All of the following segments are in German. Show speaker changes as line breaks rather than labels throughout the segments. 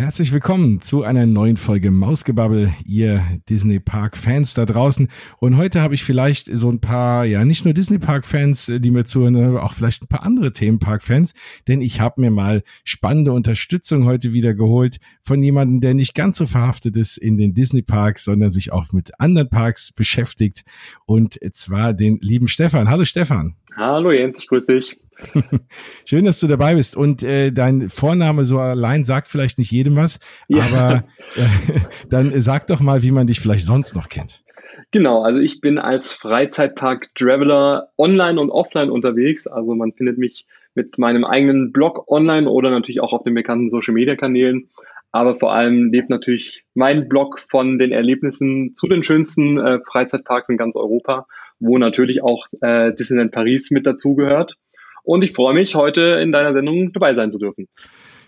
Herzlich willkommen zu einer neuen Folge Mausgebabbel, ihr Disney Park Fans da draußen. Und heute habe ich vielleicht so ein paar, ja, nicht nur Disney Park Fans, äh, die mir zuhören, aber auch vielleicht ein paar andere Themenpark Fans, denn ich habe mir mal spannende Unterstützung heute wieder geholt von jemandem, der nicht ganz so verhaftet ist in den Disney Parks, sondern sich auch mit anderen Parks beschäftigt. Und zwar den lieben Stefan. Hallo Stefan.
Hallo Jens, ich grüße dich.
Schön, dass du dabei bist. Und äh, dein Vorname so allein sagt vielleicht nicht jedem was, ja. aber äh, dann sag doch mal, wie man dich vielleicht sonst noch kennt.
Genau, also ich bin als Freizeitpark-Traveler online und offline unterwegs. Also man findet mich mit meinem eigenen Blog online oder natürlich auch auf den bekannten Social-Media-Kanälen. Aber vor allem lebt natürlich mein Blog von den Erlebnissen zu den schönsten äh, Freizeitparks in ganz Europa, wo natürlich auch äh, Disneyland Paris mit dazugehört. Und ich freue mich, heute in deiner Sendung dabei sein zu dürfen.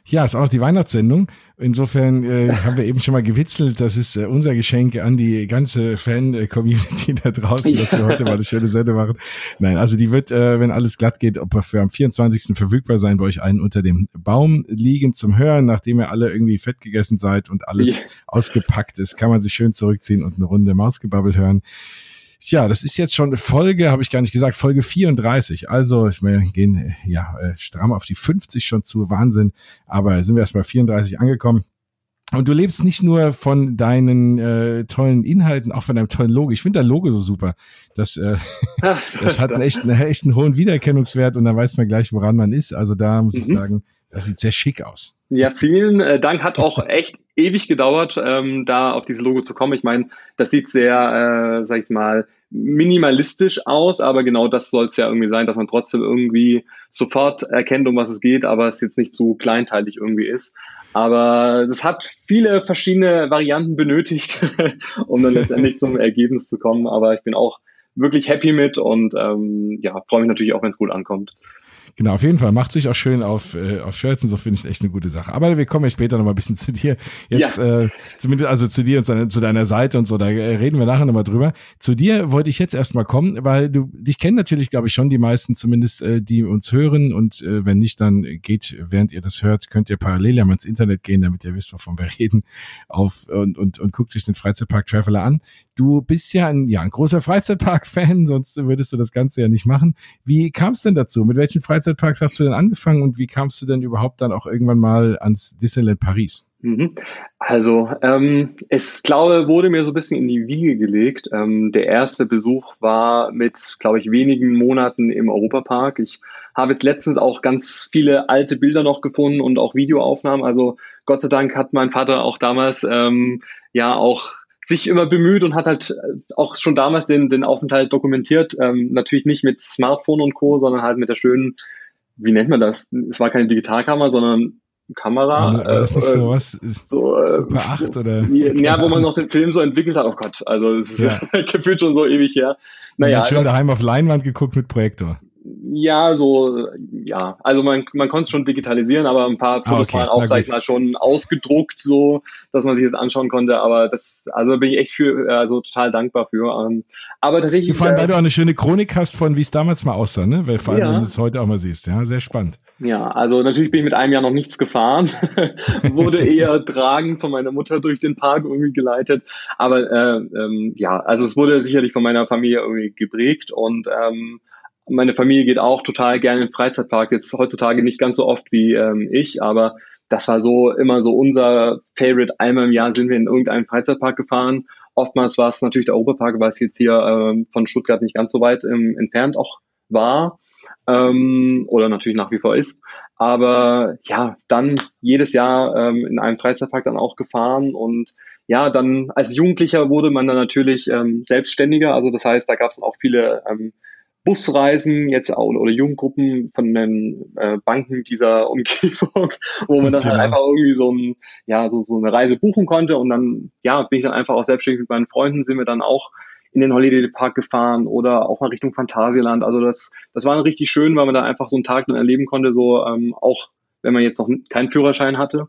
Ja, ist auch die Weihnachtssendung. Insofern äh, haben wir eben schon mal gewitzelt. Das ist äh, unser Geschenk an die ganze Fan-Community da draußen, dass wir heute mal eine schöne Sendung machen. Nein, also die wird, äh, wenn alles glatt geht, ob wir für am 24. verfügbar sein, bei euch allen unter dem Baum liegen zum Hören, nachdem ihr alle irgendwie fett gegessen seid und alles ja. ausgepackt ist, kann man sich schön zurückziehen und eine Runde Mausgebabbel hören. Tja, das ist jetzt schon Folge, habe ich gar nicht gesagt, Folge 34. Also wir gehen ja äh, stramm auf die 50 schon zu, Wahnsinn. Aber sind wir erst mal 34 angekommen. Und du lebst nicht nur von deinen äh, tollen Inhalten, auch von deinem tollen Logo. Ich finde dein Logo so super. Das, äh, das hat einen echt, einen echt einen hohen Wiedererkennungswert und dann weiß man gleich, woran man ist. Also da muss mhm. ich sagen, das sieht sehr schick aus.
Ja, vielen äh, Dank. Hat auch echt ewig gedauert, ähm, da auf dieses Logo zu kommen. Ich meine, das sieht sehr, äh, sag ich mal, minimalistisch aus, aber genau das soll es ja irgendwie sein, dass man trotzdem irgendwie sofort erkennt, um was es geht, aber es jetzt nicht zu kleinteilig irgendwie ist. Aber das hat viele verschiedene Varianten benötigt, um dann letztendlich zum Ergebnis zu kommen. Aber ich bin auch wirklich happy mit und ähm, ja, freue mich natürlich auch, wenn es gut ankommt.
Genau, auf jeden Fall. Macht sich auch schön auf, äh, auf Shirts und so finde ich echt eine gute Sache. Aber wir kommen ja später noch mal ein bisschen zu dir. Jetzt, ja. äh, zumindest, also zu dir und zu, zu deiner Seite und so, da äh, reden wir nachher nochmal drüber. Zu dir wollte ich jetzt erstmal kommen, weil du, dich kennen natürlich, glaube ich, schon die meisten, zumindest äh, die uns hören. Und äh, wenn nicht, dann geht, während ihr das hört, könnt ihr parallel ja mal ins Internet gehen, damit ihr wisst, wovon wir reden, auf und, und, und guckt sich den Freizeitpark Traveler an. Du bist ja ein, ja, ein großer Freizeitpark-Fan, sonst würdest du das Ganze ja nicht machen. Wie kam es denn dazu? Mit welchen Freizeitparks hast du denn angefangen und wie kamst du denn überhaupt dann auch irgendwann mal ans Disneyland Paris?
Mhm. Also, ähm, es glaube, wurde mir so ein bisschen in die Wiege gelegt. Ähm, der erste Besuch war mit, glaube ich, wenigen Monaten im Europapark. Ich habe jetzt letztens auch ganz viele alte Bilder noch gefunden und auch Videoaufnahmen. Also Gott sei Dank hat mein Vater auch damals ähm, ja auch sich immer bemüht und hat halt äh, auch schon damals den, den Aufenthalt dokumentiert. Ähm, natürlich nicht mit Smartphone und Co., sondern halt mit der schönen, wie nennt man das? Es war keine Digitalkamera, sondern Kamera.
War, das nicht äh, so äh, Super 8 oder?
Ja, wo man noch den Film so entwickelt hat. Oh Gott, also es ist ja. gefühlt schon so ewig her.
Naja. Hat schön daheim auf Leinwand geguckt mit Projektor.
Ja, so, ja, also man, man konnte es schon digitalisieren, aber ein paar Fotos ah, okay. waren auch, sag ich mal, schon ausgedruckt, so, dass man sich das anschauen konnte, aber das, also bin ich echt für, also total dankbar für. Ähm, aber tatsächlich.
Vor allem, weil du auch eine schöne Chronik hast von, wie es damals mal aussah, ne? Weil vor allem, ja. wenn du es heute auch mal siehst, ja, sehr spannend.
Ja, also natürlich bin ich mit einem Jahr noch nichts gefahren, wurde eher tragend von meiner Mutter durch den Park irgendwie geleitet, aber äh, ähm, ja, also es wurde sicherlich von meiner Familie irgendwie geprägt und ähm, meine Familie geht auch total gerne in den Freizeitpark. Jetzt heutzutage nicht ganz so oft wie ähm, ich, aber das war so immer so unser Favorite. Einmal im Jahr sind wir in irgendeinen Freizeitpark gefahren. Oftmals war es natürlich der Europapark, weil es jetzt hier ähm, von Stuttgart nicht ganz so weit ähm, entfernt auch war ähm, oder natürlich nach wie vor ist. Aber ja, dann jedes Jahr ähm, in einem Freizeitpark dann auch gefahren und ja, dann als Jugendlicher wurde man dann natürlich ähm, selbstständiger. Also das heißt, da gab es auch viele ähm, Busreisen jetzt auch oder Jugendgruppen von den äh, Banken dieser Umgebung, wo man dann halt genau. halt einfach irgendwie so, ein, ja, so, so eine Reise buchen konnte und dann ja, bin ich dann einfach auch selbstständig mit meinen Freunden, sind wir dann auch in den Holiday Park gefahren oder auch mal Richtung Phantasialand. Also das, das war richtig schön, weil man da einfach so einen Tag dann erleben konnte, so ähm, auch wenn man jetzt noch keinen Führerschein hatte.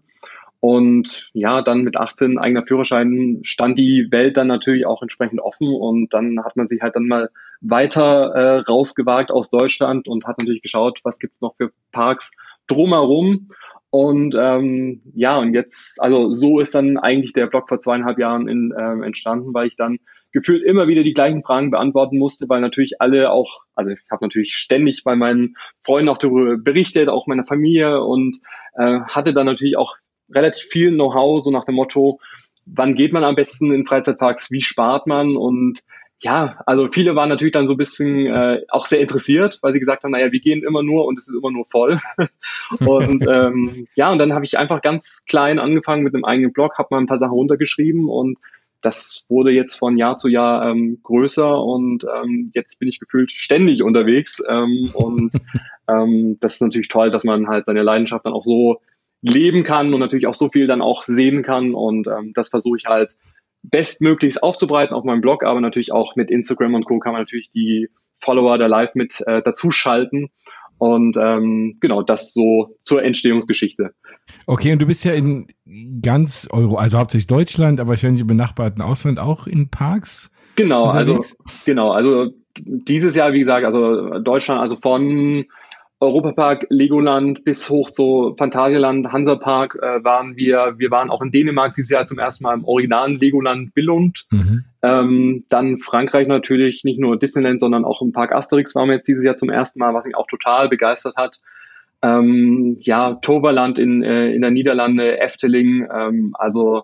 Und ja, dann mit 18 eigener Führerschein stand die Welt dann natürlich auch entsprechend offen und dann hat man sich halt dann mal weiter äh, rausgewagt aus Deutschland und hat natürlich geschaut, was gibt's noch für Parks drumherum. Und ähm, ja, und jetzt, also so ist dann eigentlich der Blog vor zweieinhalb Jahren in, ähm, entstanden, weil ich dann gefühlt immer wieder die gleichen Fragen beantworten musste, weil natürlich alle auch, also ich habe natürlich ständig bei meinen Freunden auch darüber berichtet, auch meiner Familie und äh, hatte dann natürlich auch relativ viel Know-how, so nach dem Motto, wann geht man am besten in Freizeitparks, wie spart man und ja, also viele waren natürlich dann so ein bisschen äh, auch sehr interessiert, weil sie gesagt haben, naja, wir gehen immer nur und es ist immer nur voll. und ähm, ja, und dann habe ich einfach ganz klein angefangen mit einem eigenen Blog, habe mal ein paar Sachen runtergeschrieben und das wurde jetzt von Jahr zu Jahr ähm, größer und ähm, jetzt bin ich gefühlt ständig unterwegs. Ähm, und ähm, das ist natürlich toll, dass man halt seine Leidenschaft dann auch so leben kann und natürlich auch so viel dann auch sehen kann. Und ähm, das versuche ich halt bestmöglichst aufzubreiten auf meinem Blog, aber natürlich auch mit Instagram und Co. kann man natürlich die Follower da live mit äh, dazuschalten. Und ähm, genau, das so zur Entstehungsgeschichte.
Okay, und du bist ja in ganz Euro, also hauptsächlich Deutschland, aber wahrscheinlich im benachbarten Ausland auch in Parks.
Genau, also unterwegs? also genau, also dieses Jahr, wie gesagt, also Deutschland, also von Europapark, Legoland bis hoch zu Phantasialand, Hansapark äh, waren wir. Wir waren auch in Dänemark dieses Jahr zum ersten Mal im originalen Legoland Billund. Mhm. Ähm, dann Frankreich natürlich, nicht nur Disneyland, sondern auch im Park Asterix waren wir jetzt dieses Jahr zum ersten Mal, was mich auch total begeistert hat. Ähm, ja, Toverland in, äh, in der Niederlande, Efteling, ähm, also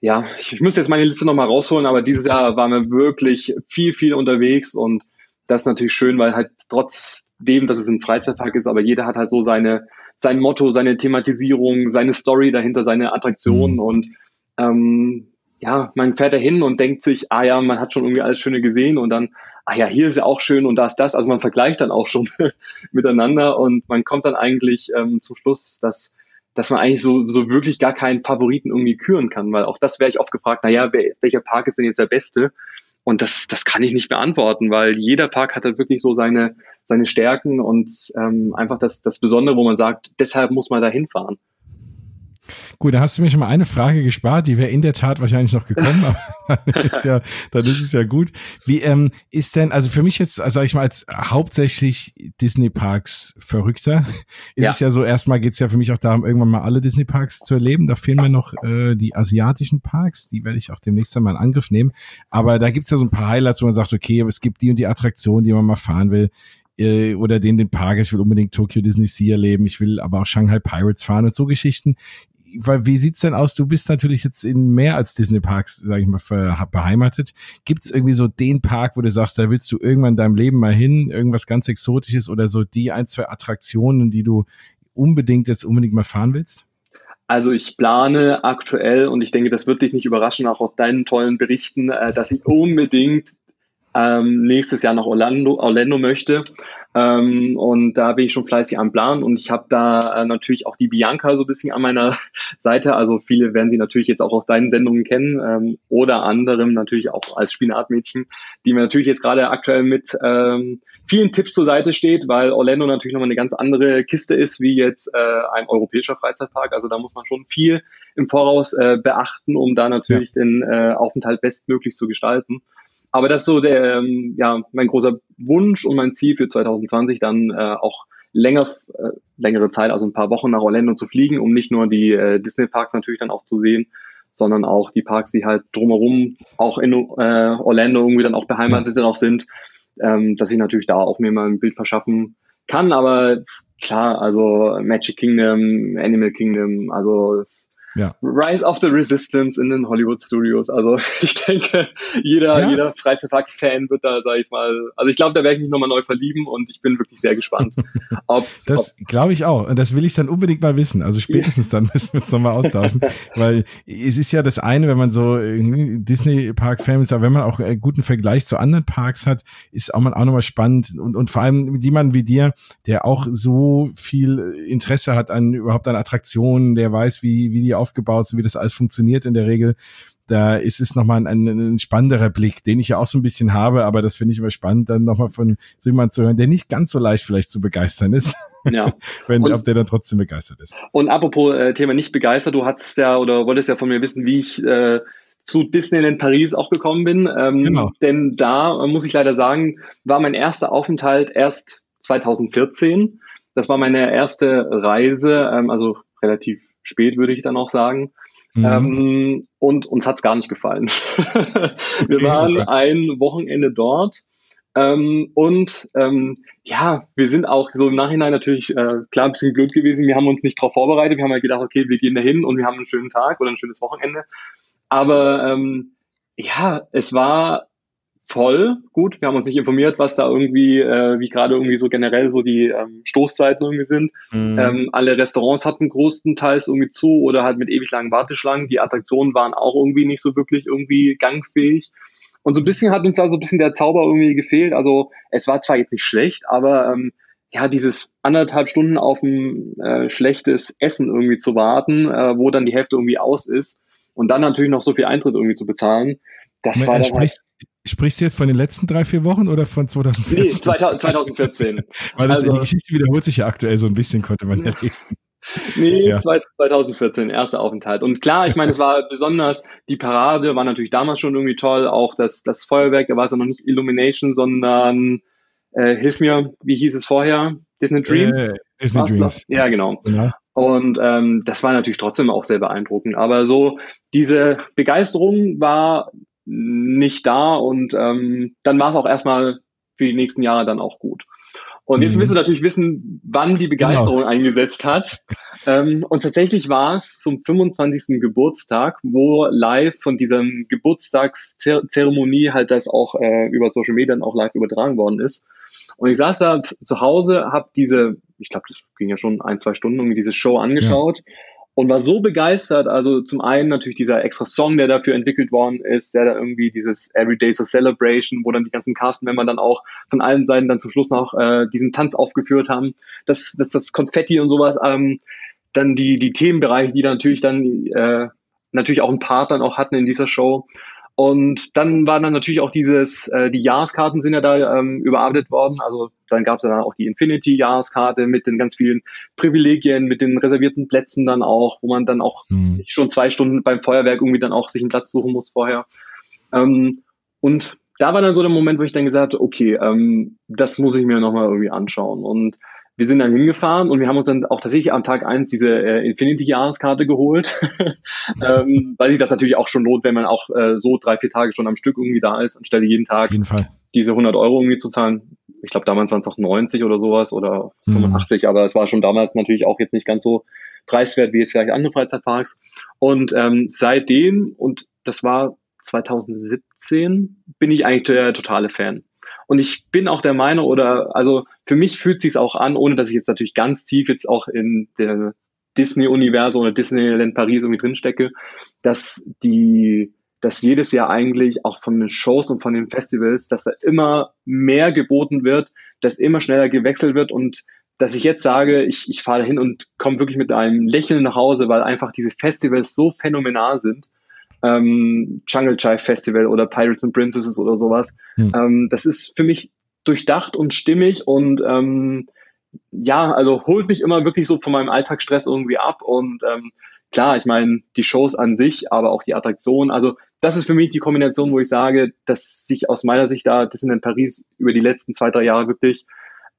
ja, ich, ich muss jetzt meine Liste nochmal rausholen, aber dieses Jahr waren wir wirklich viel, viel unterwegs und das ist natürlich schön, weil halt trotzdem, dass es ein Freizeitpark ist, aber jeder hat halt so seine, sein Motto, seine Thematisierung, seine Story dahinter, seine Attraktionen mhm. und ähm, ja, man fährt da hin und denkt sich, ah ja, man hat schon irgendwie alles Schöne gesehen und dann, ah ja, hier ist ja auch schön und da ist das. Also man vergleicht dann auch schon miteinander und man kommt dann eigentlich ähm, zum Schluss, dass dass man eigentlich so, so wirklich gar keinen Favoriten irgendwie küren kann, weil auch das wäre ich oft gefragt, naja, welcher Park ist denn jetzt der beste? Und das, das kann ich nicht beantworten, weil jeder Park hat halt wirklich so seine, seine Stärken und ähm, einfach das, das Besondere, wo man sagt, deshalb muss man da hinfahren.
Gut, da hast du mir schon mal eine Frage gespart, die wäre in der Tat wahrscheinlich noch gekommen, aber dann ist ja, dann ist es ja gut. Wie ähm, ist denn, also für mich jetzt, also sag ich mal, als hauptsächlich Disney Parks Verrückter, ist ja. es ja so, erstmal geht's ja für mich auch darum, irgendwann mal alle Disney Parks zu erleben. Da fehlen mir noch äh, die asiatischen Parks, die werde ich auch demnächst einmal in Angriff nehmen. Aber da gibt's ja so ein paar Highlights, wo man sagt, okay, es gibt die und die Attraktion, die man mal fahren will äh, oder den den Park, ich will unbedingt Tokyo Disney Sea erleben, ich will aber auch Shanghai Pirates fahren und so Geschichten weil wie sieht's denn aus? Du bist natürlich jetzt in mehr als Disney Parks, sage ich mal, beheimatet. Gibt's irgendwie so den Park, wo du sagst, da willst du irgendwann in deinem Leben mal hin, irgendwas ganz Exotisches oder so die ein, zwei Attraktionen, die du unbedingt jetzt unbedingt mal fahren willst?
Also ich plane aktuell und ich denke, das wird dich nicht überraschen, auch aus deinen tollen Berichten, äh, dass ich unbedingt ähm, nächstes Jahr nach Orlando, Orlando möchte. Ähm, und da bin ich schon fleißig am Plan und ich habe da äh, natürlich auch die Bianca so ein bisschen an meiner Seite. Also viele werden sie natürlich jetzt auch aus deinen Sendungen kennen ähm, oder anderem natürlich auch als Spinatmädchen, die mir natürlich jetzt gerade aktuell mit ähm, vielen Tipps zur Seite steht, weil Orlando natürlich nochmal eine ganz andere Kiste ist wie jetzt äh, ein europäischer Freizeitpark. Also da muss man schon viel im Voraus äh, beachten, um da natürlich ja. den äh, Aufenthalt bestmöglich zu gestalten. Aber das ist so der, ähm, ja, mein großer Wunsch und mein Ziel für 2020 dann äh, auch länger, äh, längere Zeit, also ein paar Wochen nach Orlando zu fliegen, um nicht nur die äh, Disney Parks natürlich dann auch zu sehen, sondern auch die Parks, die halt drumherum auch in äh, Orlando irgendwie dann auch beheimatet dann auch sind, ähm, dass ich natürlich da auch mir mal ein Bild verschaffen kann. Aber klar, also Magic Kingdom, Animal Kingdom, also ja. Rise of the Resistance in den Hollywood Studios. Also ich denke, jeder, ja. jeder Freizeitpark-Fan wird da, sag ich mal, also ich glaube, da werde ich mich nochmal neu verlieben und ich bin wirklich sehr gespannt.
Ob, das glaube ich auch. Und das will ich dann unbedingt mal wissen. Also spätestens dann müssen wir uns nochmal austauschen. Weil es ist ja das eine, wenn man so Disney-Park-Fan ist, aber wenn man auch einen guten Vergleich zu anderen Parks hat, ist auch man auch nochmal spannend. Und, und vor allem mit jemandem wie dir, der auch so viel Interesse hat an überhaupt an Attraktionen, der weiß, wie, wie die aufgebaut sind, wie das alles funktioniert in der Regel. Da ist es nochmal ein, ein, ein spannenderer Blick, den ich ja auch so ein bisschen habe, aber das finde ich immer spannend, dann nochmal von so jemand zu hören, der nicht ganz so leicht vielleicht zu begeistern ist. Ja. Wenn, und, ob der dann trotzdem begeistert ist.
Und apropos äh, Thema nicht begeistert, du hattest ja oder wolltest ja von mir wissen, wie ich äh, zu Disneyland Paris auch gekommen bin. Ähm, genau. Denn da, muss ich leider sagen, war mein erster Aufenthalt erst 2014. Das war meine erste Reise, ähm, also relativ spät, würde ich dann auch sagen. Mhm. Ähm, und uns hat's gar nicht gefallen. wir waren ein Wochenende dort. Ähm, und ähm, ja, wir sind auch so im Nachhinein natürlich äh, klar ein bisschen blöd gewesen. Wir haben uns nicht darauf vorbereitet. Wir haben halt gedacht, okay, wir gehen da hin und wir haben einen schönen Tag oder ein schönes Wochenende. Aber ähm, ja, es war voll. Gut, wir haben uns nicht informiert, was da irgendwie, äh, wie gerade irgendwie so generell so die ähm, Stoßzeiten irgendwie sind. Mhm. Ähm, alle Restaurants hatten größtenteils irgendwie zu oder halt mit ewig langen Warteschlangen. Die Attraktionen waren auch irgendwie nicht so wirklich irgendwie gangfähig. Und so ein bisschen hat uns da so ein bisschen der Zauber irgendwie gefehlt. Also es war zwar jetzt nicht schlecht, aber ähm, ja, dieses anderthalb Stunden auf ein äh, schlechtes Essen irgendwie zu warten, äh, wo dann die Hälfte irgendwie aus ist und dann natürlich noch so viel Eintritt irgendwie zu bezahlen, das
Man,
war dann
sprichst, halt Sprichst du jetzt von den letzten drei, vier Wochen oder von 2014? Nee,
2014.
Weil das, also, die Geschichte wiederholt sich ja aktuell so ein bisschen, konnte man ja lesen.
Nee, ja. 2014, erster Aufenthalt. Und klar, ich meine, es war besonders, die Parade war natürlich damals schon irgendwie toll, auch das, das Feuerwerk, da war es ja noch nicht Illumination, sondern, äh, hilf mir, wie hieß es vorher? Disney Dreams? Äh,
Disney War's Dreams.
Ja, genau. Ja. Und ähm, das war natürlich trotzdem auch sehr beeindruckend. Aber so diese Begeisterung war nicht da und ähm, dann war es auch erstmal für die nächsten Jahre dann auch gut. Und jetzt mhm. willst du natürlich wissen, wann die Begeisterung genau. eingesetzt hat. Ähm, und tatsächlich war es zum 25. Geburtstag, wo live von diesem Geburtstagszeremonie halt das auch äh, über Social Media auch live übertragen worden ist. Und ich saß da zu Hause, habe diese, ich glaube, das ging ja schon ein, zwei Stunden, irgendwie diese Show angeschaut. Ja und war so begeistert. Also zum einen natürlich dieser extra Song, der dafür entwickelt worden ist, der da irgendwie dieses Every Day's a Celebration, wo dann die ganzen Cast-Member dann auch von allen Seiten dann zum Schluss noch äh, diesen Tanz aufgeführt haben. Das, das, das Konfetti und sowas, ähm, dann die, die Themenbereiche, die dann natürlich dann äh, natürlich auch ein Part dann auch hatten in dieser Show. Und dann war dann natürlich auch dieses, äh, die Jahreskarten sind ja da ähm, überarbeitet worden. Also dann gab es dann auch die Infinity-Jahreskarte mit den ganz vielen Privilegien, mit den reservierten Plätzen dann auch, wo man dann auch mhm. schon zwei Stunden beim Feuerwerk irgendwie dann auch sich einen Platz suchen muss vorher. Ähm, und da war dann so der Moment, wo ich dann gesagt habe, okay, ähm, das muss ich mir nochmal irgendwie anschauen. Und wir sind dann hingefahren und wir haben uns dann auch tatsächlich am Tag eins diese äh, Infinity-Jahreskarte geholt, ähm, weil sich das natürlich auch schon lohnt, wenn man auch äh, so drei, vier Tage schon am Stück irgendwie da ist, anstelle jeden Tag diese 100 Euro irgendwie zu zahlen. Ich glaube, damals waren es noch 90 oder sowas oder 85, mhm. aber es war schon damals natürlich auch jetzt nicht ganz so preiswert wie jetzt vielleicht andere Freizeitparks. Und ähm, seitdem, und das war 2017, bin ich eigentlich der totale Fan. Und ich bin auch der Meinung, oder also für mich fühlt sich auch an, ohne dass ich jetzt natürlich ganz tief jetzt auch in der Disney-Universum oder Disneyland Paris irgendwie drinstecke, dass die, dass jedes Jahr eigentlich auch von den Shows und von den Festivals, dass da immer mehr geboten wird, dass immer schneller gewechselt wird und dass ich jetzt sage, ich, ich fahre hin und komme wirklich mit einem Lächeln nach Hause, weil einfach diese Festivals so phänomenal sind ähm, Jungle Jive Festival oder Pirates and Princesses oder sowas. Hm. Ähm, das ist für mich durchdacht und stimmig und ähm, ja, also holt mich immer wirklich so von meinem Alltagsstress irgendwie ab und ähm, klar, ich meine, die Shows an sich, aber auch die Attraktion, also das ist für mich die Kombination, wo ich sage, dass sich aus meiner Sicht da Disneyland Paris über die letzten zwei, drei Jahre wirklich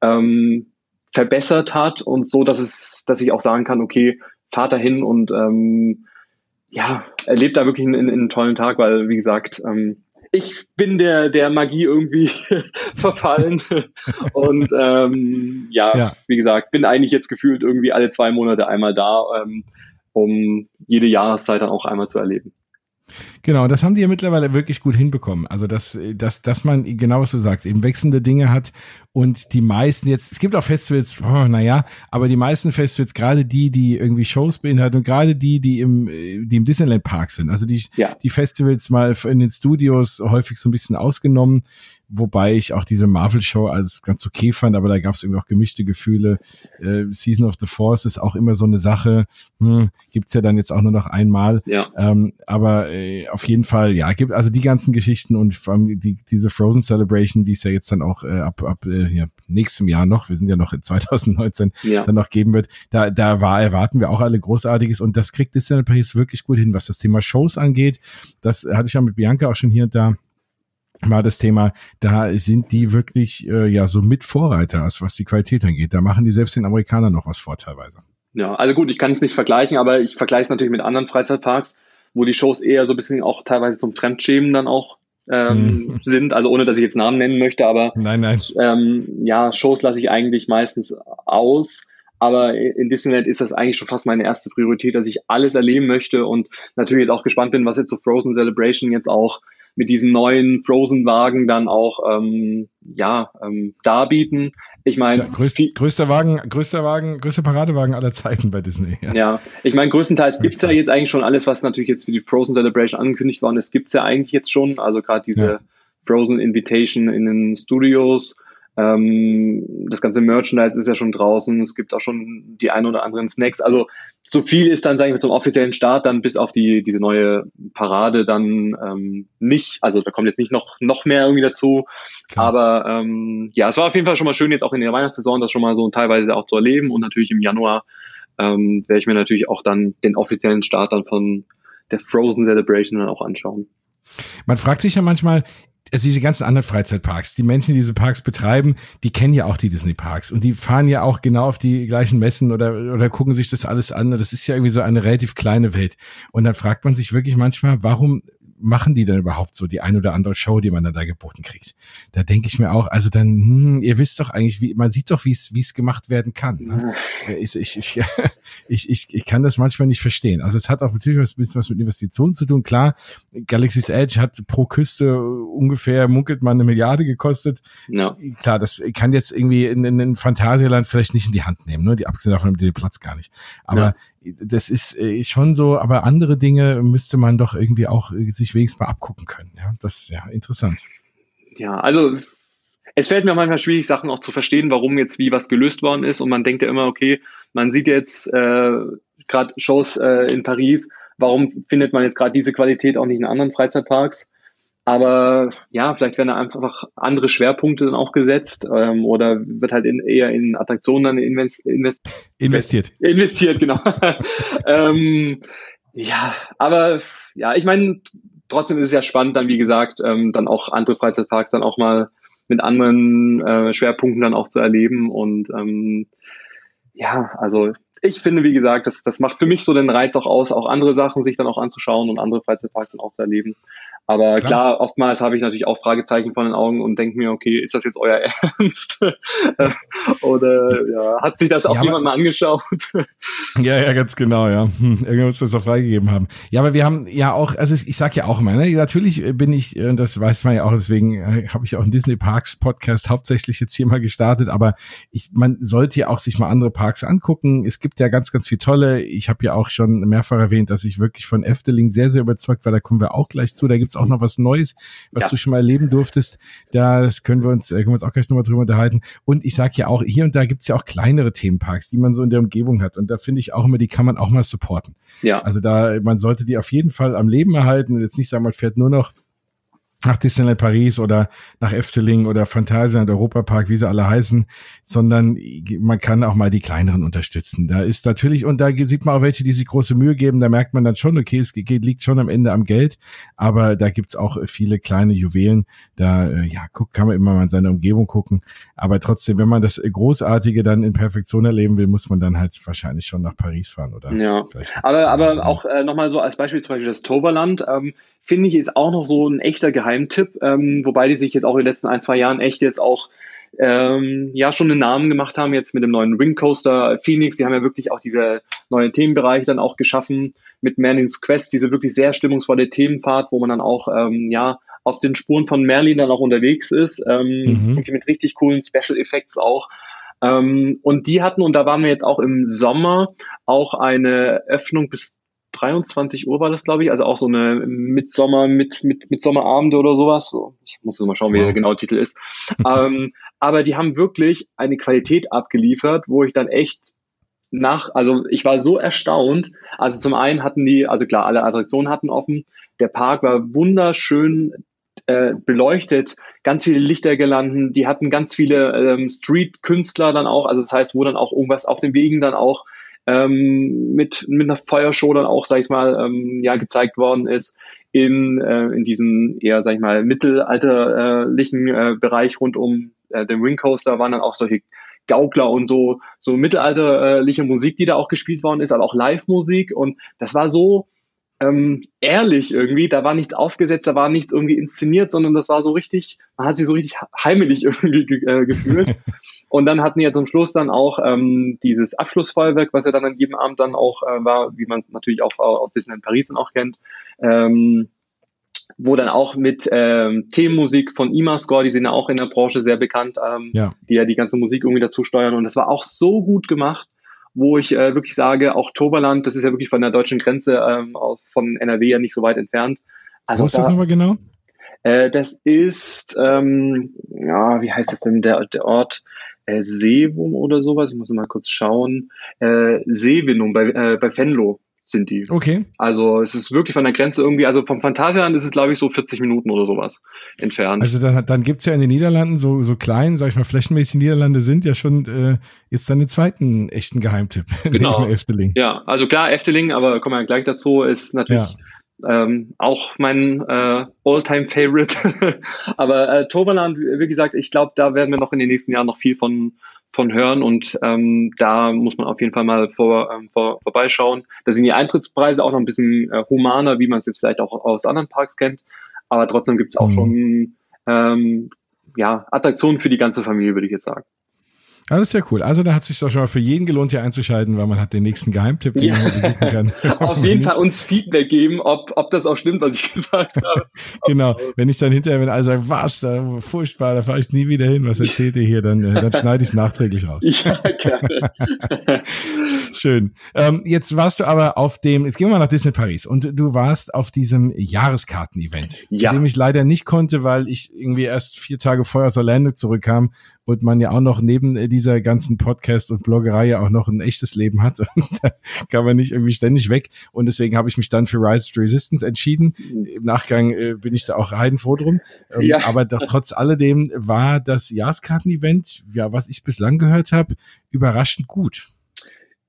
ähm, verbessert hat und so, dass es, dass ich auch sagen kann, okay, fahrt dahin und ähm, ja, erlebt da wirklich einen, einen tollen Tag, weil, wie gesagt, ähm, ich bin der, der Magie irgendwie verfallen. Und ähm, ja, ja, wie gesagt, bin eigentlich jetzt gefühlt irgendwie alle zwei Monate einmal da, ähm, um jede Jahreszeit dann auch einmal zu erleben.
Genau, das haben die ja mittlerweile wirklich gut hinbekommen. Also, dass, dass, dass man, genau was du sagst, eben wechselnde Dinge hat und die meisten jetzt, es gibt auch Festivals, oh, naja, aber die meisten Festivals, gerade die, die irgendwie Shows beinhalten und gerade die, die im, die im Disneyland Park sind, also die, ja. die Festivals mal in den Studios häufig so ein bisschen ausgenommen, wobei ich auch diese Marvel-Show als ganz okay fand, aber da gab es irgendwie auch gemischte Gefühle. Äh, Season of the Force ist auch immer so eine Sache, hm, gibt's ja dann jetzt auch nur noch einmal. Ja. Ähm, aber äh, auf jeden Fall, ja, gibt also die ganzen Geschichten und vor allem die, diese Frozen Celebration, die es ja jetzt dann auch äh, ab, ab äh, ja, nächstem Jahr noch, wir sind ja noch in 2019, ja. dann noch geben wird, da, da war, erwarten wir auch alle Großartiges und das kriegt Disneyland Paris wirklich gut hin, was das Thema Shows angeht. Das hatte ich ja mit Bianca auch schon hier und da mal das Thema, da sind die wirklich äh, ja so mit Vorreiter, was die Qualität angeht. Da machen die selbst den Amerikanern noch was vor teilweise.
Ja, also gut, ich kann es nicht vergleichen, aber ich vergleiche es natürlich mit anderen Freizeitparks, wo die Shows eher so ein bisschen auch teilweise zum Fremdschämen dann auch ähm, mhm. sind, also ohne dass ich jetzt Namen nennen möchte, aber
nein, nein.
Ähm, ja, Shows lasse ich eigentlich meistens aus. Aber in Disneyland ist das eigentlich schon fast meine erste Priorität, dass ich alles erleben möchte und natürlich auch gespannt bin, was jetzt so Frozen Celebration jetzt auch mit diesem neuen Frozen-Wagen dann auch ähm, ja ähm, darbieten. Ich meine, ja,
größt, größter Wagen, größter Wagen, größter Paradewagen aller Zeiten bei Disney.
Ja, ja ich meine, größtenteils gibt's ja jetzt eigentlich schon alles, was natürlich jetzt für die Frozen Celebration angekündigt worden ist, gibt's ja eigentlich jetzt schon. Also gerade diese ja. Frozen Invitation in den Studios ähm, das ganze Merchandise ist ja schon draußen. Es gibt auch schon die ein oder anderen Snacks. Also so viel ist dann, sage ich mal, zum offiziellen Start dann bis auf die diese neue Parade dann ähm, nicht. Also da kommt jetzt nicht noch noch mehr irgendwie dazu. Klar. Aber ähm, ja, es war auf jeden Fall schon mal schön jetzt auch in der Weihnachtssaison das schon mal so teilweise auch zu erleben und natürlich im Januar ähm, werde ich mir natürlich auch dann den offiziellen Start dann von der Frozen Celebration dann auch anschauen.
Man fragt sich ja manchmal, also diese ganzen anderen Freizeitparks, die Menschen, die diese Parks betreiben, die kennen ja auch die Disney-Parks und die fahren ja auch genau auf die gleichen Messen oder, oder gucken sich das alles an. Das ist ja irgendwie so eine relativ kleine Welt. Und dann fragt man sich wirklich manchmal, warum machen die denn überhaupt so die ein oder andere Show, die man dann da geboten kriegt? Da denke ich mir auch, also dann, hm, ihr wisst doch eigentlich, wie, man sieht doch, wie es wie es gemacht werden kann. Ne? Ich, ich, ich, ich, ich, ich kann das manchmal nicht verstehen. Also es hat auch natürlich was, bisschen was mit Investitionen zu tun. Klar, Galaxy's Edge hat pro Küste ungefähr, munkelt man, eine Milliarde gekostet. No. Klar, das kann jetzt irgendwie in, in, in Phantasialand vielleicht nicht in die Hand nehmen, ne? Die abgesehen davon haben die den Platz gar nicht. Aber ja das ist äh, schon so, aber andere Dinge müsste man doch irgendwie auch äh, sich wenigstens mal abgucken können. Ja, das ist ja interessant.
Ja, also es fällt mir manchmal schwierig, Sachen auch zu verstehen, warum jetzt wie was gelöst worden ist. Und man denkt ja immer, okay, man sieht jetzt äh, gerade Shows äh, in Paris, warum findet man jetzt gerade diese Qualität auch nicht in anderen Freizeitparks? Aber ja, vielleicht werden da einfach andere Schwerpunkte dann auch gesetzt ähm, oder wird halt in, eher in Attraktionen dann invest, invest,
investiert.
Investiert, genau. ähm, ja, aber ja, ich meine, trotzdem ist es ja spannend, dann wie gesagt, ähm, dann auch andere Freizeitparks dann auch mal mit anderen äh, Schwerpunkten dann auch zu erleben. Und ähm, ja, also ich finde, wie gesagt, das, das macht für mich so den Reiz auch aus, auch andere Sachen sich dann auch anzuschauen und andere Freizeitparks dann auch zu erleben. Aber klar, klar oftmals habe ich natürlich auch Fragezeichen vor den Augen und denke mir, okay, ist das jetzt euer Ernst? Oder ja, hat sich das auch ja, jemand mal angeschaut?
ja, ja, ganz genau, ja. Hm, irgendwann muss das auch freigegeben haben. Ja, aber wir haben ja auch, also ich sag ja auch immer, ne, natürlich bin ich, und das weiß man ja auch, deswegen äh, habe ich auch einen Disney Parks Podcast hauptsächlich jetzt hier mal gestartet, aber ich, man sollte ja auch sich mal andere Parks angucken. Es gibt ja ganz, ganz viel tolle. Ich habe ja auch schon mehrfach erwähnt, dass ich wirklich von Efteling sehr, sehr überzeugt war. Da kommen wir auch gleich zu. Da gibt's auch noch was Neues, was ja. du schon mal erleben durftest. Das können wir uns, äh, können wir uns auch gleich nochmal drüber unterhalten. Und ich sag ja auch, hier und da gibt's ja auch kleinere Themenparks, die man so in der Umgebung hat. Und da finde ich auch immer, die kann man auch mal supporten. Ja. Also da, man sollte die auf jeden Fall am Leben erhalten und jetzt nicht sagen, man fährt nur noch nach Disneyland Paris oder nach Efteling oder Phantasialand Europapark, wie sie alle heißen, sondern man kann auch mal die kleineren unterstützen. Da ist natürlich, und da sieht man auch welche, die sich große Mühe geben, da merkt man dann schon, okay, es geht, liegt schon am Ende am Geld, aber da gibt's auch viele kleine Juwelen, da, äh, ja, guck, kann man immer mal in seine Umgebung gucken, aber trotzdem, wenn man das Großartige dann in Perfektion erleben will, muss man dann halt wahrscheinlich schon nach Paris fahren, oder?
Ja, aber, aber auch äh, nochmal so als Beispiel zum Beispiel das Toverland, ähm, finde ich, ist auch noch so ein echter Geheimtipp, ähm, wobei die sich jetzt auch in den letzten ein, zwei Jahren echt jetzt auch ähm, ja schon einen Namen gemacht haben, jetzt mit dem neuen Ring Coaster Phoenix. Die haben ja wirklich auch diese neuen Themenbereiche dann auch geschaffen mit Merlins Quest, diese wirklich sehr stimmungsvolle Themenfahrt, wo man dann auch ähm, ja auf den Spuren von Merlin dann auch unterwegs ist, ähm, mhm. mit richtig coolen Special Effects auch. Ähm, und die hatten, und da waren wir jetzt auch im Sommer, auch eine Öffnung bis 23 Uhr war das, glaube ich, also auch so eine Mitsommer, mit, mit, mit Sommerabende oder sowas. So, ich muss mal schauen, wie der genaue Titel ist. ähm, aber die haben wirklich eine Qualität abgeliefert, wo ich dann echt nach, also ich war so erstaunt. Also zum einen hatten die, also klar, alle Attraktionen hatten offen. Der Park war wunderschön äh, beleuchtet, ganz viele Lichter gelanden, die hatten ganz viele ähm, Street-Künstler dann auch, also das heißt, wo dann auch irgendwas auf den Wegen dann auch ähm, mit, mit einer Feuershow dann auch, sag ich mal, ähm, ja, gezeigt worden ist in, äh, in diesem eher, sag ich mal, mittelalterlichen äh, Bereich rund um äh, den Ring Coaster waren dann auch solche Gaukler und so, so mittelalterliche Musik, die da auch gespielt worden ist, aber auch Live-Musik. Und das war so ähm, ehrlich irgendwie. Da war nichts aufgesetzt, da war nichts irgendwie inszeniert, sondern das war so richtig, man hat sich so richtig heimelig irgendwie ge äh, gefühlt. Und dann hatten wir zum Schluss dann auch ähm, dieses Abschlussfeuerwerk, was ja dann an jedem Abend dann auch äh, war, wie man natürlich auch aus Disneyland Paris dann auch kennt. Ähm, wo dann auch mit ähm, Themenmusik von Imascore, die sind ja auch in der Branche sehr bekannt, ähm, ja. die ja die ganze Musik irgendwie dazu steuern. Und das war auch so gut gemacht, wo ich äh, wirklich sage, auch Toberland, das ist ja wirklich von der deutschen Grenze ähm, aus, von NRW ja nicht so weit entfernt.
Also Wo ist da, das nochmal genau?
Äh, das ist, ähm, ja, wie heißt das denn, der, der Ort? Äh, Seewum oder sowas, ich muss mal kurz schauen. Äh, Seewindung bei, äh, bei Venlo sind die.
Okay.
Also es ist wirklich von der Grenze irgendwie, also vom Phantasialand ist es, glaube ich, so 40 Minuten oder sowas entfernt.
Also dann, dann gibt's ja in den Niederlanden so, so klein, sag ich mal, flächenmäßig Niederlande sind ja schon äh, jetzt dann den zweiten echten Geheimtipp.
Genau. Efteling. Ja, also klar, Efteling, aber kommen wir gleich dazu, ist natürlich ja. Ähm, auch mein äh, All-Time-Favorite. Aber äh, Toverland, wie gesagt, ich glaube, da werden wir noch in den nächsten Jahren noch viel von, von hören und ähm, da muss man auf jeden Fall mal vor, ähm, vor, vorbeischauen. Da sind die Eintrittspreise auch noch ein bisschen äh, humaner, wie man es jetzt vielleicht auch aus anderen Parks kennt. Aber trotzdem gibt es auch mhm. schon ähm, ja, Attraktionen für die ganze Familie, würde ich jetzt sagen.
Ja, das ist ja cool. Also da hat sich doch schon mal für jeden gelohnt, hier einzuschalten, weil man hat den nächsten Geheimtipp, den ja. man besuchen kann.
Auf jeden Fall uns Feedback geben, ob, ob das auch stimmt, was ich gesagt habe.
genau. Wenn ich dann hinterher, wenn alle sagen, was, da, furchtbar, da fahre ich nie wieder hin, was erzählt ihr hier, dann, äh, dann schneide ich es nachträglich raus. Ja, gerne. Schön. Ähm, jetzt warst du aber auf dem, jetzt gehen wir mal nach Disney Paris und du warst auf diesem Jahreskarten-Event, ja. zu dem ich leider nicht konnte, weil ich irgendwie erst vier Tage vorher aus Orlando zurückkam und man ja auch noch neben dieser ganzen Podcast und Bloggerei ja auch noch ein echtes Leben hat und da kann man nicht irgendwie ständig weg und deswegen habe ich mich dann für Rise to Resistance entschieden. Im Nachgang äh, bin ich da auch heidenfroh drum, ähm, ja. aber doch, trotz alledem war das Jahreskarten-Event, ja, was ich bislang gehört habe, überraschend gut.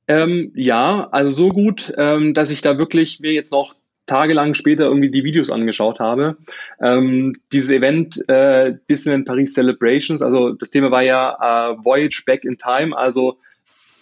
Ähm, ja, also so gut, ähm, dass ich da wirklich mir jetzt noch tagelang später irgendwie die Videos angeschaut habe. Ähm, dieses Event äh, Disneyland Paris Celebrations, also das Thema war ja äh, Voyage Back in Time, also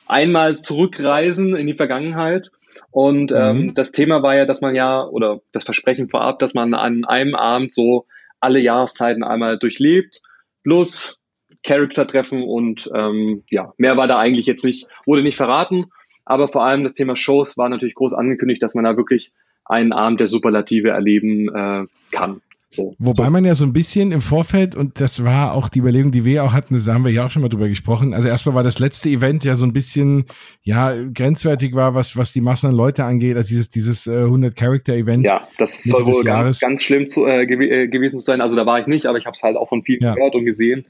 einmal zurückreisen in die Vergangenheit. Und ähm, mhm. das Thema war ja, dass man ja, oder das Versprechen vorab, dass man an einem Abend so alle Jahreszeiten einmal durchlebt, plus Charakter treffen und ähm, ja, mehr war da eigentlich jetzt nicht, wurde nicht verraten. Aber vor allem das Thema Shows war natürlich groß angekündigt, dass man da wirklich einen Abend der Superlative erleben äh, kann.
So. Wobei man ja so ein bisschen im Vorfeld, und das war auch die Überlegung, die wir auch hatten, da haben wir ja auch schon mal drüber gesprochen. Also erstmal war das letzte Event ja so ein bisschen, ja, grenzwertig war, was, was die Massen an Leute angeht, also dieses, dieses äh, 100-Character-Event.
Ja, das soll wohl ganz, ganz schlimm zu, äh, gew äh, gewesen sein. Also da war ich nicht, aber ich habe es halt auch von vielen ja. gehört und gesehen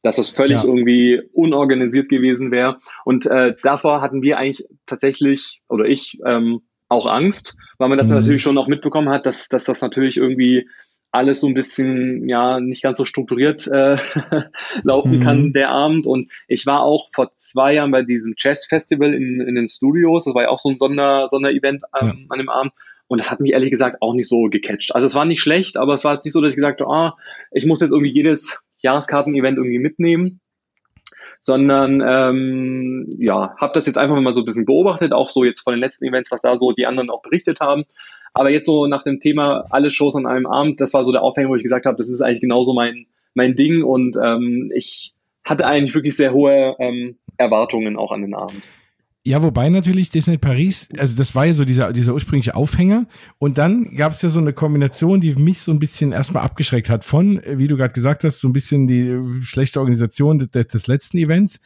dass das völlig ja. irgendwie unorganisiert gewesen wäre. Und äh, davor hatten wir eigentlich tatsächlich, oder ich, ähm, auch Angst, weil man das mhm. natürlich schon auch mitbekommen hat, dass, dass das natürlich irgendwie alles so ein bisschen ja nicht ganz so strukturiert äh, laufen mhm. kann der Abend und ich war auch vor zwei Jahren bei diesem Jazz Festival in, in den Studios das war ja auch so ein Sonder Sonderevent ähm, ja. an dem Abend und das hat mich ehrlich gesagt auch nicht so gecatcht also es war nicht schlecht aber es war jetzt nicht so dass ich gesagt habe ah ich muss jetzt irgendwie jedes Jahreskarten-Event irgendwie mitnehmen sondern ähm, ja, habe das jetzt einfach mal so ein bisschen beobachtet, auch so jetzt von den letzten Events, was da so die anderen auch berichtet haben. Aber jetzt so nach dem Thema alle Shows an einem Abend, das war so der Aufhänger, wo ich gesagt habe, das ist eigentlich genauso mein mein Ding und ähm, ich hatte eigentlich wirklich sehr hohe ähm, Erwartungen auch an den Abend.
Ja, wobei natürlich Disney Paris, also das war ja so dieser, dieser ursprüngliche Aufhänger. Und dann gab es ja so eine Kombination, die mich so ein bisschen erstmal abgeschreckt hat von, wie du gerade gesagt hast, so ein bisschen die schlechte Organisation des, des letzten Events.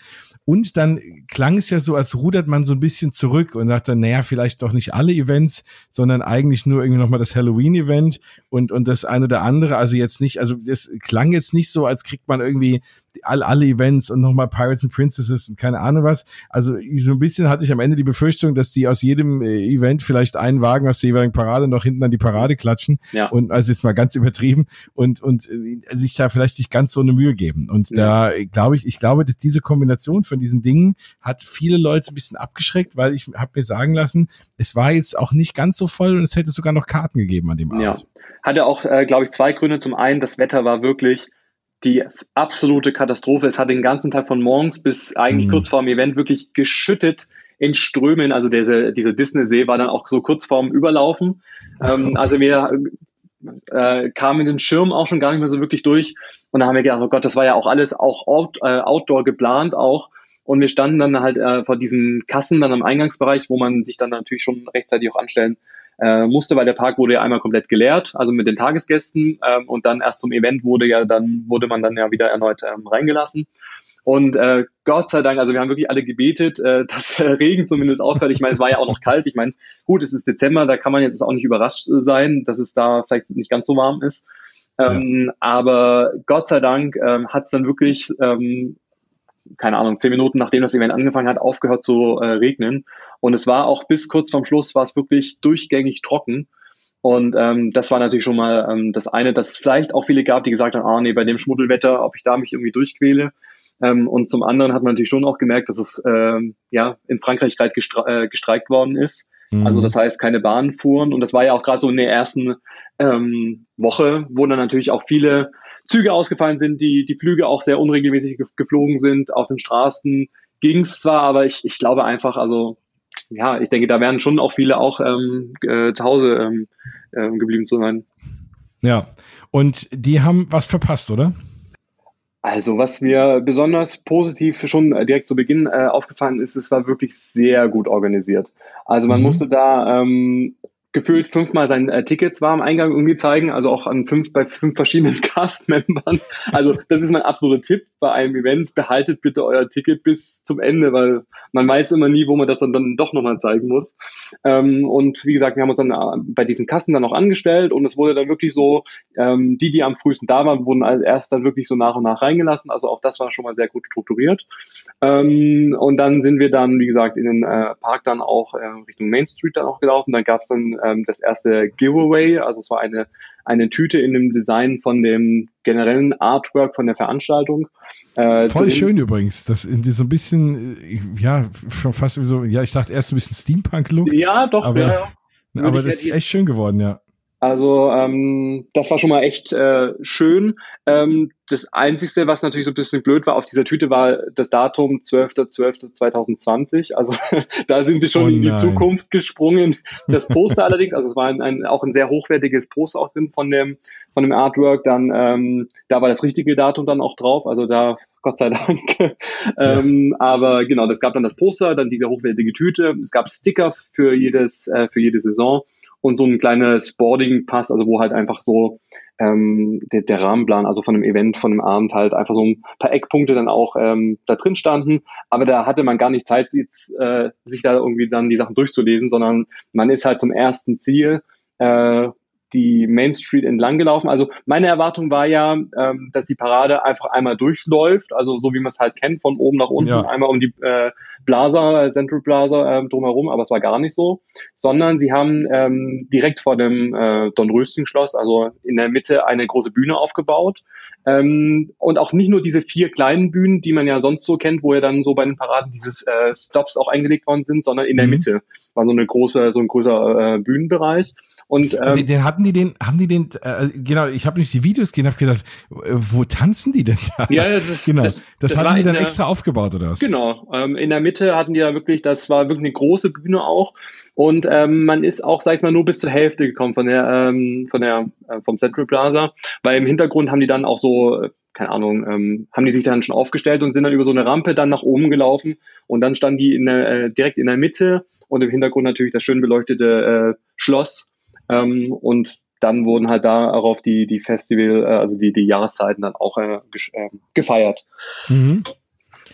Und dann klang es ja so, als rudert man so ein bisschen zurück und sagt dann, naja, vielleicht doch nicht alle Events, sondern eigentlich nur irgendwie nochmal das Halloween-Event und, und das eine oder andere. Also jetzt nicht, also das klang jetzt nicht so, als kriegt man irgendwie all, alle Events und nochmal Pirates and Princesses und keine Ahnung was. Also so ein bisschen hatte ich am Ende die Befürchtung, dass die aus jedem äh, Event vielleicht einen Wagen aus der jeweiligen Parade noch hinten an die Parade klatschen. Ja. Und also jetzt mal ganz übertrieben und, und äh, sich da vielleicht nicht ganz so eine Mühe geben. Und ja. da glaube ich, ich glaube, dass diese Kombination von diesen Dingen hat viele Leute ein bisschen abgeschreckt, weil ich habe mir sagen lassen, es war jetzt auch nicht ganz so voll und es hätte sogar noch Karten gegeben an dem Abend. Ja.
Hatte auch, äh, glaube ich, zwei Gründe. Zum einen, das Wetter war wirklich die absolute Katastrophe. Es hat den ganzen Tag von morgens bis eigentlich mhm. kurz vor dem Event wirklich geschüttet in Strömen. Also diese, diese Disney-See war dann auch so kurz vorm Überlaufen. Ähm, also wir äh, kamen in den Schirm auch schon gar nicht mehr so wirklich durch. Und da haben wir gedacht, oh Gott, das war ja auch alles auch out, äh, outdoor geplant auch. Und wir standen dann halt äh, vor diesen Kassen dann am Eingangsbereich, wo man sich dann natürlich schon rechtzeitig auch anstellen äh, musste, weil der Park wurde ja einmal komplett geleert, also mit den Tagesgästen. Ähm, und dann erst zum Event wurde ja dann, wurde man dann ja wieder erneut ähm, reingelassen. Und äh, Gott sei Dank, also wir haben wirklich alle gebetet, äh, dass der Regen zumindest aufhört. Ich meine, es war ja auch noch kalt. Ich meine, gut, es ist Dezember, da kann man jetzt auch nicht überrascht sein, dass es da vielleicht nicht ganz so warm ist. Ähm, ja. Aber Gott sei Dank ähm, hat es dann wirklich ähm, keine Ahnung, zehn Minuten nachdem das Event angefangen hat, aufgehört zu äh, regnen. Und es war auch bis kurz vorm Schluss, war es wirklich durchgängig trocken. Und ähm, das war natürlich schon mal ähm, das eine, dass es vielleicht auch viele gab, die gesagt haben, ah nee, bei dem Schmuddelwetter, ob ich da mich irgendwie durchquäle. Ähm, und zum anderen hat man natürlich schon auch gemerkt, dass es ähm, ja in Frankreich gerade gestre äh, gestreikt worden ist. Mhm. Also das heißt, keine Bahnen fuhren. Und das war ja auch gerade so in der ersten ähm, Woche, wo dann natürlich auch viele Züge ausgefallen sind, die, die Flüge auch sehr unregelmäßig geflogen sind. Auf den Straßen ging es zwar, aber ich, ich glaube einfach, also ja, ich denke, da werden schon auch viele auch ähm, äh, zu Hause ähm, äh, geblieben zu sein.
Ja, und die haben was verpasst, oder?
Also was mir besonders positiv schon direkt zu Beginn äh, aufgefallen ist, es war wirklich sehr gut organisiert. Also man mhm. musste da ähm, gefühlt fünfmal sein äh, Ticket zwar am Eingang irgendwie zeigen, also auch an fünf, bei fünf verschiedenen Cast-Membern. Also das ist mein absoluter Tipp bei einem Event. Behaltet bitte euer Ticket bis zum Ende, weil man weiß immer nie, wo man das dann, dann doch nochmal zeigen muss. Ähm, und wie gesagt, wir haben uns dann äh, bei diesen Kassen dann auch angestellt und es wurde dann wirklich so, ähm, die, die am frühesten da waren, wurden als erst dann wirklich so nach und nach reingelassen. Also auch das war schon mal sehr gut strukturiert. Ähm, und dann sind wir dann, wie gesagt, in den äh, Park dann auch äh, Richtung Main Street dann auch gelaufen. Dann gab es dann ähm, das erste Giveaway. Also es war eine, eine Tüte in dem Design von dem generellen Artwork von der Veranstaltung.
Äh, Voll drin. schön übrigens. Das in so ein bisschen, äh, ja, schon fast wie so, ja, ich dachte erst ein bisschen Steampunk-Look.
Ja, doch,
aber,
ja.
Aber das ist echt schön geworden, ja.
Also ähm, das war schon mal echt äh, schön. Ähm, das Einzige, was natürlich so ein bisschen blöd war auf dieser Tüte, war das Datum 12.12.2020. Also da sind sie schon oh in die Zukunft gesprungen. Das Poster allerdings, also es war ein, ein, auch ein sehr hochwertiges Poster auch drin von dem, von dem Artwork. Dann ähm, da war das richtige Datum dann auch drauf. Also da Gott sei Dank. ähm, aber genau, das gab dann das Poster, dann diese hochwertige Tüte. Es gab Sticker für jedes, äh, für jede Saison und so ein kleines Boarding-Pass, also wo halt einfach so ähm, der, der Rahmenplan, also von dem Event, von dem Abend halt einfach so ein paar Eckpunkte dann auch ähm, da drin standen. Aber da hatte man gar nicht Zeit, jetzt, äh, sich da irgendwie dann die Sachen durchzulesen, sondern man ist halt zum ersten Ziel äh, die Main Street entlang gelaufen. Also meine Erwartung war ja, ähm, dass die Parade einfach einmal durchläuft, also so wie man es halt kennt, von oben nach unten, ja. einmal um die äh, Plaza, Central Plaza äh, drumherum, aber es war gar nicht so, sondern sie haben ähm, direkt vor dem äh, Don Rösting Schloss, also in der Mitte eine große Bühne aufgebaut ähm, und auch nicht nur diese vier kleinen Bühnen, die man ja sonst so kennt, wo ja dann so bei den Paraden dieses äh, Stops auch eingelegt worden sind, sondern in der mhm. Mitte war so eine große, so ein großer äh, Bühnenbereich. Und
ähm, den, den, hatten die den, haben die den, äh, genau, ich habe nicht die Videos gesehen, habe gedacht, wo tanzen die denn da?
Ja, das, ist,
genau. Das, das, das hatten die dann der, extra aufgebaut oder was?
Genau, ähm, in der Mitte hatten die da wirklich, das war wirklich eine große Bühne auch und ähm, man ist auch, sag ich mal, nur bis zur Hälfte gekommen von der, ähm, von der, äh, vom Central Plaza, weil im Hintergrund haben die dann auch so keine Ahnung, ähm, haben die sich dann schon aufgestellt und sind dann über so eine Rampe dann nach oben gelaufen und dann standen die in der, äh, direkt in der Mitte und im Hintergrund natürlich das schön beleuchtete äh, Schloss ähm, und dann wurden halt darauf die, die Festival, äh, also die, die Jahreszeiten dann auch äh, äh, gefeiert.
Mhm.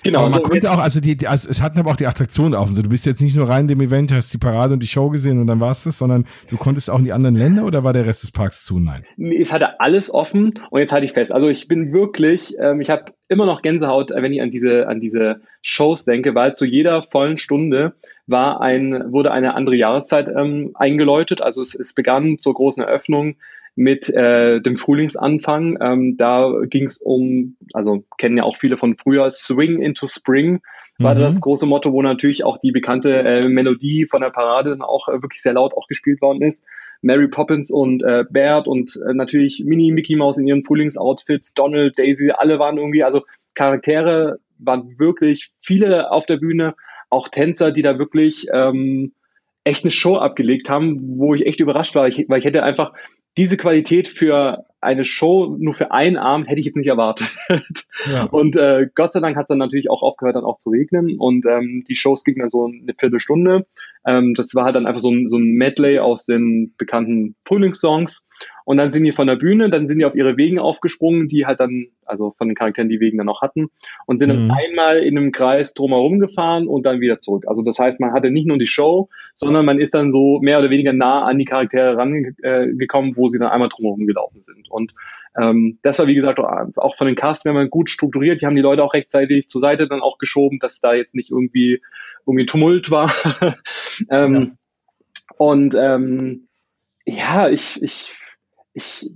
Genau. Aber man so konnte auch, also die, die also es hatten aber auch die Attraktionen offen. So, du bist jetzt nicht nur rein in dem Event, hast die Parade und die Show gesehen und dann war's das, sondern du konntest auch in die anderen Länder oder war der Rest des Parks zu? Nein.
Es hatte alles offen und jetzt halte ich fest. Also ich bin wirklich, ähm, ich habe immer noch Gänsehaut, wenn ich an diese, an diese Shows denke, weil zu jeder vollen Stunde war ein, wurde eine andere Jahreszeit ähm, eingeläutet. Also es, es begann zur großen Eröffnung mit äh, dem Frühlingsanfang. Ähm, da ging es um, also kennen ja auch viele von früher, Swing into Spring war mhm. das große Motto, wo natürlich auch die bekannte äh, Melodie von der Parade dann auch äh, wirklich sehr laut auch gespielt worden ist. Mary Poppins und äh, Bert und äh, natürlich Mini Mickey Mouse in ihren Frühlingsoutfits, Donald, Daisy, alle waren irgendwie, also Charaktere waren wirklich viele auf der Bühne, auch Tänzer, die da wirklich ähm, echt eine Show abgelegt haben, wo ich echt überrascht war, ich, weil ich hätte einfach diese Qualität für eine Show nur für einen Abend hätte ich jetzt nicht erwartet. Ja. Und äh, Gott sei Dank hat es dann natürlich auch aufgehört, dann auch zu regnen. Und ähm, die Shows gingen dann so eine Viertelstunde. Ähm, das war halt dann einfach so ein, so ein Medley aus den bekannten Frühlingssongs. Und dann sind die von der Bühne, dann sind die auf ihre Wegen aufgesprungen, die halt dann, also von den Charakteren, die Wegen dann auch hatten, und sind mhm. dann einmal in einem Kreis drumherum gefahren und dann wieder zurück. Also das heißt, man hatte nicht nur die Show, sondern man ist dann so mehr oder weniger nah an die Charaktere rangekommen, wo sie dann einmal drumherum gelaufen sind. Und ähm, das war, wie gesagt, auch von den Castmembern gut strukturiert. Die haben die Leute auch rechtzeitig zur Seite dann auch geschoben, dass da jetzt nicht irgendwie, irgendwie Tumult war. ähm, ja. Und ähm, ja, ich, ich, ich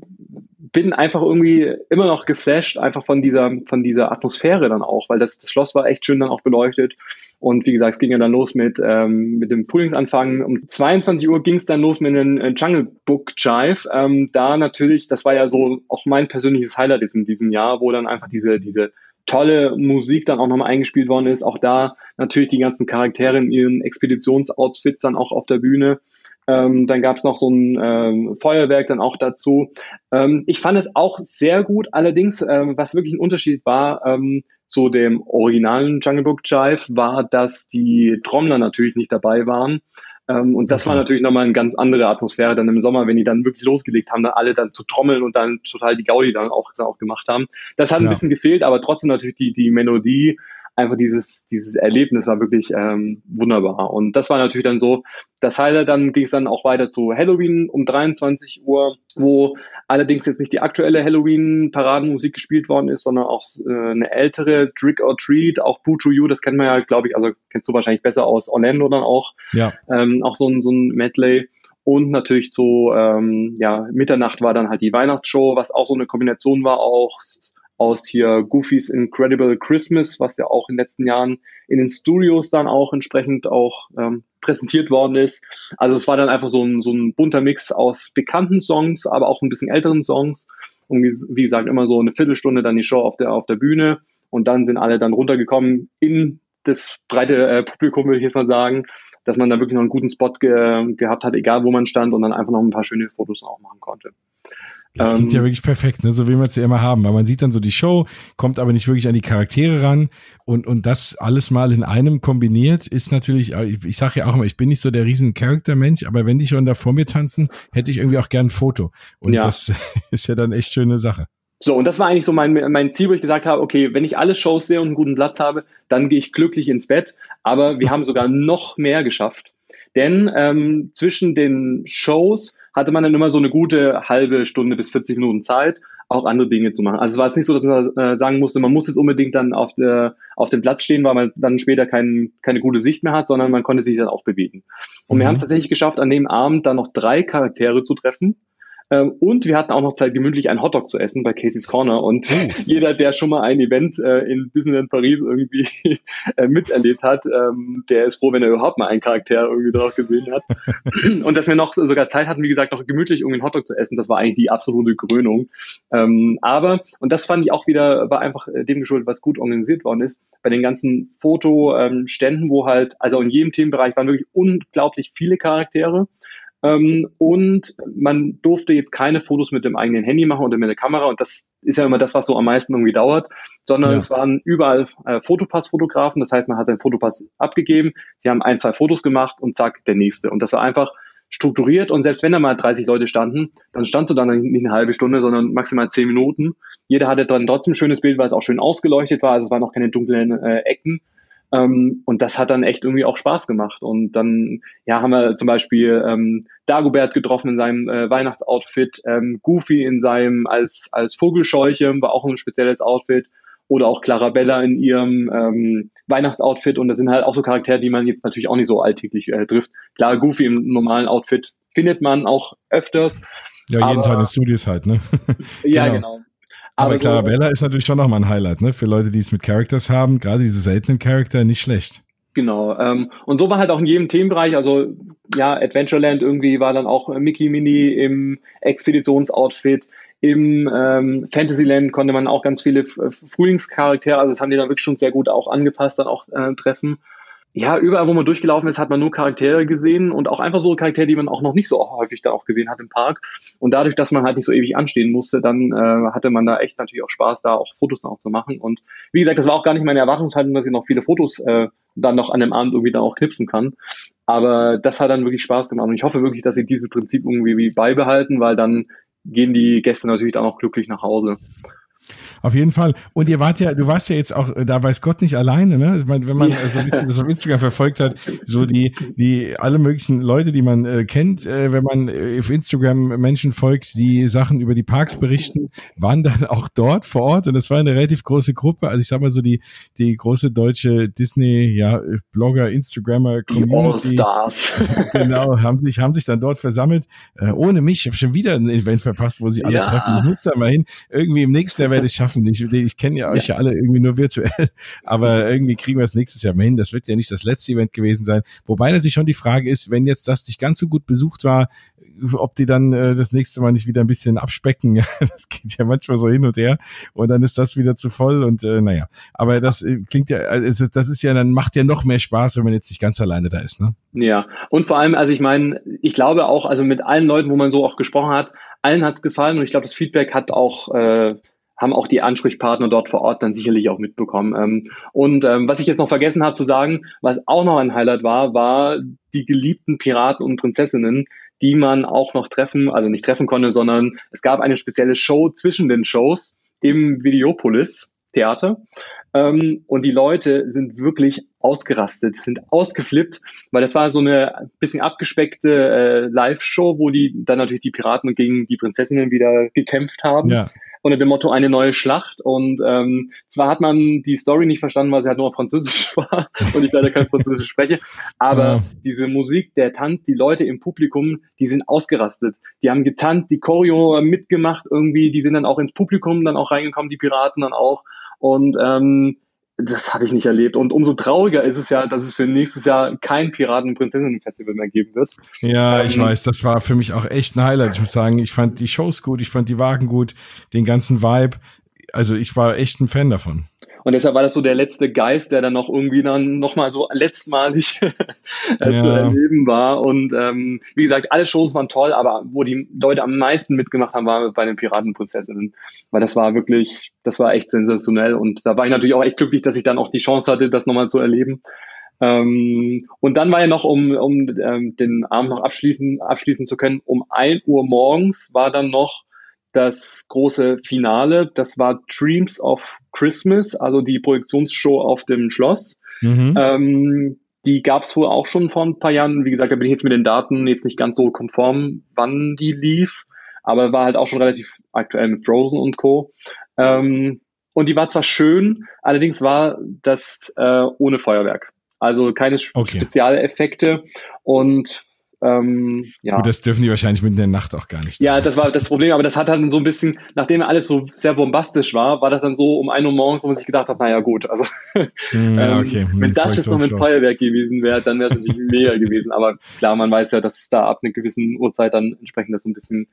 bin einfach irgendwie immer noch geflasht, einfach von dieser, von dieser Atmosphäre dann auch, weil das, das Schloss war echt schön dann auch beleuchtet. Und wie gesagt, es ging ja dann los mit, ähm, mit dem Frühlingsanfang. Um 22 Uhr ging es dann los mit einem äh, Jungle Book Jive. Ähm, da natürlich, das war ja so auch mein persönliches Highlight in diesem Jahr, wo dann einfach diese, diese tolle Musik dann auch nochmal eingespielt worden ist. Auch da natürlich die ganzen Charaktere in ihren Expeditionsoutfits dann auch auf der Bühne. Ähm, dann gab es noch so ein ähm, Feuerwerk dann auch dazu. Ähm, ich fand es auch sehr gut, allerdings, ähm, was wirklich ein Unterschied war ähm, zu dem originalen Jungle Book Jive, war, dass die Trommler natürlich nicht dabei waren. Ähm, und das okay. war natürlich nochmal eine ganz andere Atmosphäre dann im Sommer, wenn die dann wirklich losgelegt haben, dann alle dann zu trommeln und dann total die Gaudi dann auch, dann auch gemacht haben. Das hat ein bisschen gefehlt, aber trotzdem natürlich die, die Melodie einfach dieses, dieses Erlebnis war wirklich ähm, wunderbar. Und das war natürlich dann so, das Highlight, dann ging es dann auch weiter zu Halloween um 23 Uhr, wo allerdings jetzt nicht die aktuelle Halloween-Paradenmusik gespielt worden ist, sondern auch äh, eine ältere Trick or Treat, auch Boo to You, das kennt man ja, glaube ich, also kennst du wahrscheinlich besser aus Orlando dann auch. Ja. Ähm, auch so ein, so ein Medley. Und natürlich zu ähm, ja, Mitternacht war dann halt die Weihnachtsshow, was auch so eine Kombination war, auch aus hier Goofy's Incredible Christmas, was ja auch in den letzten Jahren in den Studios dann auch entsprechend auch ähm, präsentiert worden ist. Also es war dann einfach so ein, so ein bunter Mix aus bekannten Songs, aber auch ein bisschen älteren Songs. Und wie, gesagt, immer so eine Viertelstunde dann die Show auf der, auf der Bühne. Und dann sind alle dann runtergekommen in das breite äh, Publikum, würde ich jetzt mal sagen, dass man da wirklich noch einen guten Spot ge gehabt hat, egal wo man stand und dann einfach noch ein paar schöne Fotos auch machen konnte.
Das klingt ja ähm, wirklich perfekt, ne? so will man es ja immer haben. Weil man sieht dann so die Show, kommt aber nicht wirklich an die Charaktere ran. Und, und das alles mal in einem kombiniert ist natürlich, ich, ich sage ja auch immer, ich bin nicht so der riesen Charaktermensch, aber wenn die schon da vor mir tanzen, hätte ich irgendwie auch gern ein Foto. Und ja. das ist ja dann echt schöne Sache.
So, und das war eigentlich so mein, mein Ziel, wo ich gesagt habe, okay, wenn ich alle Shows sehe und einen guten Platz habe, dann gehe ich glücklich ins Bett. Aber wir haben sogar noch mehr geschafft. Denn ähm, zwischen den Shows hatte man dann immer so eine gute halbe Stunde bis 40 Minuten Zeit, auch andere Dinge zu machen. Also es war jetzt nicht so, dass man äh, sagen musste, man muss jetzt unbedingt dann auf, der, auf dem Platz stehen, weil man dann später kein, keine gute Sicht mehr hat, sondern man konnte sich dann auch bewegen. Und mhm. wir haben tatsächlich geschafft, an dem Abend dann noch drei Charaktere zu treffen und wir hatten auch noch Zeit, gemütlich einen Hotdog zu essen bei Casey's Corner. Und oh. jeder, der schon mal ein Event äh, in Disneyland Paris irgendwie äh, miterlebt hat, ähm, der ist froh, wenn er überhaupt mal einen Charakter irgendwie drauf gesehen hat. und dass wir noch sogar Zeit hatten, wie gesagt, noch gemütlich irgendwie einen Hotdog zu essen, das war eigentlich die absolute Krönung. Ähm, aber, und das fand ich auch wieder, war einfach äh, dem geschuldet, was gut organisiert worden ist, bei den ganzen Fotoständen, wo halt, also in jedem Themenbereich waren wirklich unglaublich viele Charaktere. Ähm, und man durfte jetzt keine Fotos mit dem eigenen Handy machen oder mit der Kamera. Und das ist ja immer das, was so am meisten irgendwie dauert, sondern ja. es waren überall äh, Fotopass-Fotografen. Das heißt, man hat seinen Fotopass abgegeben. Sie haben ein, zwei Fotos gemacht und zack, der nächste. Und das war einfach strukturiert und selbst wenn da mal 30 Leute standen, dann standst du dann nicht eine halbe Stunde, sondern maximal zehn Minuten. Jeder hatte dann trotzdem ein schönes Bild, weil es auch schön ausgeleuchtet war, also es waren noch keine dunklen äh, Ecken ähm, und das hat dann echt irgendwie auch Spaß gemacht. Und dann, ja, haben wir zum Beispiel ähm, Dagobert getroffen in seinem äh, Weihnachtsoutfit, ähm, Goofy in seinem als, als Vogelscheuche, war auch ein spezielles Outfit. Oder auch Clarabella in ihrem ähm, Weihnachtsoutfit. Und das sind halt auch so Charaktere, die man jetzt natürlich auch nicht so alltäglich äh, trifft. Klar, Goofy im normalen Outfit findet man auch öfters.
Ja, jeden Tag in Studios halt, ne?
ja, genau.
Aber, Aber Clarabella so, ist natürlich schon nochmal ein Highlight, ne? Für Leute, die es mit Characters haben, gerade diese seltenen Charakter, nicht schlecht.
Genau. Ähm, und so war halt auch in jedem Themenbereich, also ja, Adventureland irgendwie war dann auch Mickey Mini im Expeditionsoutfit. Im ähm, Fantasyland konnte man auch ganz viele Frühlingscharaktere, also das haben die dann wirklich schon sehr gut auch angepasst, dann auch äh, treffen ja, überall, wo man durchgelaufen ist, hat man nur Charaktere gesehen und auch einfach so Charaktere, die man auch noch nicht so häufig da auch gesehen hat im Park. Und dadurch, dass man halt nicht so ewig anstehen musste, dann äh, hatte man da echt natürlich auch Spaß, da auch Fotos noch zu machen. Und wie gesagt, das war auch gar nicht meine Erwartungshaltung, dass ich noch viele Fotos äh, dann noch an dem Abend irgendwie dann auch knipsen kann. Aber das hat dann wirklich Spaß gemacht. Und ich hoffe wirklich, dass sie dieses Prinzip irgendwie beibehalten, weil dann gehen die Gäste natürlich dann auch glücklich nach Hause.
Auf jeden Fall. Und ihr wart ja, du warst ja jetzt auch, da weiß Gott nicht alleine, ne? Wenn man so ein bisschen das auf Instagram verfolgt hat, so die, die alle möglichen Leute, die man äh, kennt, äh, wenn man äh, auf Instagram Menschen folgt, die Sachen über die Parks berichten, waren dann auch dort vor Ort und das war eine relativ große Gruppe. Also ich sag mal so die, die große deutsche Disney, ja, Blogger, Instagrammer, Community.
All-Stars.
genau, haben sich, haben sich dann dort versammelt. Äh, ohne mich, ich habe schon wieder ein Event verpasst, wo sie alle ja. treffen. Ich muss da mal hin. Irgendwie im nächsten Jahr werde ich schaffen. Ich, ich kenne ja euch ja. ja alle irgendwie nur virtuell, aber irgendwie kriegen wir es nächstes Jahr mal hin. Das wird ja nicht das letzte Event gewesen sein. Wobei natürlich schon die Frage ist, wenn jetzt das nicht ganz so gut besucht war, ob die dann äh, das nächste Mal nicht wieder ein bisschen abspecken. das geht ja manchmal so hin und her und dann ist das wieder zu voll und äh, naja. Aber das äh, klingt ja, also das ist ja, dann macht ja noch mehr Spaß, wenn man jetzt nicht ganz alleine da ist, ne?
Ja, und vor allem, also ich meine, ich glaube auch, also mit allen Leuten, wo man so auch gesprochen hat, allen hat's gefallen und ich glaube, das Feedback hat auch äh, haben auch die Ansprechpartner dort vor Ort dann sicherlich auch mitbekommen. Ähm, und ähm, was ich jetzt noch vergessen habe zu sagen, was auch noch ein Highlight war, war die geliebten Piraten und Prinzessinnen, die man auch noch treffen, also nicht treffen konnte, sondern es gab eine spezielle Show zwischen den Shows im Videopolis Theater. Ähm, und die Leute sind wirklich ausgerastet, sind ausgeflippt, weil das war so eine bisschen abgespeckte äh, Live-Show, wo die dann natürlich die Piraten gegen die Prinzessinnen wieder gekämpft haben. Ja unter dem Motto eine neue Schlacht. Und ähm, zwar hat man die Story nicht verstanden, weil sie halt nur auf Französisch war und ich leider kein Französisch spreche. Aber ja. diese Musik, der Tanz, die Leute im Publikum, die sind ausgerastet. Die haben getanzt, die Choreo mitgemacht irgendwie, die sind dann auch ins Publikum dann auch reingekommen, die Piraten dann auch. Und ähm, das habe ich nicht erlebt. Und umso trauriger ist es ja, dass es für nächstes Jahr kein Piraten- und Prinzessinnen-Festival mehr geben wird.
Ja, ähm, ich weiß, das war für mich auch echt ein Highlight. Ich muss sagen, ich fand die Shows gut, ich fand die Wagen gut, den ganzen Vibe. Also ich war echt ein Fan davon.
Und deshalb war das so der letzte Geist, der dann noch irgendwie dann nochmal so letztmalig äh, ja. zu erleben war. Und ähm, wie gesagt, alle Shows waren toll, aber wo die Leute am meisten mitgemacht haben, war bei den Piratenprinzessinnen. Weil das war wirklich, das war echt sensationell. Und da war ich natürlich auch echt glücklich, dass ich dann auch die Chance hatte, das nochmal zu erleben. Ähm, und dann war ja noch, um, um ähm, den Abend noch abschließen, abschließen zu können, um ein Uhr morgens war dann noch das große Finale. Das war Dreams of Christmas, also die Projektionsshow auf dem Schloss. Mhm. Ähm, die gab es wohl auch schon vor ein paar Jahren. Wie gesagt, da bin ich jetzt mit den Daten jetzt nicht ganz so konform, wann die lief, aber war halt auch schon relativ aktuell mit Frozen und Co. Ähm, und die war zwar schön, allerdings war das äh, ohne Feuerwerk. Also keine okay. Spezialeffekte und ähm, ja.
Gut, das dürfen die wahrscheinlich mitten in der Nacht auch gar nicht.
Ja, das war das Problem, aber das hat dann so ein bisschen, nachdem alles so sehr bombastisch war, war das dann so um ein Uhr morgens, wo man sich gedacht hat, naja gut, also hm, ja, ähm, okay. ähm, wenn das jetzt noch mit Feuerwerk gewesen wäre, dann wäre es natürlich mega gewesen. Aber klar, man weiß ja, dass da ab einer gewissen Uhrzeit dann entsprechend das ein bisschen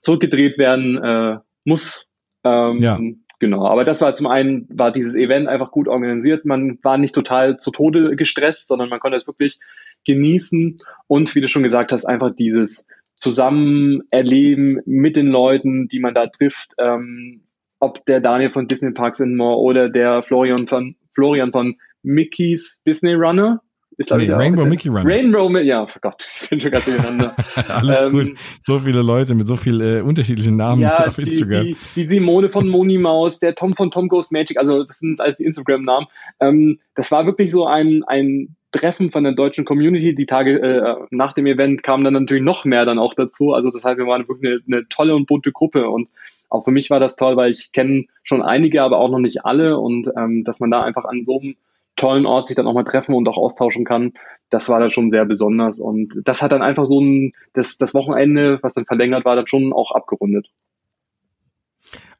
zurückgedreht werden äh, muss. Ähm, ja. Genau, aber das war zum einen, war dieses Event einfach gut organisiert. Man war nicht total zu Tode gestresst, sondern man konnte es wirklich genießen und wie du schon gesagt hast, einfach dieses zusammen erleben mit den Leuten, die man da trifft, ähm, ob der Daniel von Disney Parks and More oder der Florian von Florian von Mickey's Disney Runner.
Ist nee, Rainbow auch, Mickey Runner.
Rainbow, ja, oh Gott, ich bin schon ganz durcheinander.
Alles ähm, gut. So viele Leute mit so vielen äh, unterschiedlichen Namen
ja, auf Instagram. Die, die, die Simone von Moni Maus, der Tom von Tom Goes Magic, also das sind alles die Instagram-Namen. Ähm, das war wirklich so ein, ein Treffen von der deutschen Community. Die Tage äh, nach dem Event kamen dann natürlich noch mehr dann auch dazu. Also das heißt, wir waren wirklich eine, eine tolle und bunte Gruppe und auch für mich war das toll, weil ich kenne schon einige, aber auch noch nicht alle und ähm, dass man da einfach an so einem tollen Ort sich dann auch mal treffen und auch austauschen kann. Das war dann schon sehr besonders und das hat dann einfach so ein, das, das Wochenende, was dann verlängert war, dann schon auch abgerundet.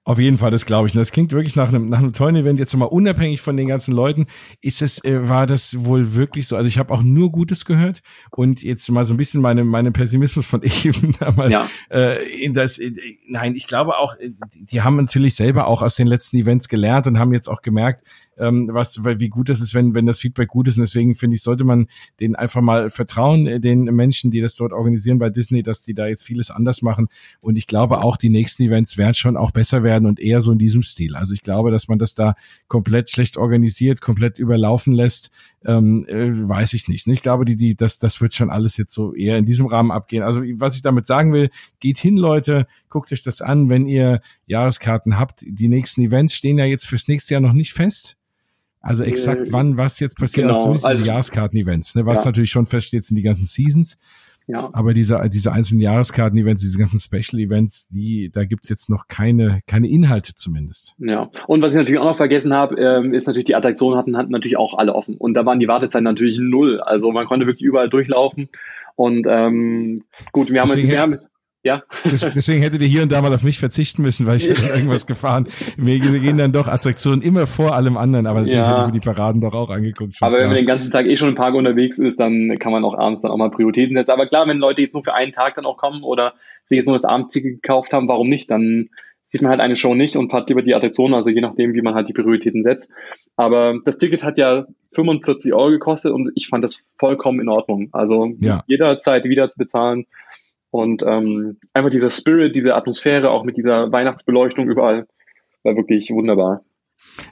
Auf jeden Fall, das glaube ich. Und das klingt wirklich nach einem, nach einem tollen Event. Jetzt mal unabhängig von den ganzen Leuten, ist es, äh, war das wohl wirklich so? Also ich habe auch nur Gutes gehört und jetzt mal so ein bisschen meine, meine Pessimismus von eben da mal ja. äh, in das. In, nein, ich glaube auch, äh, die haben natürlich selber auch aus den letzten Events gelernt und haben jetzt auch gemerkt, ähm, was, weil wie gut das ist, wenn, wenn das Feedback gut ist. Und deswegen finde ich, sollte man denen einfach mal vertrauen, äh, den Menschen, die das dort organisieren bei Disney, dass die da jetzt vieles anders machen. Und ich glaube auch, die nächsten Events werden schon auch besser werden und eher so in diesem Stil. Also ich glaube, dass man das da komplett schlecht organisiert, komplett überlaufen lässt, ähm, äh, weiß ich nicht. Ich glaube, die, die, das, das wird schon alles jetzt so eher in diesem Rahmen abgehen. Also was ich damit sagen will, geht hin, Leute, guckt euch das an, wenn ihr Jahreskarten habt. Die nächsten Events stehen ja jetzt fürs nächste Jahr noch nicht fest. Also exakt äh, wann was jetzt passiert, genau. also diese Jahreskarten-Events, ne? Was ja. natürlich schon feststeht, sind die ganzen Seasons. Ja. Aber diese, diese einzelnen Jahreskarten-Events, diese ganzen Special-Events, die, da gibt's jetzt noch keine, keine Inhalte zumindest.
Ja. Und was ich natürlich auch noch vergessen habe, ähm, ist natürlich, die Attraktionen hatten, hatten natürlich auch alle offen. Und da waren die Wartezeiten natürlich null. Also man konnte wirklich überall durchlaufen. Und ähm, gut, wir haben, Deswegen wir haben ja.
Deswegen hättet ihr hier und da mal auf mich verzichten müssen, weil ich hätte irgendwas gefahren. Mir gehen dann doch Attraktionen immer vor allem anderen, aber natürlich ja. hätte ich mir die Paraden doch auch angeguckt.
aber klar. wenn man den ganzen Tag eh schon im Park unterwegs ist, dann kann man auch abends dann auch mal Prioritäten setzen. Aber klar, wenn Leute jetzt nur für einen Tag dann auch kommen oder sich jetzt nur das Abendticket gekauft haben, warum nicht? Dann sieht man halt eine Show nicht und fährt lieber die Attraktion, also je nachdem, wie man halt die Prioritäten setzt. Aber das Ticket hat ja 45 Euro gekostet und ich fand das vollkommen in Ordnung. Also ja. jederzeit wieder zu bezahlen, und ähm, einfach dieser Spirit, diese Atmosphäre, auch mit dieser Weihnachtsbeleuchtung überall, war wirklich wunderbar.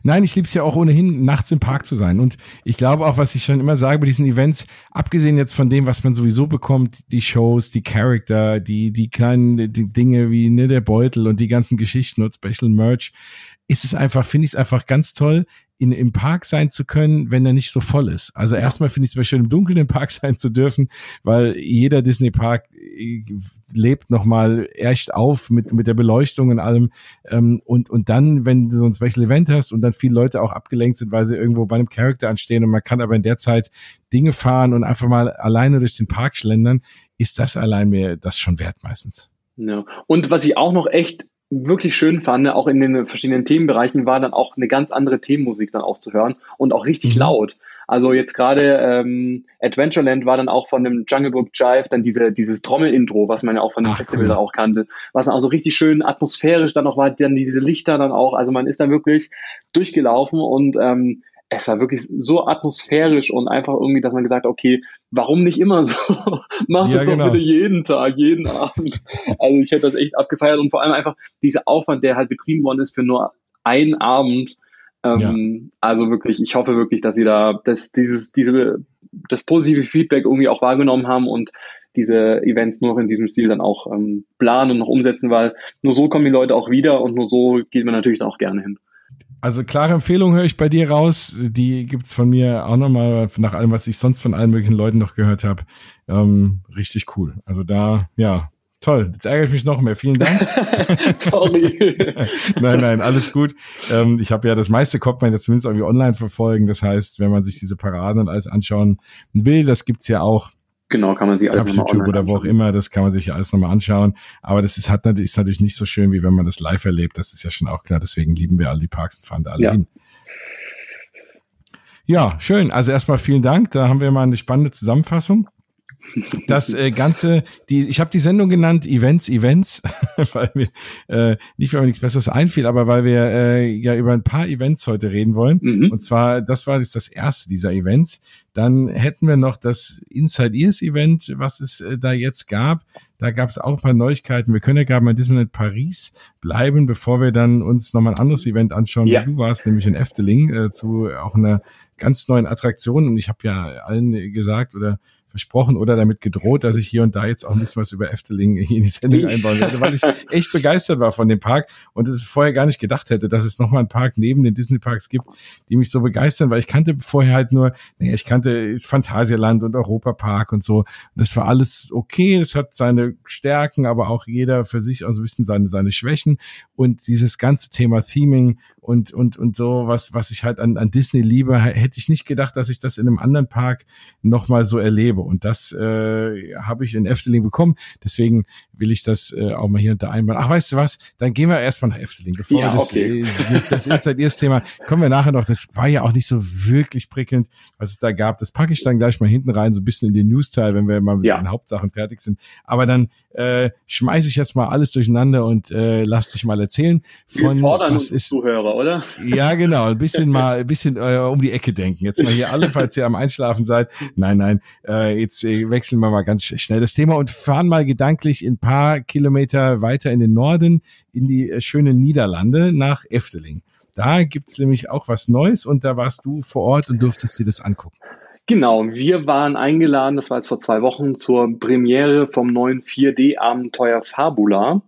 Nein, ich liebe es ja auch ohnehin, nachts im Park zu sein. Und ich glaube auch, was ich schon immer sage bei diesen Events, abgesehen jetzt von dem, was man sowieso bekommt, die Shows, die Charakter, die, die kleinen die Dinge wie ne, der Beutel und die ganzen Geschichten und Special Merch, ist es einfach, finde ich es einfach ganz toll, in, im Park sein zu können, wenn er nicht so voll ist. Also erstmal finde ich es mir schön, im Dunkeln im Park sein zu dürfen, weil jeder Disney Park äh, lebt nochmal echt auf mit, mit der Beleuchtung und allem. Ähm, und, und dann, wenn du so ein Special Event hast und dann viele Leute auch abgelenkt sind, weil sie irgendwo bei einem Charakter anstehen und man kann aber in der Zeit Dinge fahren und einfach mal alleine durch den Park schlendern, ist das allein mir das schon wert meistens.
Ja. Und was ich auch noch echt wirklich schön fand, auch in den verschiedenen Themenbereichen, war dann auch eine ganz andere Themenmusik dann auch zu hören und auch richtig mhm. laut. Also jetzt gerade ähm, Adventureland war dann auch von dem Jungle Book Jive dann diese, dieses Trommel-Intro, was man ja auch von dem Ach, Festival cool. auch kannte, was dann auch so richtig schön atmosphärisch dann auch war, dann diese Lichter dann auch, also man ist dann wirklich durchgelaufen und ähm, es war wirklich so atmosphärisch und einfach irgendwie, dass man gesagt hat, okay, warum nicht immer so? Mach ja, das genau. doch bitte jeden Tag, jeden Abend. Also ich hätte das echt abgefeiert und vor allem einfach dieser Aufwand, der halt betrieben worden ist für nur einen Abend. Ähm, ja. Also wirklich, ich hoffe wirklich, dass sie da das, dieses, diese, das positive Feedback irgendwie auch wahrgenommen haben und diese Events nur noch in diesem Stil dann auch ähm, planen und noch umsetzen, weil nur so kommen die Leute auch wieder und nur so geht man natürlich dann auch gerne hin.
Also klare Empfehlung höre ich bei dir raus. Die gibt's von mir auch nochmal, nach allem, was ich sonst von allen möglichen Leuten noch gehört habe. Ähm, richtig cool. Also da, ja, toll. Jetzt ärgere ich mich noch mehr. Vielen Dank. Sorry. nein, nein, alles gut. Ähm, ich habe ja das meiste kommt man jetzt zumindest irgendwie online verfolgen. Das heißt, wenn man sich diese Paraden und alles anschauen will, das gibt's ja auch
Genau, kann man sich
alles auf YouTube oder wo auch immer, das kann man sich ja alles nochmal anschauen. Aber das ist, hat, ist natürlich nicht so schön, wie wenn man das live erlebt. Das ist ja schon auch klar. Deswegen lieben wir alle die Parks und fahren da alle ja. hin. Ja, schön. Also erstmal vielen Dank. Da haben wir mal eine spannende Zusammenfassung. Das äh, Ganze, die, ich habe die Sendung genannt Events, Events, weil mir äh, nicht, weil mir nichts Besseres einfiel, aber weil wir äh, ja über ein paar Events heute reden wollen. Mhm. Und zwar, das war jetzt das erste dieser Events. Dann hätten wir noch das Inside Ears Event, was es äh, da jetzt gab. Da gab es auch ein paar Neuigkeiten. Wir können ja gerade mal Disneyland Paris bleiben, bevor wir dann uns nochmal ein anderes Event anschauen, ja. wo du warst, nämlich in Efteling, äh, zu auch einer ganz neuen Attraktion. Und ich habe ja allen gesagt oder versprochen oder damit gedroht, dass ich hier und da jetzt auch ein bisschen was über Efteling in die Sendung einbauen werde, weil ich echt begeistert war von dem Park und es vorher gar nicht gedacht hätte, dass es nochmal einen Park neben den Disney Parks gibt, die mich so begeistern, weil ich kannte vorher halt nur, naja, ich kannte kannte Phantasialand und Europapark und so. Und das war alles okay. Es hat seine Stärken, aber auch jeder für sich auch so ein bisschen seine, seine Schwächen. Und dieses ganze Thema Theming und, und, und so, was, was ich halt an, an Disney liebe, hätte ich nicht gedacht, dass ich das in einem anderen Park nochmal so erlebe. Und das äh, habe ich in Efteling bekommen. Deswegen will ich das äh, auch mal hier unter einmal. Ach, weißt du was? Dann gehen wir erstmal nach Efteling, bevor ja, wir das, okay. äh, das, das Inside Ears Thema, kommen wir nachher noch. Das war ja auch nicht so wirklich prickelnd, was es da gab. Das packe ich dann gleich mal hinten rein, so ein bisschen in den News-Teil, wenn wir mal mit ja. den Hauptsachen fertig sind. Aber dann äh, schmeiße ich jetzt mal alles durcheinander und äh, lass dich mal erzählen
von was ist Zuhörer, oder?
Ja, genau, ein bisschen mal ein bisschen äh, um die Ecke denken. Jetzt mal hier alle, falls ihr am Einschlafen seid. Nein, nein, äh, jetzt äh, wechseln wir mal ganz schnell das Thema und fahren mal gedanklich in paar Kilometer weiter in den Norden in die äh, schönen Niederlande nach Efteling. Da gibt's nämlich auch was Neues und da warst du vor Ort und durftest dir das angucken.
Genau, wir waren eingeladen, das war jetzt vor zwei Wochen, zur Premiere vom neuen 4D-Abenteuer Fabula.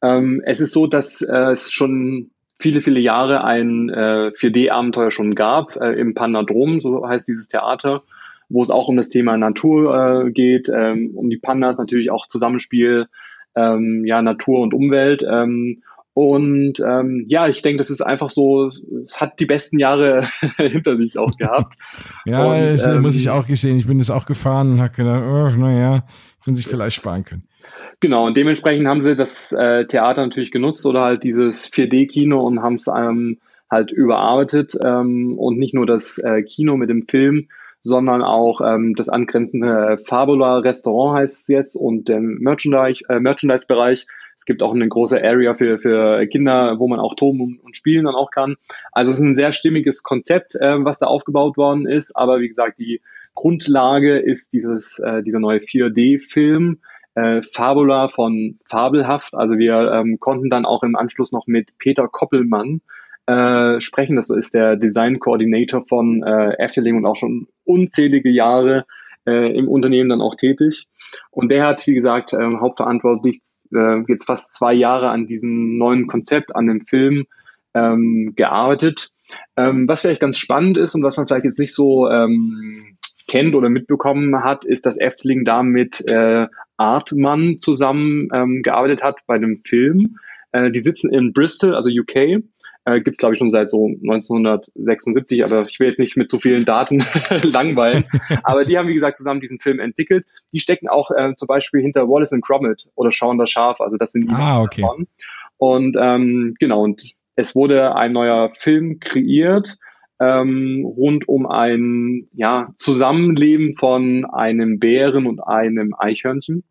Ähm, es ist so, dass äh, es schon viele, viele Jahre ein äh, 4D-Abenteuer schon gab, äh, im Pandadrom, so heißt dieses Theater, wo es auch um das Thema Natur äh, geht, ähm, um die Pandas, natürlich auch Zusammenspiel, ähm, ja, Natur und Umwelt. Ähm, und ähm, ja, ich denke, das ist einfach so, hat die besten Jahre hinter sich auch gehabt.
ja, und, das ähm, muss ich auch gesehen. Ich bin das auch gefahren und habe gedacht, oh, naja, können sich vielleicht sparen können.
Genau, und dementsprechend haben sie das äh, Theater natürlich genutzt oder halt dieses 4D-Kino und haben es ähm, halt überarbeitet ähm, und nicht nur das äh, Kino mit dem Film, sondern auch ähm, das angrenzende Fabula Restaurant heißt es jetzt und der Merchandise, äh, Merchandise-Bereich. Es gibt auch eine große Area für, für Kinder, wo man auch toben und spielen dann auch kann. Also es ist ein sehr stimmiges Konzept, äh, was da aufgebaut worden ist. Aber wie gesagt, die Grundlage ist dieses, äh, dieser neue 4D-Film. Äh, Fabula von Fabelhaft. Also wir ähm, konnten dann auch im Anschluss noch mit Peter Koppelmann äh, sprechen. Das ist der Design Coordinator von äh, Efteling und auch schon unzählige Jahre äh, im Unternehmen dann auch tätig. Und der hat, wie gesagt, äh, hauptverantwortlich äh, jetzt fast zwei Jahre an diesem neuen Konzept, an dem Film ähm, gearbeitet. Ähm, was vielleicht ganz spannend ist und was man vielleicht jetzt nicht so ähm, kennt oder mitbekommen hat, ist, dass Efteling da mit äh, Artmann zusammen ähm, gearbeitet hat bei dem Film. Äh, die sitzen in Bristol, also UK, äh, Gibt es, glaube ich, schon seit so 1976, aber ich will jetzt nicht mit so vielen Daten langweilen. aber die haben, wie gesagt, zusammen diesen Film entwickelt. Die stecken auch äh, zum Beispiel hinter Wallace and Gromit oder Schauen das Schaf. Also das sind die
ah, okay.
davon. Und ähm, genau, und es wurde ein neuer Film kreiert ähm, rund um ein ja, Zusammenleben von einem Bären und einem Eichhörnchen.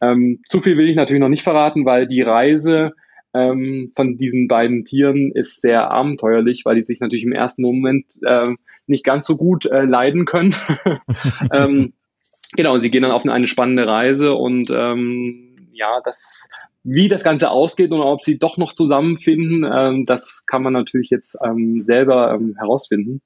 Ähm, zu viel will ich natürlich noch nicht verraten, weil die Reise ähm, von diesen beiden Tieren ist sehr abenteuerlich, weil die sich natürlich im ersten Moment äh, nicht ganz so gut äh, leiden können. ähm, genau, sie gehen dann auf eine spannende Reise und ähm, ja, das wie das Ganze ausgeht und ob sie doch noch zusammenfinden, ähm, das kann man natürlich jetzt ähm, selber ähm, herausfinden.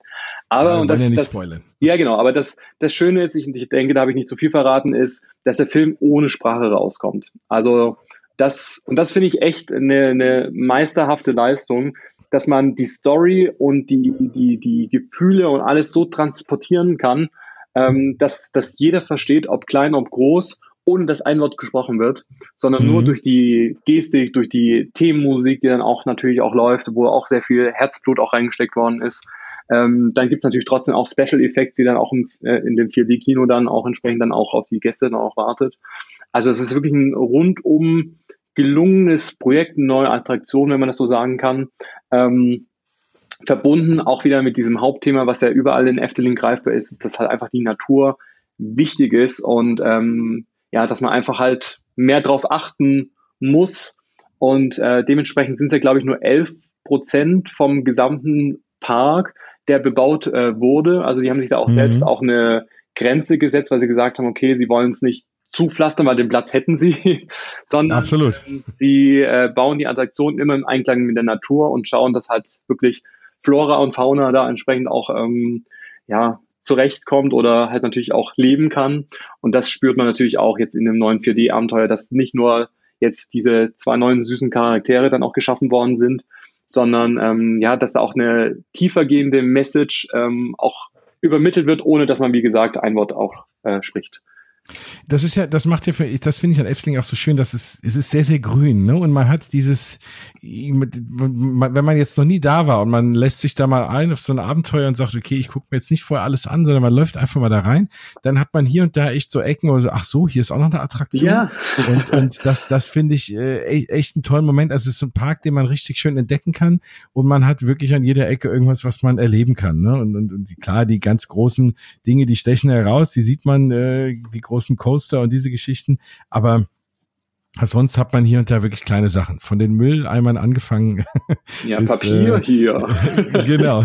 Aber ja, und das, ja, das ja genau, aber das das Schöne ist, ich, ich denke, da habe ich nicht zu viel verraten, ist, dass der Film ohne Sprache rauskommt. Also das, und das finde ich echt eine, eine meisterhafte Leistung, dass man die Story und die, die, die Gefühle und alles so transportieren kann, ähm, dass, dass jeder versteht, ob klein, ob groß, ohne dass ein Wort gesprochen wird, sondern mhm. nur durch die Gestik, durch die Themenmusik, die dann auch natürlich auch läuft, wo auch sehr viel Herzblut auch reingesteckt worden ist. Ähm, dann gibt es natürlich trotzdem auch Special Effects, die dann auch im, äh, in dem 4D-Kino dann auch entsprechend dann auch auf die Gäste dann auch wartet. Also es ist wirklich ein rundum gelungenes Projekt, eine neue Attraktion, wenn man das so sagen kann. Ähm, verbunden auch wieder mit diesem Hauptthema, was ja überall in Efteling greifbar ist, ist, dass halt einfach die Natur wichtig ist und ähm, ja, dass man einfach halt mehr drauf achten muss. Und äh, dementsprechend sind es ja, glaube ich, nur 11 Prozent vom gesamten Park, der bebaut äh, wurde. Also die haben sich da auch mhm. selbst auch eine Grenze gesetzt, weil sie gesagt haben, okay, sie wollen es nicht zupflastern, weil den Platz hätten sie, sondern
Absolut.
sie äh, bauen die Attraktionen immer im Einklang mit der Natur und schauen, dass halt wirklich Flora und Fauna da entsprechend auch ähm, ja, zurechtkommt oder halt natürlich auch leben kann. Und das spürt man natürlich auch jetzt in dem neuen 4D-Abenteuer, dass nicht nur jetzt diese zwei neuen süßen Charaktere dann auch geschaffen worden sind, sondern ähm, ja, dass da auch eine tiefergehende Message ähm, auch übermittelt wird, ohne dass man, wie gesagt, ein Wort auch äh, spricht.
Das ist ja, das macht ja für, das finde ich an Efteling auch so schön, dass es, es ist sehr, sehr grün, ne? Und man hat dieses, wenn man jetzt noch nie da war und man lässt sich da mal ein auf so ein Abenteuer und sagt, okay, ich gucke mir jetzt nicht vorher alles an, sondern man läuft einfach mal da rein, dann hat man hier und da echt so Ecken oder so, ach so, hier ist auch noch eine Attraktion. Ja. Und, und das, das finde ich äh, e-, echt einen tollen Moment. Also es ist ein Park, den man richtig schön entdecken kann und man hat wirklich an jeder Ecke irgendwas, was man erleben kann, ne? Und, und, und klar, die ganz großen Dinge, die stechen heraus, die sieht man, äh, die großen Coaster und diese Geschichten. Aber Sonst hat man hier und da wirklich kleine Sachen. Von den Mülleimern angefangen.
Ja, bis, Papier äh, hier.
genau.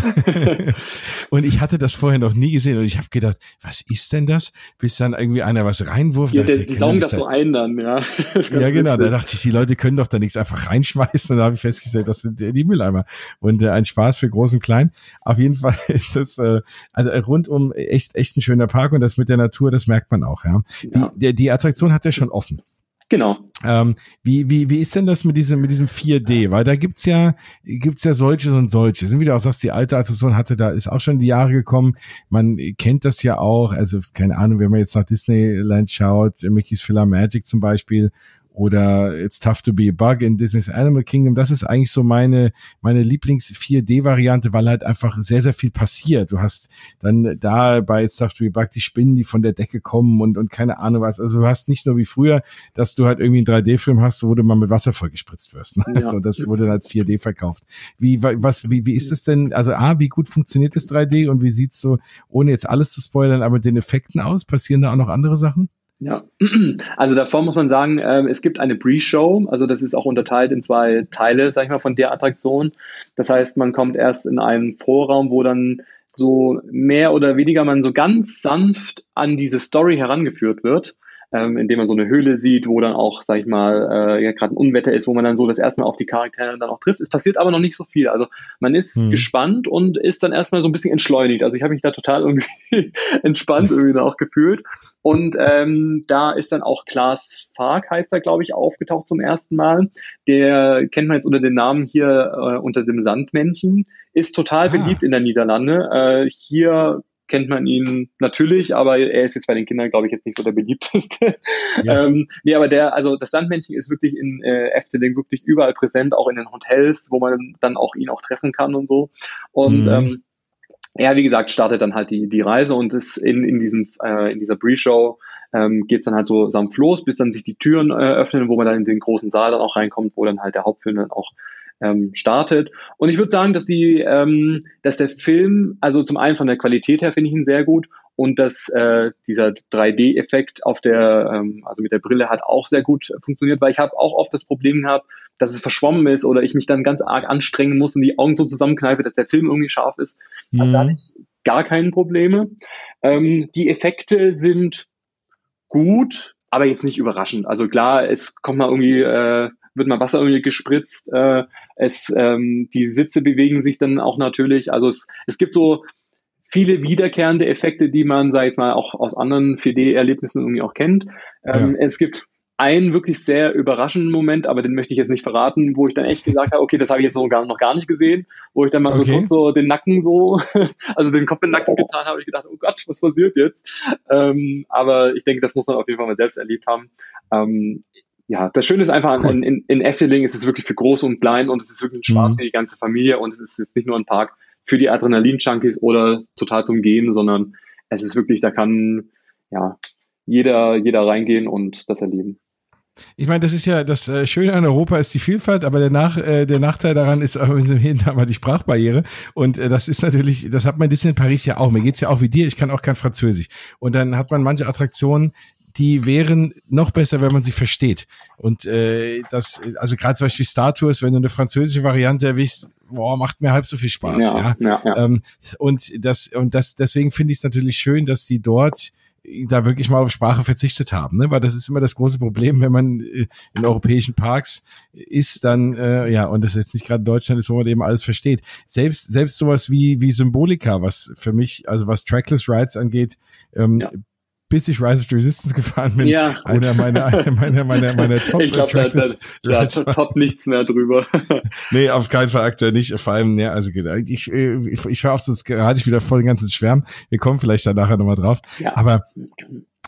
und ich hatte das vorher noch nie gesehen und ich habe gedacht, was ist denn das? Bis dann irgendwie einer was reinwurft.
Ja, der, die saugen das so ein dann, ja.
ja, genau. Da dachte ich, die Leute können doch da nichts einfach reinschmeißen. Und da habe ich festgestellt, das sind die Mülleimer. Und äh, ein Spaß für Groß und Klein. Auf jeden Fall ist das äh, also rundum echt, echt ein schöner Park und das mit der Natur, das merkt man auch. Ja. ja. Die, die Attraktion hat ja schon offen.
Genau.
Ähm, wie, wie, wie ist denn das mit diesem, mit diesem 4D? Weil da gibt's ja, gibt's ja solches und solches. Und wie du auch sagst, die alte Attraktion hatte, da ist auch schon die Jahre gekommen. Man kennt das ja auch. Also, keine Ahnung, wenn man jetzt nach Disneyland schaut, Mickey's Filler Magic zum Beispiel oder It's Tough to Be a Bug in Disney's Animal Kingdom. Das ist eigentlich so meine, meine Lieblings-4D-Variante, weil halt einfach sehr, sehr viel passiert. Du hast dann da bei It's Tough to Be a Bug die Spinnen, die von der Decke kommen und, und keine Ahnung was. Also du hast nicht nur wie früher, dass du halt irgendwie einen 3D-Film hast, wo du mal mit Wasser vollgespritzt wirst. Ne? Ja. Also das wurde dann als 4D verkauft. Wie, was, wie, wie ist es denn, also A, wie gut funktioniert das 3D und wie sieht's so, ohne jetzt alles zu spoilern, aber mit den Effekten aus? Passieren da auch noch andere Sachen?
Ja, also davor muss man sagen, äh, es gibt eine Pre-Show, also das ist auch unterteilt in zwei Teile, sag ich mal, von der Attraktion. Das heißt, man kommt erst in einen Vorraum, wo dann so mehr oder weniger man so ganz sanft an diese Story herangeführt wird ähm, indem man so eine Höhle sieht, wo dann auch, sag ich mal, äh, ja, gerade ein Unwetter ist, wo man dann so das erste Mal auf die Charaktere dann auch trifft. Es passiert aber noch nicht so viel. Also man ist mhm. gespannt und ist dann erstmal so ein bisschen entschleunigt. Also ich habe mich da total irgendwie entspannt irgendwie auch gefühlt. Und ähm, da ist dann auch Klaas Fark, heißt er, glaube ich, aufgetaucht zum ersten Mal. Der kennt man jetzt unter dem Namen hier äh, unter dem Sandmännchen, ist total ah. beliebt in der Niederlande. Äh, hier kennt man ihn natürlich, aber er ist jetzt bei den Kindern, glaube ich, jetzt nicht so der beliebteste. Ja. ähm, nee, aber der, also das Sandmännchen ist wirklich in äh, Efteling wirklich überall präsent, auch in den Hotels, wo man dann auch ihn auch treffen kann und so. Und mhm. ähm, ja, wie gesagt, startet dann halt die, die Reise und ist in, in, diesem, äh, in dieser Pre-Show ähm, geht dann halt so sanft los, bis dann sich die Türen äh, öffnen, wo man dann in den großen Saal dann auch reinkommt, wo dann halt der Hauptfilm dann auch ähm, startet. Und ich würde sagen, dass die, ähm, dass der Film, also zum einen von der Qualität her finde ich ihn sehr gut und dass äh, dieser 3D-Effekt auf der, ähm, also mit der Brille hat auch sehr gut funktioniert, weil ich habe auch oft das Problem gehabt, dass es verschwommen ist oder ich mich dann ganz arg anstrengen muss und die Augen so zusammenkneife, dass der Film irgendwie scharf ist. Mhm. Also da hatte ich gar keine Probleme. Ähm, die Effekte sind gut, aber jetzt nicht überraschend. Also klar, es kommt mal irgendwie äh, wird mal Wasser irgendwie gespritzt. Äh, es, ähm, die Sitze bewegen sich dann auch natürlich. Also es, es gibt so viele wiederkehrende Effekte, die man, sag ich mal, auch aus anderen 4D-Erlebnissen irgendwie auch kennt. Ähm, ja. Es gibt einen wirklich sehr überraschenden Moment, aber den möchte ich jetzt nicht verraten, wo ich dann echt gesagt habe, okay, das habe ich jetzt noch gar, noch gar nicht gesehen, wo ich dann mal okay. so kurz so den Nacken so, also den Kopf in den Nacken getan habe, ich gedacht, oh Gott, was passiert jetzt? Ähm, aber ich denke, das muss man auf jeden Fall mal selbst erlebt haben. Ähm, ja, das Schöne ist einfach, cool. in, in, Efteling ist es wirklich für groß und klein und es ist wirklich ein Spaß mhm. für die ganze Familie und es ist jetzt nicht nur ein Park für die Adrenalin-Junkies oder total zum Gehen, sondern es ist wirklich, da kann ja jeder, jeder reingehen und das erleben.
Ich meine, das ist ja das äh, Schöne an Europa ist die Vielfalt, aber der, Nach, äh, der Nachteil daran ist auch jeden Tag mal die Sprachbarriere. Und äh, das ist natürlich, das hat man Disney in Paris ja auch. Mir geht's ja auch wie dir, ich kann auch kein Französisch. Und dann hat man manche Attraktionen, die wären noch besser, wenn man sie versteht. Und äh, das, also gerade zum Beispiel Star Tours, wenn du eine französische Variante erwischst, boah, macht mir halb so viel Spaß. Ja, ja. ja, ja. Ähm, und das, und das, deswegen finde ich es natürlich schön, dass die dort da wirklich mal auf Sprache verzichtet haben, ne? weil das ist immer das große Problem, wenn man äh, in europäischen Parks ist, dann äh, ja und das jetzt nicht gerade Deutschland ist, wo man eben alles versteht. Selbst selbst sowas wie wie Symbolika, was für mich also was Trackless Rides angeht, ähm, ja bis ich Rise of the Resistance gefahren bin,
ja,
einer meiner, einer meiner, meiner, meiner Top
Ich glaube, da, da, da top nichts mehr drüber.
nee, auf keinen Fall aktuell nicht. Vor allem, ja, also ich, ich, ich höre auf, sonst gerade ich wieder voll den ganzen Schwärm. Wir kommen vielleicht da nachher nochmal drauf. Ja. Aber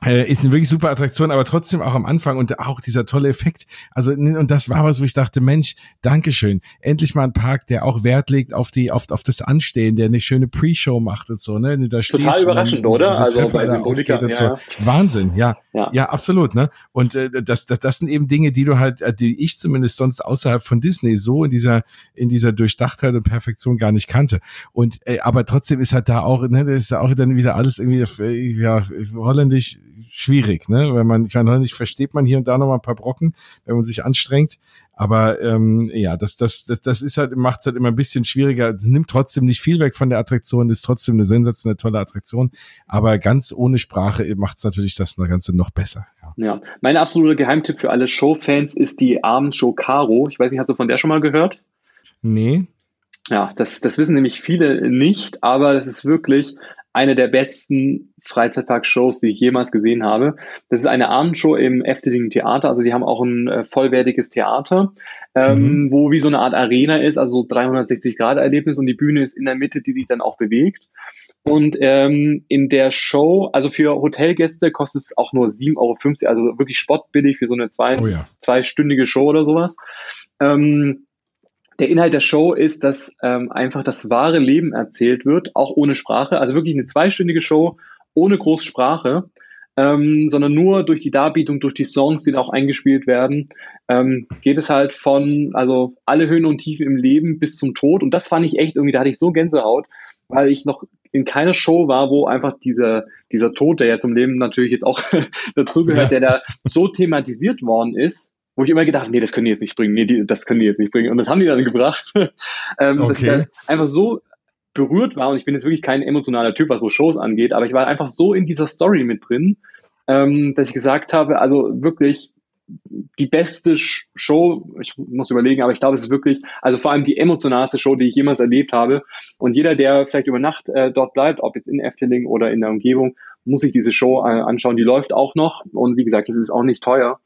äh, ist eine wirklich super Attraktion, aber trotzdem auch am Anfang und auch dieser tolle Effekt. Also und das war was, wo ich dachte, Mensch, Dankeschön, endlich mal ein Park, der auch Wert legt auf die auf, auf das Anstehen, der eine schöne Pre-Show macht und so, ne?
Da Total überraschend, diese, oder? Diese
also bei Symbolika, ja, so. ja. Wahnsinn, ja. ja, ja, absolut, ne? Und äh, das, das das sind eben Dinge, die du halt, äh, die ich zumindest sonst außerhalb von Disney so in dieser in dieser Durchdachtheit und Perfektion gar nicht kannte. Und äh, aber trotzdem ist halt da auch, ne, das ist ja auch dann wieder alles irgendwie äh, ja holländisch schwierig, ne? Wenn man, ich meine, nicht versteht man hier und da noch mal ein paar Brocken, wenn man sich anstrengt. Aber ähm, ja, das, das, das, das ist halt, macht es halt immer ein bisschen schwieriger. Es nimmt trotzdem nicht viel weg von der Attraktion, ist trotzdem eine sensationelle tolle Attraktion. Aber ganz ohne Sprache macht es natürlich das Ganze noch besser.
Ja. ja, mein absoluter Geheimtipp für alle Show-Fans ist die Abendshow Caro. Ich weiß nicht, hast du von der schon mal gehört?
Nee.
Ja, das, das wissen nämlich viele nicht, aber das ist wirklich eine der besten Freizeitpark-Shows, die ich jemals gesehen habe. Das ist eine Abendshow im Efteling Theater. Also die haben auch ein äh, vollwertiges Theater, ähm, mhm. wo wie so eine Art Arena ist, also 360-Grad-Erlebnis und die Bühne ist in der Mitte, die sich dann auch bewegt. Und ähm, in der Show, also für Hotelgäste kostet es auch nur 7,50 Euro, also wirklich spottbillig für so eine zwei, oh ja. zweistündige Show oder sowas. Ähm, der Inhalt der Show ist, dass ähm, einfach das wahre Leben erzählt wird, auch ohne Sprache. Also wirklich eine zweistündige Show ohne Großsprache, ähm, sondern nur durch die Darbietung, durch die Songs, die da auch eingespielt werden, ähm, geht es halt von, also alle Höhen und Tiefen im Leben bis zum Tod. Und das fand ich echt irgendwie, da hatte ich so Gänsehaut, weil ich noch in keiner Show war, wo einfach dieser, dieser Tod, der ja zum Leben natürlich jetzt auch dazugehört, ja. der da so thematisiert worden ist, wo ich immer gedacht habe, nee, das können die jetzt nicht bringen, nee, die, das können die jetzt nicht bringen. Und das haben die dann gebracht. ähm, okay. Dass ich dann einfach so berührt war und ich bin jetzt wirklich kein emotionaler Typ, was so Shows angeht, aber ich war einfach so in dieser Story mit drin, ähm, dass ich gesagt habe, also wirklich die beste Show, ich muss überlegen, aber ich glaube, es ist wirklich, also vor allem die emotionalste Show, die ich jemals erlebt habe. Und jeder, der vielleicht über Nacht äh, dort bleibt, ob jetzt in Efteling oder in der Umgebung, muss sich diese Show äh, anschauen. Die läuft auch noch und wie gesagt, das ist auch nicht teuer.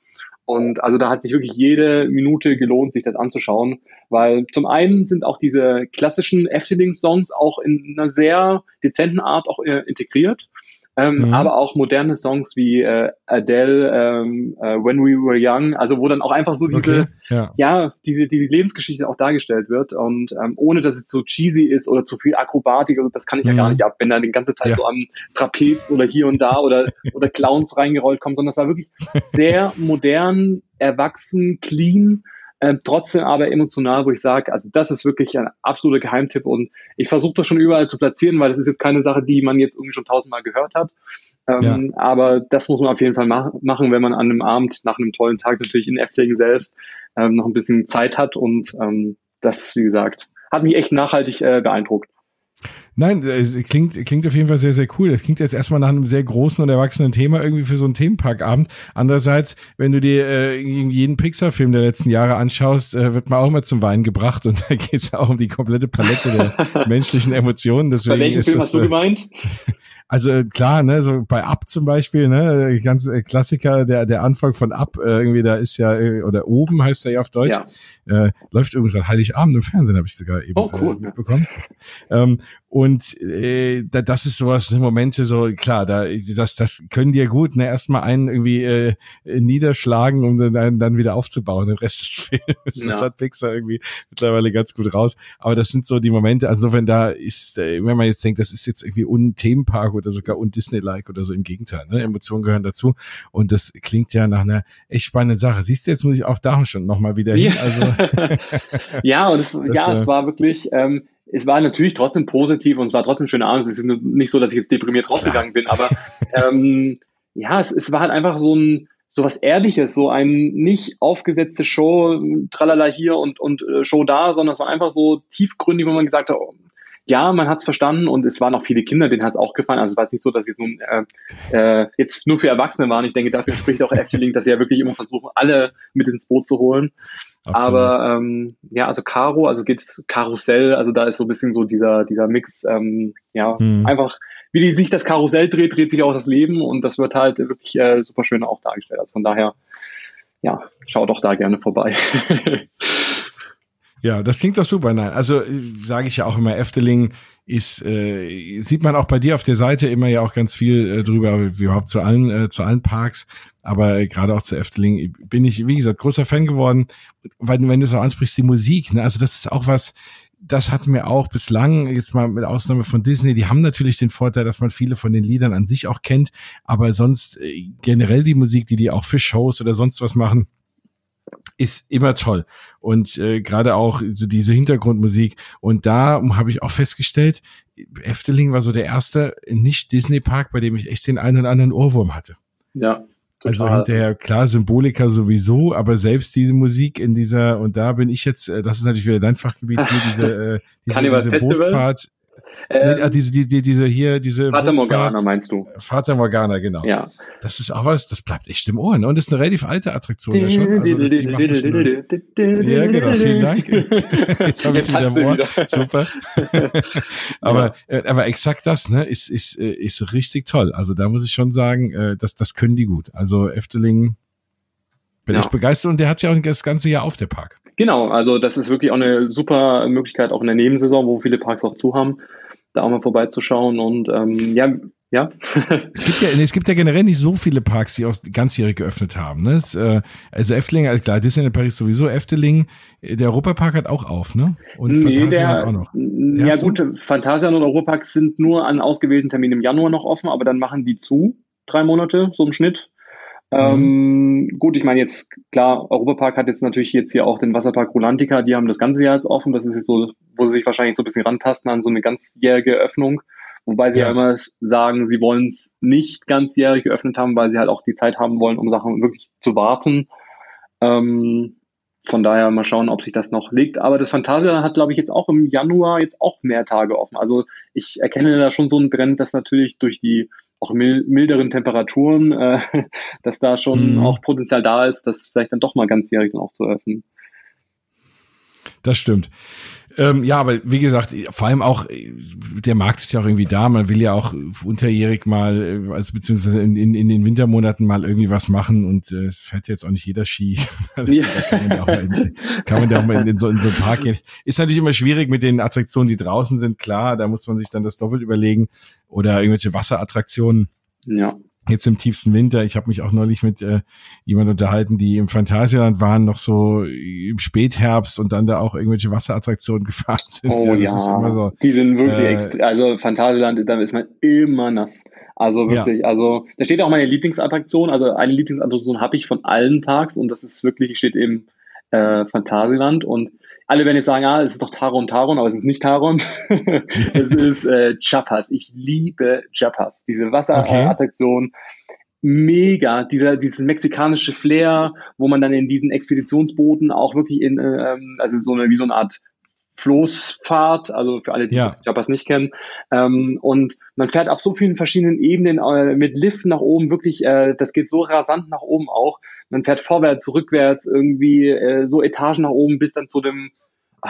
Und also da hat sich wirklich jede Minute gelohnt, sich das anzuschauen, weil zum einen sind auch diese klassischen Efteling-Songs auch in einer sehr dezenten Art auch äh, integriert ähm, mhm. aber auch moderne Songs wie äh, Adele, ähm, äh, When We Were Young, also wo dann auch einfach so diese, okay. ja. ja, diese die Lebensgeschichte auch dargestellt wird und ähm, ohne dass es so cheesy ist oder zu viel Akrobatik, also das kann ich mhm. ja gar mhm. nicht ab, wenn da die ganze Zeit ja. so am Trapez oder hier und da oder oder Clowns reingerollt kommen, sondern es war wirklich sehr modern, erwachsen, clean äh, trotzdem aber emotional, wo ich sage, also das ist wirklich ein absoluter Geheimtipp und ich versuche das schon überall zu platzieren, weil das ist jetzt keine Sache, die man jetzt irgendwie schon tausendmal gehört hat. Ähm, ja. Aber das muss man auf jeden Fall mach machen, wenn man an einem Abend nach einem tollen Tag natürlich in Efteling selbst ähm, noch ein bisschen Zeit hat und ähm, das, wie gesagt, hat mich echt nachhaltig äh, beeindruckt.
Nein, es klingt, klingt auf jeden Fall sehr, sehr cool. Es klingt jetzt erstmal nach einem sehr großen und erwachsenen Thema irgendwie für so einen Themenparkabend. Andererseits, wenn du dir äh, jeden Pixar-Film der letzten Jahre anschaust, äh, wird man auch immer zum Wein gebracht und da geht es auch um die komplette Palette der menschlichen Emotionen. Deswegen
Bei welchem Film das, hast du äh, gemeint?
Also äh, klar, ne, so bei Up zum Beispiel, ne, ganz äh, Klassiker, der der Anfang von äh, irgendwie da ist ja oder oben heißt er ja auf Deutsch, ja. äh, läuft übrigens an Heiligabend im Fernsehen, habe ich sogar eben oh, cool. äh, mitbekommen. Ähm, und äh, da, das ist sowas, Momente so, klar, da, das, das können dir gut, ne, erstmal einen irgendwie äh, niederschlagen, um dann, dann wieder aufzubauen, den Rest des Films. Das hat Pixar irgendwie mittlerweile ganz gut raus. Aber das sind so die Momente, also wenn da ist, äh, wenn man jetzt denkt, das ist jetzt irgendwie un Themenpark oder sogar un Disney-like oder so, im Gegenteil, ne? Emotionen gehören dazu. Und das klingt ja nach einer echt spannenden Sache. Siehst du, jetzt muss ich auch da schon nochmal wieder hin. Also,
ja, und es, das, ja, es äh, war wirklich, ähm, es war natürlich trotzdem positiv und es war trotzdem schöne Abend. Es ist nicht so, dass ich jetzt deprimiert rausgegangen bin, aber ähm, ja, es, es war halt einfach so ein so was Ehrliches, so ein nicht aufgesetzte Show, tralala hier und, und äh, Show da, sondern es war einfach so tiefgründig, wo man gesagt hat, oh, ja, man hat es verstanden und es waren auch viele Kinder, denen hat es auch gefallen. Also es war nicht so, dass es nun äh, äh, jetzt nur für Erwachsene waren. Ich denke, dafür spricht auch Efteling, dass sie ja wirklich immer versuchen, alle mit ins Boot zu holen. Absolut. Aber ähm, ja, also Caro, also geht Karussell, also da ist so ein bisschen so dieser dieser Mix, ähm, ja, hm. einfach wie die, sich das Karussell dreht, dreht sich auch das Leben und das wird halt wirklich äh, super schön auch dargestellt. Also von daher, ja, schau doch da gerne vorbei.
Ja, das klingt doch super. Nein, also sage ich ja auch immer, Efteling ist, äh, sieht man auch bei dir auf der Seite immer ja auch ganz viel äh, drüber, wie überhaupt zu allen, äh, zu allen Parks. Aber äh, gerade auch zu Efteling bin ich, wie gesagt, großer Fan geworden, weil wenn du so ansprichst, die Musik, ne, also das ist auch was, das hat mir auch bislang, jetzt mal mit Ausnahme von Disney, die haben natürlich den Vorteil, dass man viele von den Liedern an sich auch kennt, aber sonst äh, generell die Musik, die die auch für Shows oder sonst was machen, ist immer toll. Und äh, gerade auch so diese Hintergrundmusik. Und da habe ich auch festgestellt, Efteling war so der erste Nicht-Disney-Park, bei dem ich echt den einen oder anderen Ohrwurm hatte.
Ja.
Also hinterher, klar, Symboliker sowieso, aber selbst diese Musik in dieser, und da bin ich jetzt, äh, das ist natürlich wieder dein Fachgebiet hier, diese, äh, diese, diese Bootsfahrt ähm, nee, diese, die, diese hier, diese
Fata Morgana meinst du?
Fata Morgana, genau.
Ja.
Das ist auch was, das bleibt echt im Ohr. Ne? Und das ist eine relativ alte Attraktion ja schon. Also das, die ja, genau, vielen Dank. Jetzt habe ich es wieder im Ohr. Wieder. Super. aber, ja. Äh, aber exakt das, ne, ist, ist, äh, ist richtig toll. Also da muss ich schon sagen, äh, das, das können die gut. Also Efteling bin ja. ich begeistert und der hat ja auch das ganze Jahr auf der Park.
Genau, also das ist wirklich auch eine super Möglichkeit, auch in der Nebensaison, wo viele Parks auch zu haben, da auch mal vorbeizuschauen und ähm, ja, ja.
es gibt ja, es gibt ja generell nicht so viele Parks, die auch ganzjährig geöffnet haben. Ne? Es, äh, also Efteling, also klar, Disneyland Paris sowieso, Efteling, der Europapark hat auch auf, ne?
Und nee, Phantasialand auch noch. Der ja gut, so? Phantasialand und Europapark sind nur an ausgewählten Terminen im Januar noch offen, aber dann machen die zu, drei Monate, so im Schnitt. Mhm. Ähm, gut, ich meine jetzt, klar, Europapark hat jetzt natürlich jetzt hier auch den Wasserpark Rolantica, die haben das ganze Jahr jetzt offen. Das ist jetzt so, wo sie sich wahrscheinlich so ein bisschen rantasten an so eine ganzjährige Öffnung. Wobei sie ja, ja immer sagen, sie wollen es nicht ganzjährig geöffnet haben, weil sie halt auch die Zeit haben wollen, um Sachen wirklich zu warten. Ähm, von daher mal schauen, ob sich das noch legt. Aber das Fantasia hat, glaube ich, jetzt auch im Januar jetzt auch mehr Tage offen. Also ich erkenne da schon so einen Trend, dass natürlich durch die auch milderen Temperaturen, äh, dass da schon mhm. auch Potenzial da ist, das vielleicht dann doch mal ganzjährig dann auch zu öffnen.
Das stimmt. Ähm, ja, aber wie gesagt, vor allem auch, der Markt ist ja auch irgendwie da. Man will ja auch unterjährig mal, äh, also beziehungsweise in, in, in den Wintermonaten mal irgendwie was machen und äh, es fährt jetzt auch nicht jeder Ski. ja. Da kann man ja auch mal in, kann man ja auch mal in, in, so, in so einen Park gehen. Ist natürlich immer schwierig mit den Attraktionen, die draußen sind. Klar, da muss man sich dann das doppelt überlegen. Oder irgendwelche Wasserattraktionen.
Ja
jetzt im tiefsten Winter. Ich habe mich auch neulich mit äh, jemand unterhalten, die im Phantasialand waren, noch so im Spätherbst und dann da auch irgendwelche Wasserattraktionen gefahren sind.
Oh ja, ja. So, die sind wirklich äh, extrem. Also Phantasialand, da ist man immer nass. Also wirklich, ja. also da steht auch meine Lieblingsattraktion. Also eine Lieblingsattraktion habe ich von allen Parks und das ist wirklich, steht im äh, Phantasialand und alle werden jetzt sagen, ah, es ist doch Taron Taron, aber es ist nicht Taron. es ist äh, Chapas. Ich liebe Chapas. Diese Wasserattraktion. Okay. Mega, dieser, dieses mexikanische Flair, wo man dann in diesen Expeditionsbooten auch wirklich in, äh, ähm, also so eine, wie so eine Art Floßfahrt, also für alle, die ja. Japas nicht kennen. Ähm, und man fährt auf so vielen verschiedenen Ebenen äh, mit Liften nach oben, wirklich, äh, das geht so rasant nach oben auch. Man fährt vorwärts, rückwärts, irgendwie äh, so Etagen nach oben bis dann zu dem,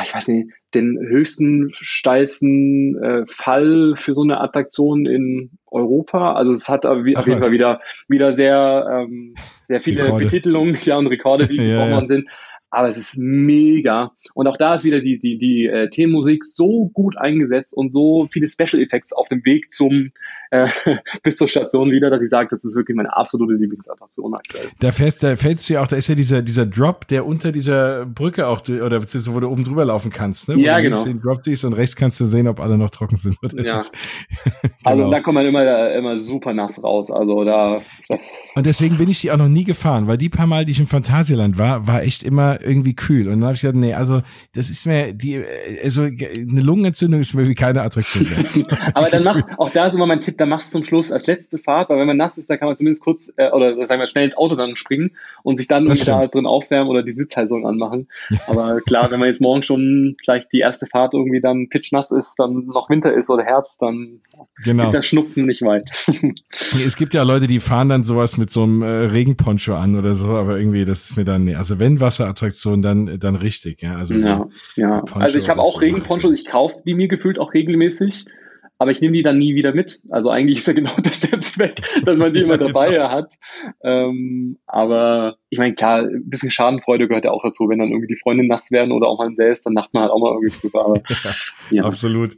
ich weiß nicht, den höchsten, steilsten äh, Fall für so eine Attraktion in Europa. Also es hat auf jeden Fall wieder, wieder sehr, ähm, sehr viele Rekorde. Betitelungen ja, und Rekorde, die ja, gebrochen ja. sind aber es ist mega. Und auch da ist wieder die, die, die äh, Themenmusik so gut eingesetzt und so viele Special Effects auf dem Weg zum äh, bis zur Station wieder, dass ich sage, das ist wirklich meine absolute Lieblingsattraktion aktuell.
Da fällst, da fällst du ja auch, da ist ja dieser, dieser Drop, der unter dieser Brücke auch, oder beziehungsweise wo du oben drüber laufen kannst, ne? Wo
ja, genau.
Den Drop siehst und rechts kannst du sehen, ob alle noch trocken sind oder
ja. nicht. Also genau. Also da kommt man immer, immer super nass raus. Also da, das.
Und deswegen bin ich die auch noch nie gefahren, weil die paar Mal, die ich im Phantasialand war, war echt immer irgendwie kühl. Und dann habe ich gesagt, nee, also das ist mir die, also eine Lungenentzündung ist mir wie keine Attraktion mehr.
Aber dann macht, auch da ist immer mein Tipp, da machst du zum Schluss als letzte Fahrt, weil wenn man nass ist, da kann man zumindest kurz, äh, oder sagen wir schnell ins Auto dann springen und sich dann irgendwie da drin aufwärmen oder die Sitzheizung anmachen. Aber klar, wenn man jetzt morgen schon gleich die erste Fahrt irgendwie dann pitchnass ist, dann noch Winter ist oder Herbst, dann genau. ist der Schnupfen nicht weit.
es gibt ja Leute, die fahren dann sowas mit so einem äh, Regenponcho an oder so, aber irgendwie, das ist mir dann, nee, also wenn Wasserattraktion, dann dann, dann richtig, ja. Also
so ja, ja. also ich habe auch Regenponchos, ich kaufe die mir gefühlt auch regelmäßig. Aber ich nehme die dann nie wieder mit. Also eigentlich ist ja genau das jetzt weg, dass man die immer dabei genau. hat. Ähm, aber ich meine, klar, ein bisschen Schadenfreude gehört ja auch dazu. Wenn dann irgendwie die Freunde nass werden oder auch man selbst, dann macht man halt auch mal irgendwie drüber. Aber,
ja. Absolut.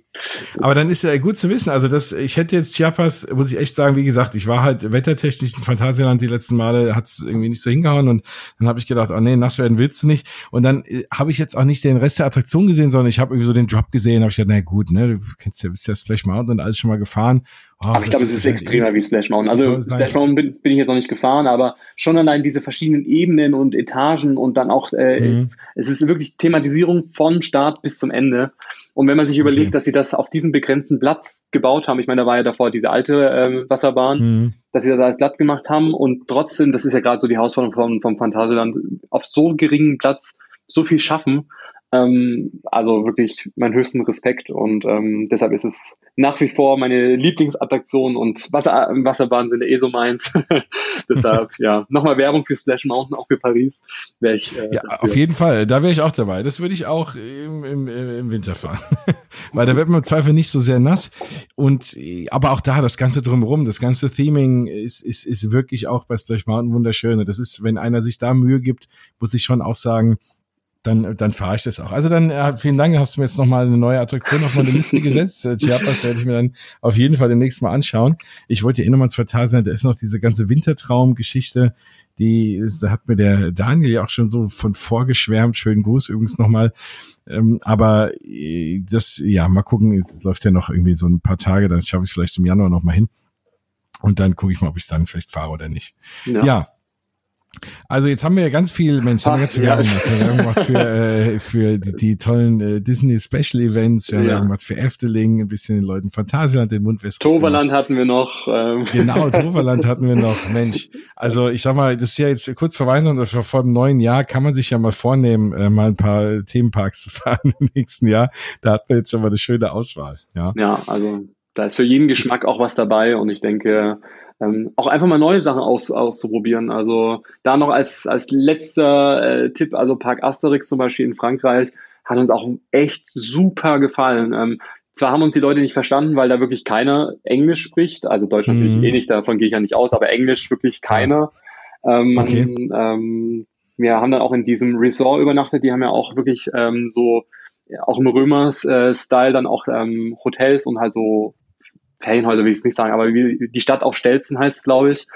Aber dann ist ja gut zu wissen. Also das, ich hätte jetzt Chiapas, muss ich echt sagen, wie gesagt, ich war halt wettertechnisch in Phantasialand die letzten Male, hat es irgendwie nicht so hingehauen und dann habe ich gedacht, oh nee, nass werden willst du nicht. Und dann äh, habe ich jetzt auch nicht den Rest der Attraktion gesehen, sondern ich habe irgendwie so den Drop gesehen, habe ich gedacht, na gut, ne, du kennst ja, bist ja Splash Mountain und alles schon mal gefahren.
Oh, aber ich glaube, es ist extremer ist. wie Splash Mountain. Also Splash Mountain bin, bin, ich jetzt noch nicht gefahren, aber schon allein diese verschiedenen Ebenen und Etagen und dann auch, äh, mhm. es ist wirklich Thematisierung von Start bis zum Ende. Und wenn man sich okay. überlegt, dass sie das auf diesem begrenzten Platz gebaut haben, ich meine, da war ja davor diese alte ähm, Wasserbahn, mhm. dass sie das als Platz gemacht haben und trotzdem, das ist ja gerade so die Herausforderung vom, vom Phantasialand, auf so geringen Platz so viel schaffen, ähm, also wirklich meinen höchsten Respekt und ähm, deshalb ist es nach wie vor meine Lieblingsattraktion und Wasser, Wasserbahnen sind eh so meins. deshalb, ja, nochmal Werbung für Splash Mountain, auch für Paris.
Wäre ich, äh, ja, dafür. auf jeden Fall, da wäre ich auch dabei. Das würde ich auch im, im, im Winter fahren. Weil da wird man im Zweifel nicht so sehr nass. Und aber auch da, das Ganze drumherum, das ganze Theming ist, ist, ist wirklich auch bei Splash Mountain wunderschön. Und das ist, wenn einer sich da Mühe gibt, muss ich schon auch sagen, dann, dann fahre ich das auch. Also dann, äh, vielen Dank, hast du mir jetzt nochmal eine neue Attraktion auf meine Liste gesetzt. Äh, Chiapas werde ich mir dann auf jeden Fall demnächst mal anschauen. Ich wollte ja eh nochmal ins Vertal sein, da ist noch diese ganze Wintertraum-Geschichte, die, da hat mir der Daniel ja auch schon so von vorgeschwärmt. Schönen Gruß übrigens nochmal. Ähm, aber äh, das, ja, mal gucken, es läuft ja noch irgendwie so ein paar Tage, dann schaffe ich es vielleicht im Januar nochmal hin. Und dann gucke ich mal, ob ich dann vielleicht fahre oder nicht. ja, ja also jetzt haben wir ja ganz viel, Mensch, haben wir ganz viel Werbung gemacht. Wir haben gemacht für, äh, für die, die tollen äh, Disney Special Events, wir haben ja. gemacht für Efteling, ein bisschen den Leuten Phantasialand, den Mund
Toverland hatten wir noch.
Ähm. Genau, Toverland hatten wir noch. Mensch, also ich sag mal, das ist ja jetzt kurz vor Weihnachten oder vor dem neuen Jahr, kann man sich ja mal vornehmen, äh, mal ein paar Themenparks zu fahren im nächsten Jahr. Da hat man jetzt aber eine schöne Auswahl. Ja,
ja also da ist für jeden Geschmack auch was dabei und ich denke, ähm, auch einfach mal neue Sachen aus, auszuprobieren. Also da noch als, als letzter äh, Tipp, also Park Asterix zum Beispiel in Frankreich, hat uns auch echt super gefallen. Ähm, zwar haben uns die Leute nicht verstanden, weil da wirklich keiner Englisch spricht, also Deutsch mhm. natürlich eh nicht, davon gehe ich ja nicht aus, aber Englisch wirklich keiner. Ähm, okay. ähm, wir haben dann auch in diesem Resort übernachtet, die haben ja auch wirklich ähm, so, ja, auch im Römers-Style äh, dann auch ähm, Hotels und halt so Ferienhäuser will ich es nicht sagen, aber wie, die Stadt auf Stelzen heißt es, glaube ich.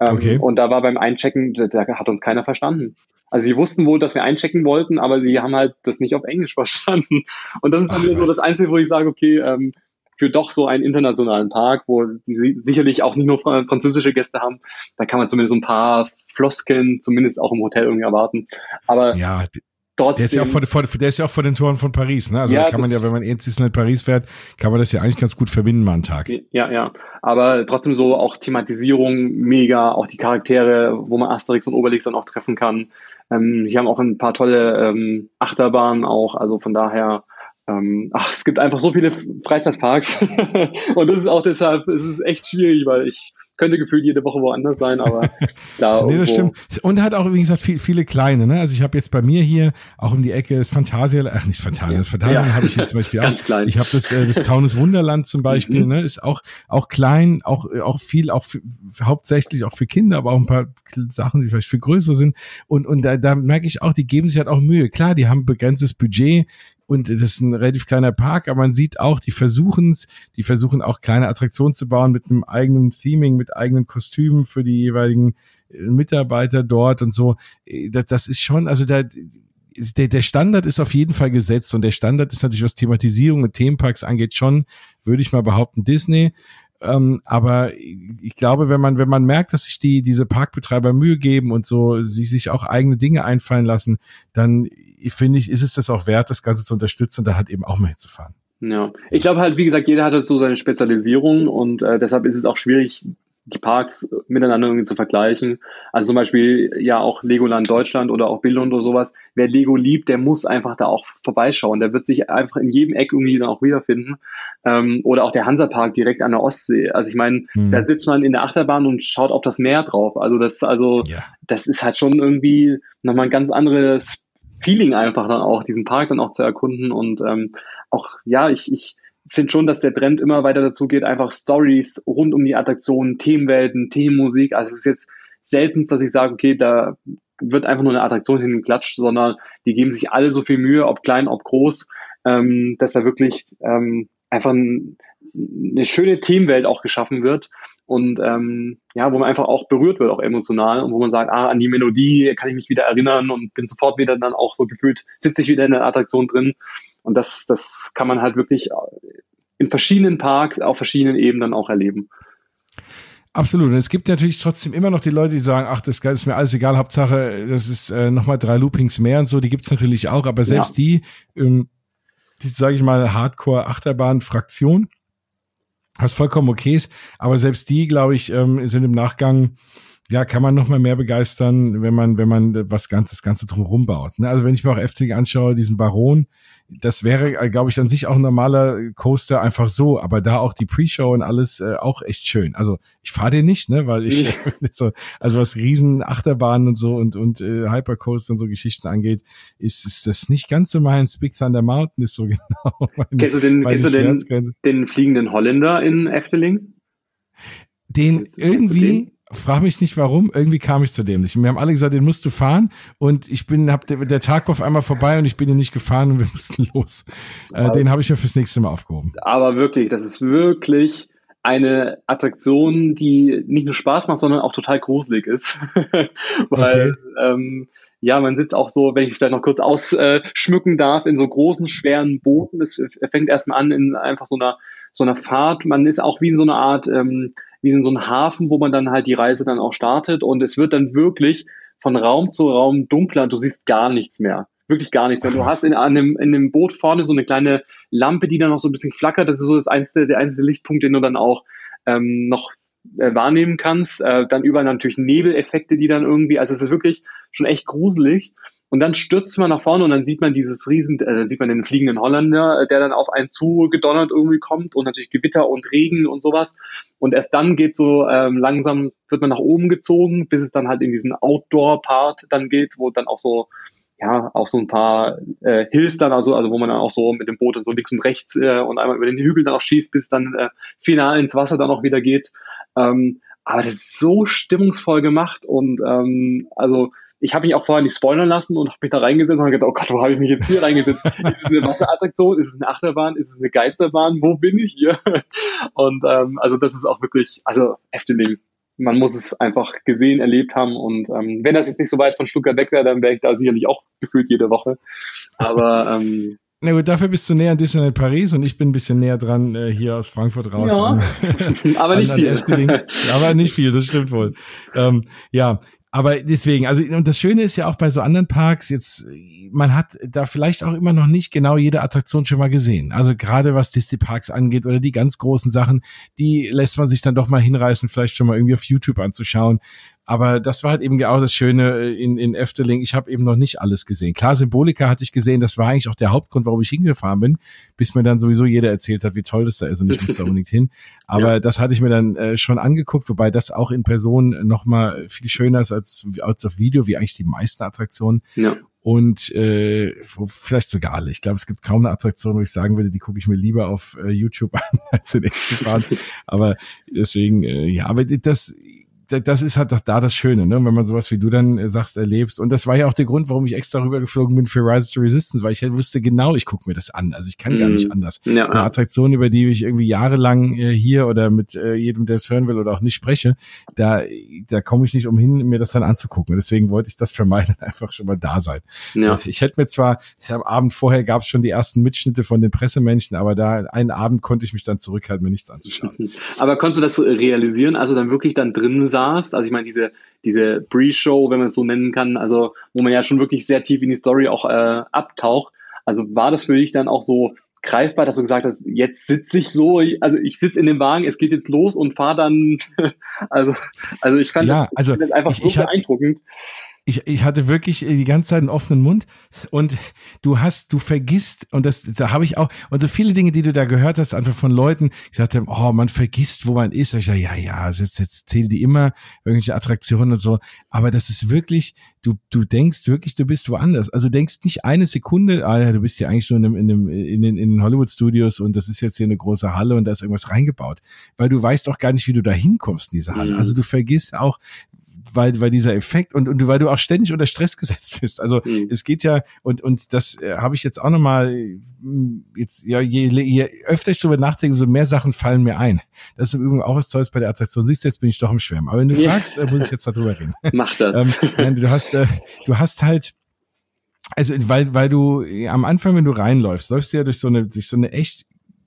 Ähm, okay. Und da war beim Einchecken, da, da hat uns keiner verstanden. Also sie wussten wohl, dass wir einchecken wollten, aber sie haben halt das nicht auf Englisch verstanden. Und das ist dann wieder so das Einzige, wo ich sage, okay, ähm, für doch so einen internationalen Park, wo die sicherlich auch nicht nur französische Gäste haben, da kann man zumindest ein paar Floskeln zumindest auch im Hotel irgendwie erwarten. Aber
ja, Trotzdem. Der ist ja auch vor, vor, der ist ja auch vor den Toren von Paris, ne? Also ja, da kann man ja, wenn man in Paris fährt, kann man das ja eigentlich ganz gut verbinden mal einen Tag.
Ja, ja. Aber trotzdem so auch Thematisierung mega, auch die Charaktere, wo man Asterix und Obelix dann auch treffen kann. Ähm, hier haben auch ein paar tolle ähm, Achterbahnen auch, also von daher ähm, ach, es gibt einfach so viele Freizeitparks und das ist auch deshalb, es ist echt schwierig, weil ich könnte gefühlt jede Woche woanders sein, aber
klar. nee, das stimmt. Und er hat auch, wie gesagt, viel, viele kleine, ne? Also ich habe jetzt bei mir hier auch um die Ecke das Fantasia, ach nicht Fantasia, das Fantasia ja. habe ich jetzt zum Beispiel
Ganz
auch.
Klein.
Ich habe das, äh, das Taunus Wunderland zum Beispiel, mhm. ne? Ist auch, auch klein, auch, auch viel, auch für, hauptsächlich auch für Kinder, aber auch ein paar Sachen, die vielleicht für größer sind. Und, und da, da merke ich auch, die geben sich halt auch Mühe. Klar, die haben begrenztes Budget, und das ist ein relativ kleiner Park, aber man sieht auch, die versuchen es, die versuchen auch kleine Attraktionen zu bauen mit einem eigenen Theming, mit eigenen Kostümen für die jeweiligen äh, Mitarbeiter dort und so. Äh, das, das ist schon, also da, der, der Standard ist auf jeden Fall gesetzt und der Standard ist natürlich, was Thematisierung und Themenparks angeht, schon, würde ich mal behaupten, Disney. Ähm, aber ich glaube, wenn man, wenn man merkt, dass sich die, diese Parkbetreiber Mühe geben und so, sie sich auch eigene Dinge einfallen lassen, dann finde ich, ist es das auch wert, das Ganze zu unterstützen und da halt eben auch mal hinzufahren.
Ja, ich glaube halt, wie gesagt, jeder hat halt so seine Spezialisierung und äh, deshalb ist es auch schwierig, die Parks miteinander irgendwie zu vergleichen. Also zum Beispiel ja auch Legoland Deutschland oder auch Billund oder sowas. Wer Lego liebt, der muss einfach da auch vorbeischauen. Der wird sich einfach in jedem Eck irgendwie dann auch wiederfinden. Ähm, oder auch der Hansapark direkt an der Ostsee. Also ich meine, hm. da sitzt man in der Achterbahn und schaut auf das Meer drauf. Also das, also ja. das ist halt schon irgendwie nochmal ein ganz anderes Feeling einfach dann auch, diesen Park dann auch zu erkunden und ähm, auch, ja, ich, ich finde schon, dass der Trend immer weiter dazu geht, einfach Stories rund um die Attraktionen, Themenwelten, Themenmusik. Also es ist jetzt selten, dass ich sage, okay, da wird einfach nur eine Attraktion hingeklatscht, sondern die geben sich alle so viel Mühe, ob klein, ob groß, ähm, dass da wirklich ähm, einfach ein, eine schöne Themenwelt auch geschaffen wird und ähm, ja, wo man einfach auch berührt wird, auch emotional und wo man sagt, ah, an die Melodie kann ich mich wieder erinnern und bin sofort wieder dann auch so gefühlt, sitze ich wieder in der Attraktion drin und das, das kann man halt wirklich in verschiedenen Parks auf verschiedenen Ebenen auch erleben.
Absolut. Und es gibt natürlich trotzdem immer noch die Leute, die sagen, ach, das ist mir alles egal, Hauptsache, das ist äh, nochmal drei Loopings mehr und so, die gibt's natürlich auch, aber selbst ja. die, ähm, die, sage ich mal, Hardcore-Achterbahn-Fraktion, was vollkommen okay ist, aber selbst die, glaube ich, ähm, sind im Nachgang ja, kann man noch mal mehr begeistern, wenn man, wenn man was ganz, das Ganze drumherum baut. Ne? Also wenn ich mir auch Efteling anschaue, diesen Baron, das wäre, äh, glaube ich, an sich auch ein normaler Coaster einfach so, aber da auch die Pre-Show und alles äh, auch echt schön. Also ich fahre den nicht, ne, weil ich so, also was riesen Achterbahnen und so und und äh, Hypercoaster und so Geschichten angeht, ist ist das nicht ganz so meins. Big Thunder Mountain ist so genau.
Meine, kennst du den, kennst du den, den fliegenden Holländer in Efteling?
Den irgendwie Frag mich nicht warum, irgendwie kam ich zu dem nicht. Wir haben alle gesagt, den musst du fahren und ich bin, hab der, der Tag war auf einmal vorbei und ich bin ihn nicht gefahren und wir mussten los. Äh, den habe ich mir fürs nächste Mal aufgehoben.
Aber wirklich, das ist wirklich eine Attraktion, die nicht nur Spaß macht, sondern auch total gruselig ist. Weil okay. ähm, ja, man sitzt auch so, wenn ich es vielleicht noch kurz ausschmücken darf, in so großen, schweren Booten. Es fängt erstmal an in einfach so einer so einer Fahrt. Man ist auch wie in so einer Art ähm, wie in so einem Hafen, wo man dann halt die Reise dann auch startet und es wird dann wirklich von Raum zu Raum dunkler und du siehst gar nichts mehr. Wirklich gar nichts mehr. Du hast in einem, in dem Boot vorne so eine kleine Lampe, die dann noch so ein bisschen flackert. Das ist so das einzige, der einzige Lichtpunkt, den du dann auch ähm, noch äh, wahrnehmen kannst. Äh, dann überall natürlich Nebeleffekte, die dann irgendwie, also es ist wirklich schon echt gruselig. Und dann stürzt man nach vorne und dann sieht man dieses riesen, äh, dann sieht man den fliegenden Holländer, äh, der dann auf einen zugedonnert irgendwie kommt und natürlich Gewitter und Regen und sowas. Und erst dann geht so ähm, langsam, wird man nach oben gezogen, bis es dann halt in diesen Outdoor-Part dann geht, wo dann auch so ja, auch so ein paar äh, Hills dann, also, also wo man dann auch so mit dem Boot so links und rechts äh, und einmal über den Hügel dann auch schießt, bis dann äh, final ins Wasser dann auch wieder geht. Ähm, aber das ist so stimmungsvoll gemacht und ähm, also ich habe mich auch vorher nicht spoilern lassen und habe mich da reingesetzt und gedacht, oh Gott, wo habe ich mich jetzt hier reingesetzt? ist es eine Wasserattraktion? Ist es eine Achterbahn? Ist es eine Geisterbahn? Wo bin ich hier? Und ähm, also das ist auch wirklich, also Efteling, man muss es einfach gesehen, erlebt haben und ähm, wenn das jetzt nicht so weit von Stuttgart weg wäre, dann wäre ich da sicherlich auch gefühlt jede Woche. Aber ähm,
na gut, dafür bist du näher an Disneyland Paris und ich bin ein bisschen näher dran äh, hier aus Frankfurt raus. Ja,
an, aber nicht viel.
aber nicht viel, das stimmt wohl. Ähm, ja, aber deswegen, also und das Schöne ist ja auch bei so anderen Parks, jetzt, man hat da vielleicht auch immer noch nicht genau jede Attraktion schon mal gesehen. Also gerade was Disney Parks angeht oder die ganz großen Sachen, die lässt man sich dann doch mal hinreißen, vielleicht schon mal irgendwie auf YouTube anzuschauen. Aber das war halt eben auch das Schöne äh, in, in Efteling. Ich habe eben noch nicht alles gesehen. Klar, Symbolika hatte ich gesehen, das war eigentlich auch der Hauptgrund, warum ich hingefahren bin, bis mir dann sowieso jeder erzählt hat, wie toll das da ist und ich muss da unbedingt hin. Aber ja. das hatte ich mir dann äh, schon angeguckt, wobei das auch in Person noch mal viel schöner ist als, als auf Video, wie eigentlich die meisten Attraktionen. Ja. Und äh, vielleicht sogar alle. Ich glaube, es gibt kaum eine Attraktion, wo ich sagen würde, die gucke ich mir lieber auf äh, YouTube an, als in echt zu fahren. aber deswegen, äh, ja, aber das das ist halt da das Schöne, ne? wenn man sowas wie du dann äh, sagst, erlebst. Und das war ja auch der Grund, warum ich extra rübergeflogen bin für Rise to Resistance, weil ich halt wusste genau, ich gucke mir das an. Also ich kann gar nicht mhm. anders. Ja. Eine Attraktion, über die ich irgendwie jahrelang äh, hier oder mit äh, jedem, der es hören will oder auch nicht spreche, da, da komme ich nicht umhin, mir das dann anzugucken. Deswegen wollte ich das vermeiden, einfach schon mal da sein. Ja. Ich hätte mir zwar, am Abend vorher gab es schon die ersten Mitschnitte von den Pressemenschen, aber da einen Abend konnte ich mich dann zurückhalten, mir nichts anzuschauen.
Aber konntest du das realisieren, also dann wirklich dann drin sein? Saß. Also ich meine, diese, diese Pre-Show, wenn man es so nennen kann, also wo man ja schon wirklich sehr tief in die Story auch äh, abtaucht. Also war das für dich dann auch so greifbar, dass du gesagt hast, jetzt sitze ich so, also ich sitze in dem Wagen, es geht jetzt los und fahre dann, also, also ich fand
ja,
das, also
das
einfach ich, so
ich beeindruckend. Ich, ich hatte wirklich die ganze Zeit einen offenen Mund und du hast, du vergisst, und das, da habe ich auch, und so viele Dinge, die du da gehört hast, einfach von Leuten, ich sagte, oh, man vergisst, wo man ist. Und ich sage, ja, ja, jetzt, jetzt zählen die immer irgendwelche Attraktionen und so. Aber das ist wirklich, du, du denkst wirklich, du bist woanders. Also du denkst nicht eine Sekunde, ah ja, du bist ja eigentlich nur in, dem, in, dem, in, den, in den Hollywood Studios und das ist jetzt hier eine große Halle und da ist irgendwas reingebaut. Weil du weißt auch gar nicht, wie du da hinkommst in diese Halle. Mhm. Also du vergisst auch, weil, weil dieser Effekt und, und weil du auch ständig unter Stress gesetzt bist. Also mhm. es geht ja, und, und das äh, habe ich jetzt auch nochmal, jetzt, ja, je, je öfter ich drüber nachdenke, umso mehr Sachen fallen mir ein. Das ist im Übrigen auch was Tolles bei der Attraktion. Siehst du, jetzt bin ich doch im Schwärmen. Aber wenn du ja. fragst, äh, muss ich jetzt darüber reden.
Mach das.
ähm, nein, du hast, äh, du hast halt, also weil, weil du am Anfang, wenn du reinläufst, läufst du ja durch so eine, durch so eine echt,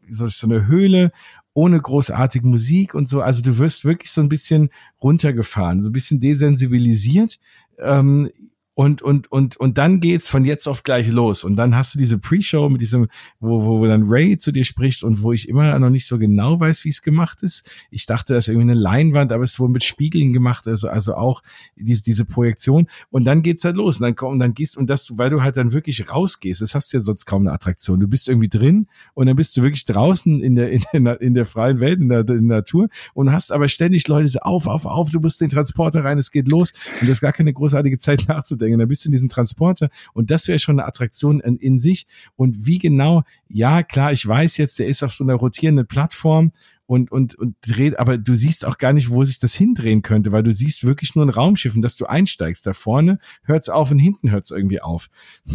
so, so eine Höhle ohne großartige Musik und so. Also du wirst wirklich so ein bisschen runtergefahren, so ein bisschen desensibilisiert. Ähm, und, und, und, und dann geht's von jetzt auf gleich los. Und dann hast du diese Pre-Show mit diesem, wo, wo, wo dann Ray zu dir spricht und wo ich immer noch nicht so genau weiß, wie es gemacht ist. Ich dachte, das ist irgendwie eine Leinwand, aber es ist wohl mit Spiegeln gemacht, also, also auch diese, diese Projektion. Und dann geht's halt los. Und dann komm, dann gehst, und das, weil du halt dann wirklich rausgehst, das hast du ja sonst kaum eine Attraktion. Du bist irgendwie drin und dann bist du wirklich draußen in der, in der, in der freien Welt, in der, in der Natur und hast aber ständig Leute so auf, auf, auf, du musst den Transporter rein, es geht los. Und du hast gar keine großartige Zeit nachzudenken denken. Dann bist du in diesem Transporter und das wäre schon eine Attraktion in, in sich. Und wie genau, ja klar, ich weiß jetzt, der ist auf so einer rotierenden Plattform und, und, und dreht, aber du siehst auch gar nicht, wo sich das hindrehen könnte, weil du siehst wirklich nur ein Raumschiff und dass du einsteigst. Da vorne hört's auf und hinten hört's irgendwie auf.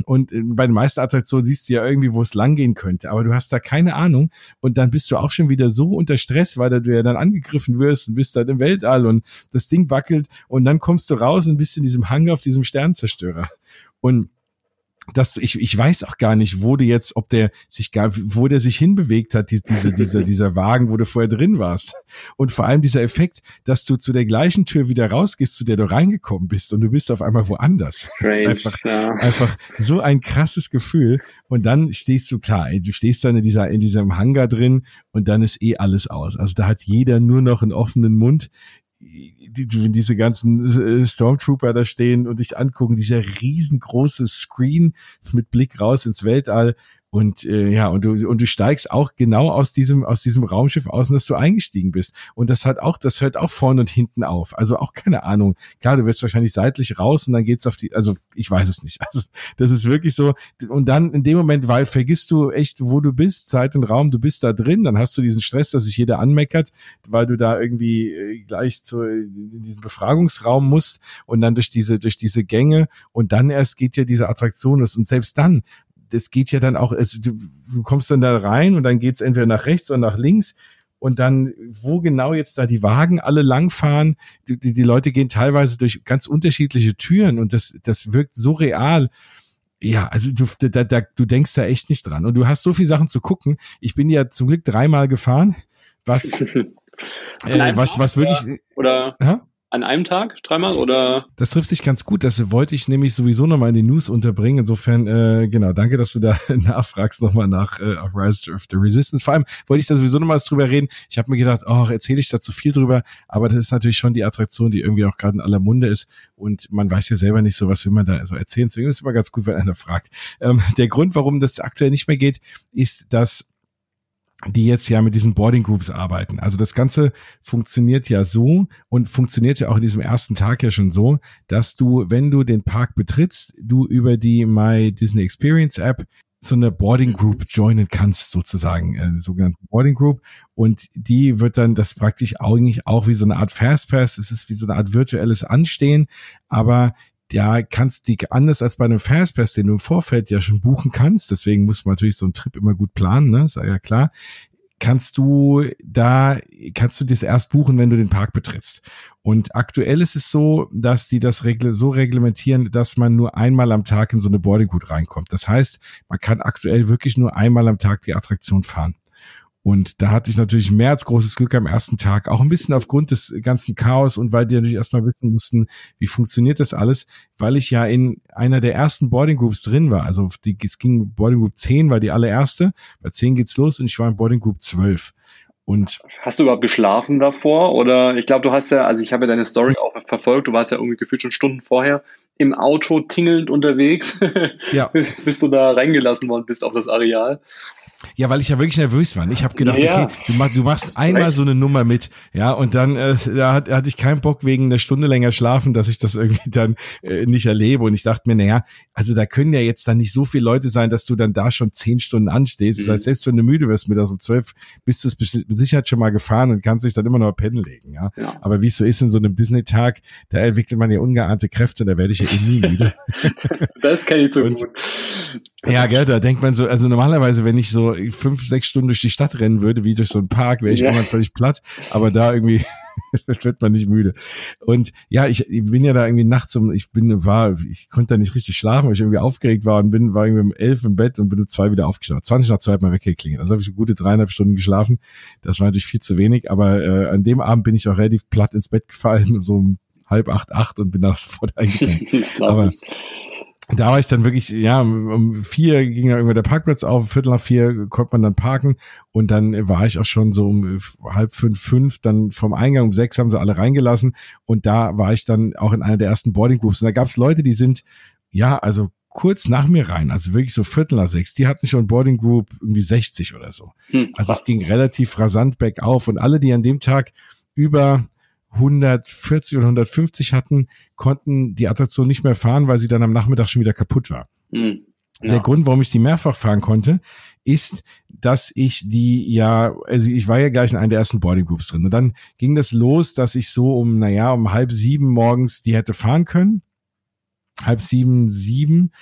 Und äh, bei den meisten Attraktionen siehst du ja irgendwie, wo es langgehen könnte, aber du hast da keine Ahnung und dann bist du auch schon wieder so unter Stress, weil du ja dann angegriffen wirst und bist dann im Weltall und das Ding wackelt und dann kommst du raus und bist in diesem Hang auf diesem Sternzerstörer. Und dass du, ich, ich weiß auch gar nicht, wo du jetzt, ob der sich gar, wo der sich hinbewegt hat, die, diese, dieser, dieser Wagen, wo du vorher drin warst. Und vor allem dieser Effekt, dass du zu der gleichen Tür wieder rausgehst, zu der du reingekommen bist und du bist auf einmal woanders. Strange, das ist einfach, ja. einfach so ein krasses Gefühl. Und dann stehst du klar, du stehst dann in dieser, in diesem Hangar drin und dann ist eh alles aus. Also da hat jeder nur noch einen offenen Mund die, diese ganzen äh, Stormtrooper da stehen und dich angucken, dieser riesengroße Screen mit Blick raus ins Weltall und äh, ja, und du, und du steigst auch genau aus diesem, aus diesem Raumschiff aus, dass du eingestiegen bist. Und das hat auch, das hört auch vorne und hinten auf. Also auch keine Ahnung. Klar, du wirst wahrscheinlich seitlich raus und dann geht's auf die, also ich weiß es nicht. Also das ist wirklich so. Und dann in dem Moment, weil vergisst du echt, wo du bist, Zeit und Raum, du bist da drin, dann hast du diesen Stress, dass sich jeder anmeckert, weil du da irgendwie äh, gleich zu, in diesen Befragungsraum musst und dann durch diese, durch diese Gänge und dann erst geht ja diese Attraktion los. Und selbst dann, das geht ja dann auch, also du, du kommst dann da rein und dann geht's entweder nach rechts oder nach links und dann, wo genau jetzt da die Wagen alle langfahren, die, die, die Leute gehen teilweise durch ganz unterschiedliche Türen und das, das wirkt so real. Ja, also du, da, da, du denkst da echt nicht dran. Und du hast so viele Sachen zu gucken. Ich bin ja zum Glück dreimal gefahren, was, äh, was, was wirklich.
Oder? Ja? An einem Tag dreimal oder?
Das trifft sich ganz gut. Das wollte ich nämlich sowieso nochmal in die News unterbringen. Insofern, äh, genau, danke, dass du da nachfragst nochmal nach äh, Rise of the Resistance. Vor allem wollte ich da sowieso nochmal drüber reden. Ich habe mir gedacht, oh, erzähle ich da zu viel drüber, aber das ist natürlich schon die Attraktion, die irgendwie auch gerade in aller Munde ist und man weiß ja selber nicht so, was will man da so erzählen. Deswegen ist es immer ganz gut, wenn einer fragt. Ähm, der Grund, warum das aktuell nicht mehr geht, ist, dass die jetzt ja mit diesen Boarding Groups arbeiten. Also das Ganze funktioniert ja so und funktioniert ja auch in diesem ersten Tag ja schon so, dass du, wenn du den Park betrittst, du über die My Disney Experience App so eine Boarding Group joinen kannst, sozusagen, eine sogenannte Boarding Group. Und die wird dann das praktisch eigentlich auch wie so eine Art Fastpass, es ist wie so eine Art virtuelles Anstehen, aber ja, kannst die anders als bei einem Fastpass, den du im Vorfeld ja schon buchen kannst, deswegen muss man natürlich so einen Trip immer gut planen, ne, ist ja klar, kannst du da, kannst du das erst buchen, wenn du den Park betrittst. Und aktuell ist es so, dass die das regle so reglementieren, dass man nur einmal am Tag in so eine Boarding Gut reinkommt. Das heißt, man kann aktuell wirklich nur einmal am Tag die Attraktion fahren. Und da hatte ich natürlich mehr als großes Glück am ersten Tag, auch ein bisschen aufgrund des ganzen Chaos und weil die natürlich erstmal wissen mussten, wie funktioniert das alles, weil ich ja in einer der ersten Boarding Groups drin war. Also die, es ging Boarding Group 10 war die allererste, bei 10 geht's los und ich war in Boarding Group 12. Und
hast du überhaupt geschlafen davor? Oder ich glaube, du hast ja, also ich habe ja deine Story auch verfolgt, du warst ja irgendwie gefühlt schon Stunden vorher im Auto tingelnd unterwegs, ja. bis du da reingelassen worden bist auf das Areal.
Ja, weil ich ja wirklich nervös war. Ich habe gedacht, ja. okay, du, mach, du machst einmal so eine Nummer mit, ja, und dann äh, da hat, hatte ich keinen Bock wegen einer Stunde länger schlafen, dass ich das irgendwie dann äh, nicht erlebe. Und ich dachte mir, naja, also da können ja jetzt dann nicht so viele Leute sein, dass du dann da schon zehn Stunden anstehst. Mhm. Das heißt, selbst wenn du müde wirst mit um zwölf, bist du es mit Sicherheit schon mal gefahren und kannst dich dann immer noch pennen legen, ja. ja. Aber wie es so ist in so einem Disney-Tag, da entwickelt man ja ungeahnte Kräfte, da werde ich ja eh nie müde.
das kenne ich so und, gut.
Ja, gell, da denkt man so, also normalerweise, wenn ich so fünf, sechs Stunden durch die Stadt rennen würde, wie durch so einen Park, wäre ich ja. irgendwann völlig platt, aber da irgendwie wird man nicht müde. Und ja, ich, ich bin ja da irgendwie nachts um, ich bin, war, ich konnte da nicht richtig schlafen, weil ich irgendwie aufgeregt war und bin, war irgendwie um elf im Bett und bin um zwei wieder aufgestanden. 20 nach zwei hat man weggeklingelt. Also habe ich gute dreieinhalb Stunden geschlafen. Das war natürlich viel zu wenig, aber äh, an dem Abend bin ich auch relativ platt ins Bett gefallen, so um halb acht, acht und bin da sofort eingepennt. aber da war ich dann wirklich, ja, um vier ging dann irgendwann der Parkplatz auf, Viertel nach vier konnte man dann parken. Und dann war ich auch schon so um halb fünf, fünf, dann vom Eingang um sechs haben sie alle reingelassen. Und da war ich dann auch in einer der ersten Boarding Groups und da gab es Leute, die sind, ja, also kurz nach mir rein, also wirklich so Viertel nach sechs, die hatten schon Boarding Group irgendwie 60 oder so. Hm, also es ging relativ rasant bergauf. Und alle, die an dem Tag über 140 oder 150 hatten, konnten die Attraktion nicht mehr fahren, weil sie dann am Nachmittag schon wieder kaputt war. Mhm. Ja. Der Grund, warum ich die mehrfach fahren konnte, ist, dass ich die ja, also ich war ja gleich in einer der ersten Boarding Groups drin. Und dann ging das los, dass ich so um, naja, um halb sieben morgens die hätte fahren können. Halb sieben, sieben.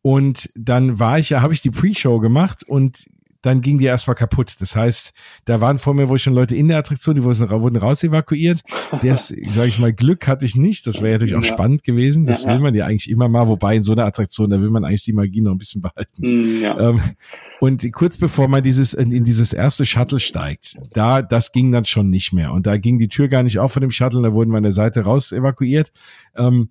Und dann war ich ja, habe ich die Pre-Show gemacht und dann ging die erstmal kaputt. Das heißt, da waren vor mir wohl schon Leute in der Attraktion, die wurden raus evakuiert. Das, sage ich mal, Glück hatte ich nicht. Das wäre natürlich auch ja. spannend gewesen. Das ja, will man ja eigentlich immer mal, wobei in so einer Attraktion, da will man eigentlich die Magie noch ein bisschen behalten. Hm. Ähm, und kurz bevor man dieses in, in, dieses erste Shuttle steigt, da das ging dann schon nicht mehr. Und da ging die Tür gar nicht auf von dem Shuttle, da wurden wir an der Seite raus evakuiert. Ähm,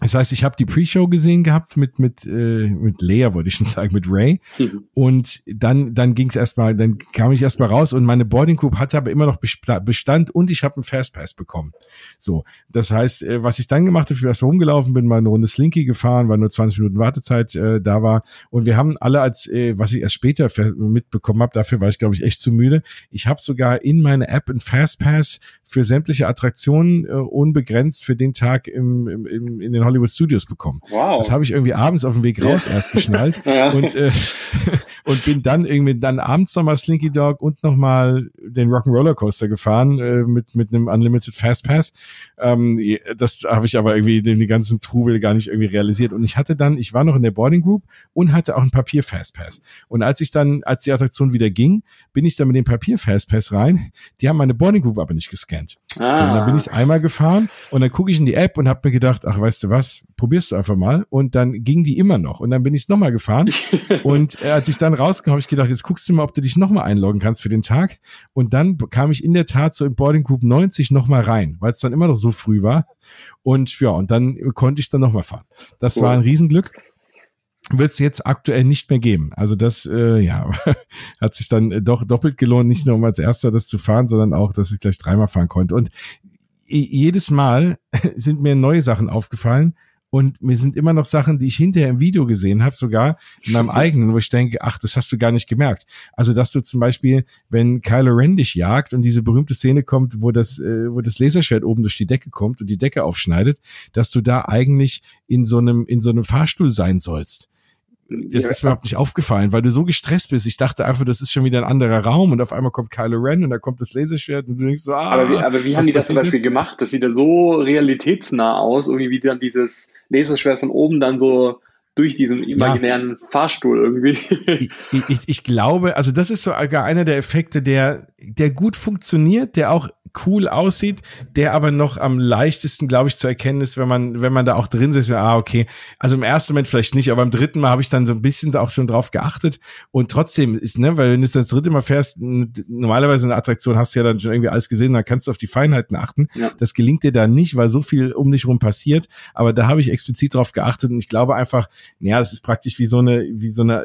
das heißt, ich habe die Pre-Show gesehen gehabt mit mit äh, mit Lea, wollte ich schon sagen, mit Ray. Mhm. Und dann dann ging es erstmal, dann kam ich erstmal raus und meine Boarding Group hatte aber immer noch Bestand und ich habe einen Fastpass bekommen. So, das heißt, äh, was ich dann gemacht habe, ich erstmal rumgelaufen, bin mal eine Runde Slinky gefahren, weil nur 20 Minuten Wartezeit äh, da war und wir haben alle als äh, was ich erst später mitbekommen habe, dafür war ich glaube ich echt zu müde. Ich habe sogar in meine App einen Fastpass für sämtliche Attraktionen äh, unbegrenzt für den Tag im, im, im in den Hollywood Studios bekommen. Wow. Das habe ich irgendwie abends auf dem Weg raus ja. erst geschnallt ja. und, äh, und bin dann irgendwie dann abends nochmal Slinky Dog und nochmal den Rock'n'Roller Coaster gefahren äh, mit, mit einem Unlimited Fast Pass. Ähm, das habe ich aber irgendwie den, den ganzen Trubel gar nicht irgendwie realisiert. Und ich hatte dann, ich war noch in der Boarding Group und hatte auch ein Papier Fast Pass. Und als ich dann, als die Attraktion wieder ging, bin ich dann mit dem Papier Fast Pass rein. Die haben meine Boarding Group aber nicht gescannt. Ah. So, und dann bin ich einmal gefahren und dann gucke ich in die App und habe mir gedacht, ach weißt du was, probierst du einfach mal. Und dann ging die immer noch. Und dann bin ich nochmal gefahren. und äh, als ich dann rauskam, habe ich gedacht, jetzt guckst du mal, ob du dich nochmal einloggen kannst für den Tag. Und dann kam ich in der Tat so in Boarding Group 90 nochmal rein, weil es dann immer noch so früh war. Und ja, und dann konnte ich dann nochmal fahren. Das cool. war ein Riesenglück wird es jetzt aktuell nicht mehr geben. Also das, äh, ja, hat sich dann doch doppelt gelohnt, nicht nur um als erster das zu fahren, sondern auch, dass ich gleich dreimal fahren konnte. Und jedes Mal sind mir neue Sachen aufgefallen, und mir sind immer noch Sachen, die ich hinterher im Video gesehen habe, sogar in meinem eigenen, wo ich denke, ach, das hast du gar nicht gemerkt. Also, dass du zum Beispiel, wenn Kylo Ren dich jagt und diese berühmte Szene kommt, wo das, äh, wo das Laserschwert oben durch die Decke kommt und die Decke aufschneidet, dass du da eigentlich in so einem, in so einem Fahrstuhl sein sollst das ist mir überhaupt nicht aufgefallen, weil du so gestresst bist. Ich dachte einfach, das ist schon wieder ein anderer Raum und auf einmal kommt Kylo Ren und da kommt das Laserschwert und du denkst so, ah.
Aber wie, aber wie haben die das zum Beispiel ist? gemacht? Das sieht ja so realitätsnah aus, irgendwie wie dann dieses Laserschwert von oben dann so durch diesen imaginären ja. Fahrstuhl irgendwie.
Ich, ich, ich glaube, also das ist sogar einer der Effekte, der, der gut funktioniert, der auch cool aussieht, der aber noch am leichtesten, glaube ich, zu erkennen ist, wenn man, wenn man da auch drin sitzt, ah, okay. Also im ersten Moment vielleicht nicht, aber im dritten Mal habe ich dann so ein bisschen da auch schon drauf geachtet. Und trotzdem ist, ne, weil wenn du das dritte Mal fährst, normalerweise eine Attraktion hast du ja dann schon irgendwie alles gesehen, dann kannst du auf die Feinheiten achten. Ja. Das gelingt dir da nicht, weil so viel um dich rum passiert. Aber da habe ich explizit drauf geachtet und ich glaube einfach, naja, es ist praktisch wie so eine, wie so eine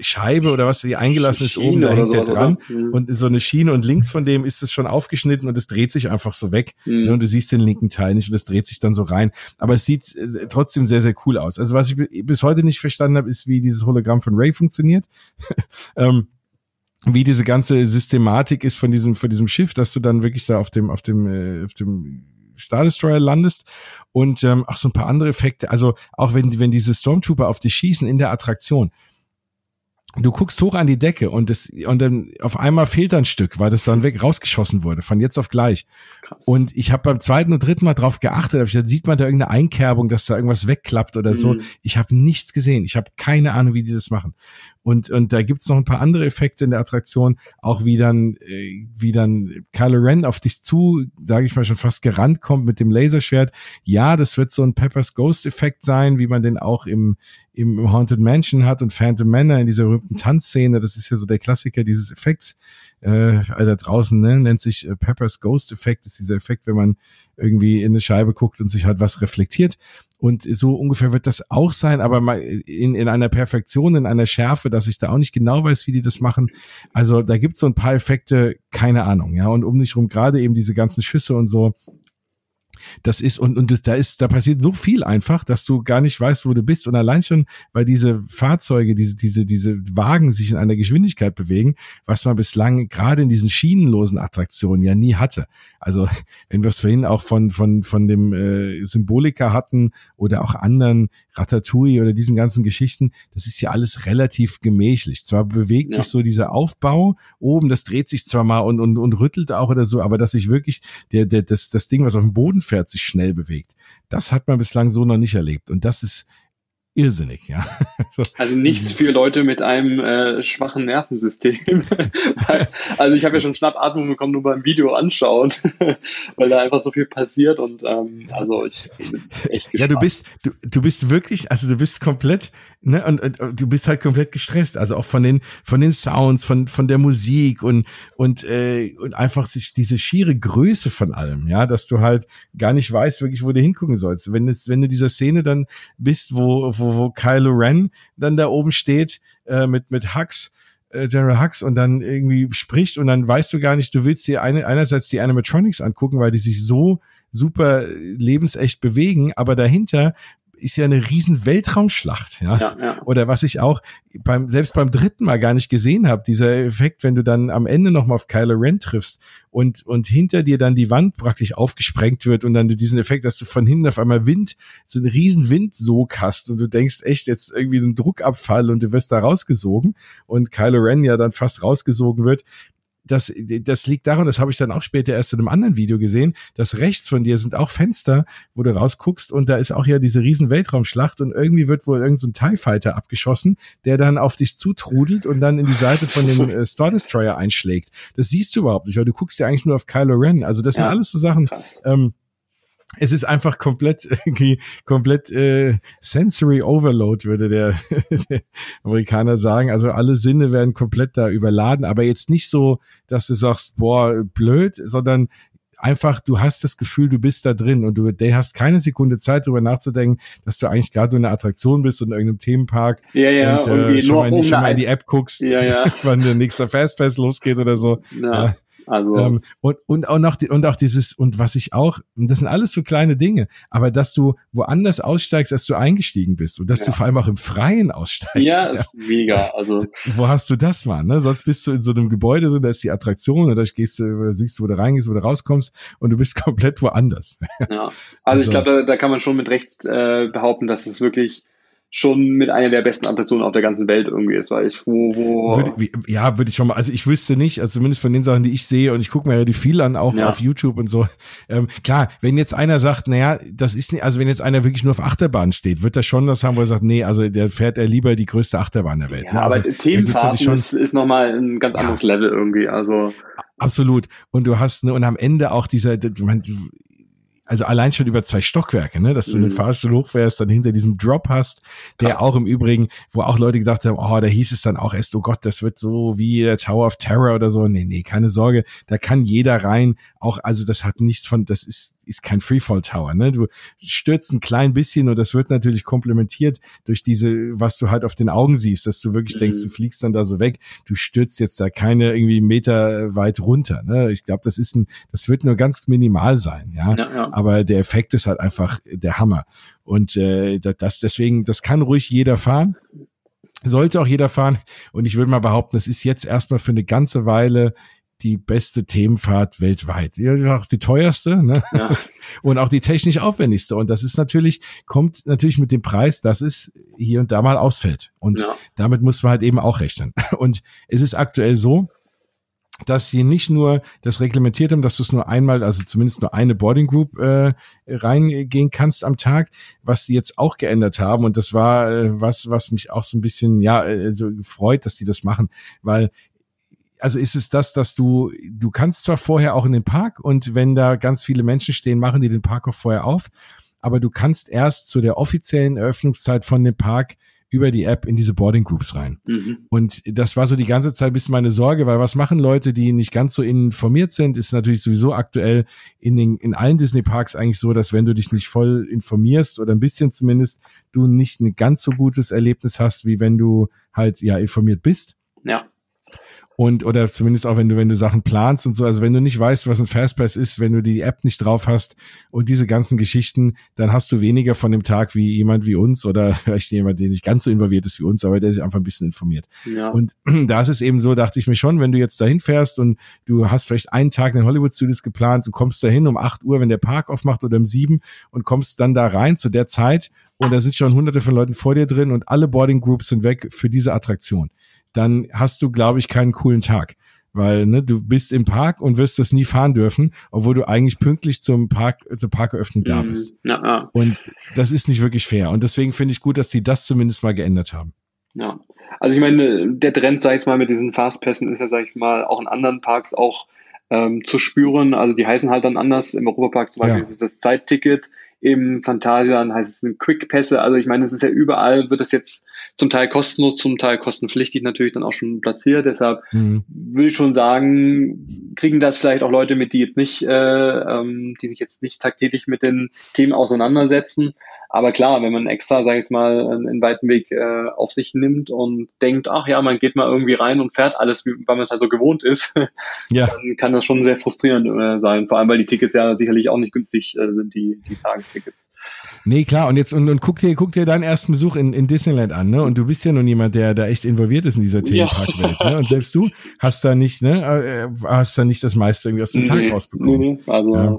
Scheibe oder was die eingelassen ist, oben, da hängt der dran mhm. und so eine Schiene und links von dem ist es schon aufgeschnitten und es dreht sich einfach so weg mhm. Ne, und du siehst den linken Teil nicht und es dreht sich dann so rein. Aber es sieht äh, trotzdem sehr, sehr cool aus. Also was ich bis heute nicht verstanden habe, ist, wie dieses Hologramm von Ray funktioniert. ähm, wie diese ganze Systematik ist von diesem, von diesem Schiff, dass du dann wirklich da auf dem, auf dem, äh, auf dem Star Destroyer landest und ähm, auch so ein paar andere Effekte. Also auch wenn, wenn diese Stormtrooper auf dich schießen in der Attraktion, du guckst hoch an die Decke und das und dann auf einmal fehlt ein Stück, weil das dann weg rausgeschossen wurde von jetzt auf gleich. Krass. Und ich habe beim zweiten und dritten Mal drauf geachtet, ich, sieht man da irgendeine Einkerbung, dass da irgendwas wegklappt oder so. Mhm. Ich habe nichts gesehen. Ich habe keine Ahnung, wie die das machen. Und, und da gibt's noch ein paar andere Effekte in der Attraktion, auch wie dann, äh, wie dann Kylo Ren auf dich zu, sage ich mal, schon fast gerannt kommt mit dem Laserschwert. Ja, das wird so ein Peppers Ghost-Effekt sein, wie man den auch im, im Haunted Mansion hat und Phantom Manor in dieser berühmten Tanzszene. Das ist ja so der Klassiker dieses Effekts äh, da draußen ne, nennt sich äh, Peppers Ghost Effekt, ist dieser Effekt, wenn man irgendwie in eine Scheibe guckt und sich halt was reflektiert. Und so ungefähr wird das auch sein, aber in, in einer Perfektion, in einer Schärfe, dass ich da auch nicht genau weiß, wie die das machen. Also da gibt's so ein paar Effekte, keine Ahnung, ja. Und um dich rum gerade eben diese ganzen Schüsse und so, das ist, und, und da ist, da passiert so viel einfach, dass du gar nicht weißt, wo du bist. Und allein schon, weil diese Fahrzeuge, diese, diese, diese Wagen sich in einer Geschwindigkeit bewegen, was man bislang gerade in diesen schienenlosen Attraktionen ja nie hatte. Also, wenn wir es vorhin auch von, von, von dem äh, Symbolika hatten oder auch anderen Ratatouille oder diesen ganzen Geschichten, das ist ja alles relativ gemächlich. Zwar bewegt ja. sich so dieser Aufbau oben, das dreht sich zwar mal und, und, und rüttelt auch oder so, aber dass sich wirklich der, der, das, das Ding, was auf dem Boden fährt, sich schnell bewegt, das hat man bislang so noch nicht erlebt. Und das ist irrsinnig, ja.
so. Also nichts für Leute mit einem äh, schwachen Nervensystem. also ich habe ja schon Schnappatmung bekommen, nur beim Video anschauen, weil da einfach so viel passiert und ähm, also ich bin
echt gespannt. Ja, du bist, du, du bist wirklich, also du bist komplett, ne, und, und du bist halt komplett gestresst, also auch von den, von den Sounds, von, von der Musik und, und, äh, und einfach sich diese schiere Größe von allem, ja, dass du halt gar nicht weißt wirklich, wo du hingucken sollst. Wenn jetzt, wenn du dieser Szene dann bist, wo, wo, wo Kylo Ren dann da oben steht äh, mit mit Hux, äh, General Hux und dann irgendwie spricht und dann weißt du gar nicht, du willst dir eine, einerseits die Animatronics angucken, weil die sich so super lebensecht bewegen, aber dahinter ist ja eine riesen Weltraumschlacht, ja? ja, ja. Oder was ich auch beim selbst beim dritten Mal gar nicht gesehen habe, dieser Effekt, wenn du dann am Ende noch mal auf Kylo Ren triffst und und hinter dir dann die Wand praktisch aufgesprengt wird und dann du diesen Effekt, dass du von hinten auf einmal Wind, so einen riesen Windsog hast und du denkst echt jetzt irgendwie so ein Druckabfall und du wirst da rausgesogen und Kylo Ren ja dann fast rausgesogen wird das, das liegt daran, das habe ich dann auch später erst in einem anderen Video gesehen, dass rechts von dir sind auch Fenster, wo du rausguckst und da ist auch ja diese riesen Weltraumschlacht und irgendwie wird wohl irgendein so TIE Fighter abgeschossen, der dann auf dich zutrudelt und dann in die Seite von dem äh, Star Destroyer einschlägt. Das siehst du überhaupt nicht, weil du guckst ja eigentlich nur auf Kylo Ren. Also das ja, sind alles so Sachen, ähm, es ist einfach komplett irgendwie komplett äh, sensory overload würde der, der Amerikaner sagen. Also alle Sinne werden komplett da überladen, aber jetzt nicht so, dass du sagst, boah, blöd, sondern einfach, du hast das Gefühl, du bist da drin und du hast keine Sekunde Zeit, darüber nachzudenken, dass du eigentlich gerade in einer Attraktion bist und in irgendeinem Themenpark
ja, ja,
und äh, schon, mal, schon mal in die App guckst, ja, ja. wann der nächste Fastpass losgeht oder so. Ja. ja. Also ähm, und und auch noch und auch dieses und was ich auch, das sind alles so kleine Dinge, aber dass du woanders aussteigst, als du eingestiegen bist und dass ja. du vor allem auch im Freien aussteigst.
Ja, ja. mega. Also
wo hast du das mal? Ne? Sonst bist du in so einem Gebäude drin, da ist die Attraktion, und da gehst du, siehst du, wo du reingehst, wo du rauskommst und du bist komplett woanders.
Ja, also, also ich glaube, da, da kann man schon mit Recht äh, behaupten, dass es wirklich schon mit einer der besten Attraktionen auf der ganzen Welt irgendwie ist, weil ich wo, wo
würde, ja würde ich schon mal also ich wüsste nicht also zumindest von den Sachen die ich sehe und ich gucke mir ja die viel an auch ja. auf YouTube und so ähm, klar wenn jetzt einer sagt naja das ist nicht also wenn jetzt einer wirklich nur auf Achterbahn steht wird er schon das haben wo er sagt nee also der fährt er lieber die größte Achterbahn der Welt
ja, ne? also, aber Themenfahrten ist, ist nochmal ein ganz anderes ja. Level irgendwie also
Absolut. Und du hast, ne, und am Ende auch dieser, du mein, also allein schon über zwei Stockwerke, ne, dass du mhm. den Fahrstuhl hochfährst, dann hinter diesem Drop hast, der Krass. auch im Übrigen, wo auch Leute gedacht haben, oh, da hieß es dann auch erst, oh Gott, das wird so wie der Tower of Terror oder so. Nee, nee, keine Sorge, da kann jeder rein. Auch, also das hat nichts von, das ist ist kein Freefall Tower. Ne? Du stürzt ein klein bisschen und das wird natürlich komplementiert durch diese, was du halt auf den Augen siehst, dass du wirklich mhm. denkst, du fliegst dann da so weg. Du stürzt jetzt da keine irgendwie Meter weit runter. Ne? Ich glaube, das ist ein, das wird nur ganz minimal sein, ja? ja, ja. Aber der Effekt ist halt einfach der Hammer. Und äh, das deswegen, das kann ruhig jeder fahren sollte auch jeder fahren. Und ich würde mal behaupten, das ist jetzt erstmal für eine ganze Weile die beste Themenfahrt weltweit. Ja, auch die teuerste ne? Ja. und auch die technisch aufwendigste. Und das ist natürlich, kommt natürlich mit dem Preis, dass es hier und da mal ausfällt. Und ja. damit muss man halt eben auch rechnen. Und es ist aktuell so, dass sie nicht nur das reglementiert haben, dass du es nur einmal, also zumindest nur eine Boarding Group äh, reingehen kannst am Tag, was die jetzt auch geändert haben und das war äh, was, was mich auch so ein bisschen ja äh, so freut, dass die das machen, weil also ist es das, dass du, du kannst zwar vorher auch in den Park und wenn da ganz viele Menschen stehen, machen die den Park auch vorher auf, aber du kannst erst zu der offiziellen Eröffnungszeit von dem Park über die App in diese Boarding Groups rein. Mhm. Und das war so die ganze Zeit ein bisschen meine Sorge, weil was machen Leute, die nicht ganz so informiert sind, ist natürlich sowieso aktuell in den, in allen Disney Parks eigentlich so, dass wenn du dich nicht voll informierst oder ein bisschen zumindest, du nicht ein ganz so gutes Erlebnis hast, wie wenn du halt ja informiert bist.
Ja
und oder zumindest auch wenn du wenn du Sachen planst und so. Also wenn du nicht weißt was ein Fastpass ist wenn du die App nicht drauf hast und diese ganzen Geschichten dann hast du weniger von dem Tag wie jemand wie uns oder vielleicht jemand der nicht ganz so involviert ist wie uns aber der sich einfach ein bisschen informiert. Ja. und da ist es eben so dachte ich mir schon wenn du jetzt dahin fährst und du hast vielleicht einen Tag in den Hollywood Studios geplant du kommst dahin um acht Uhr wenn der Park aufmacht oder um sieben und kommst dann da rein zu der Zeit und da sind schon hunderte von Leuten vor dir drin und alle Boarding Groups sind weg für diese Attraktion dann hast du, glaube ich, keinen coolen Tag. Weil ne, du bist im Park und wirst das nie fahren dürfen, obwohl du eigentlich pünktlich zum Park, zur Parkeröffnung da mhm. bist.
Ja, ja.
Und das ist nicht wirklich fair. Und deswegen finde ich gut, dass die das zumindest mal geändert haben.
Ja, also ich meine, der Trend, sag ich mal, mit diesen Fastpässen ist ja, sag ich mal, auch in anderen Parks auch ähm, zu spüren. Also die heißen halt dann anders. Im Europapark zum Beispiel ja. ist das Zeitticket im Phantasian heißt es ein Quick-Pässe. Also ich meine, es ist ja überall, wird es jetzt zum Teil kostenlos, zum Teil kostenpflichtig natürlich dann auch schon platziert. Deshalb mhm. würde ich schon sagen, kriegen das vielleicht auch Leute mit, die jetzt nicht, äh, ähm, die sich jetzt nicht tagtäglich mit den Themen auseinandersetzen. Aber klar, wenn man extra, sage ich jetzt mal, einen, weiten Weg äh, auf sich nimmt und denkt, ach ja, man geht mal irgendwie rein und fährt alles, weil man es halt so gewohnt ist, ja. dann kann das schon sehr frustrierend äh, sein. Vor allem, weil die Tickets ja sicherlich auch nicht günstig äh, sind, die, die Tagestickets.
Nee, klar. Und jetzt und, und guck dir, guck dir deinen ersten Besuch in, in Disneyland an, ne? Und du bist ja nun jemand, der da echt involviert ist in dieser Themenparkwelt, ja. ne? Und selbst du hast da nicht, ne, äh, hast da nicht das meiste irgendwie aus dem nee, Tag rausbekommen. Nee.
Also ja.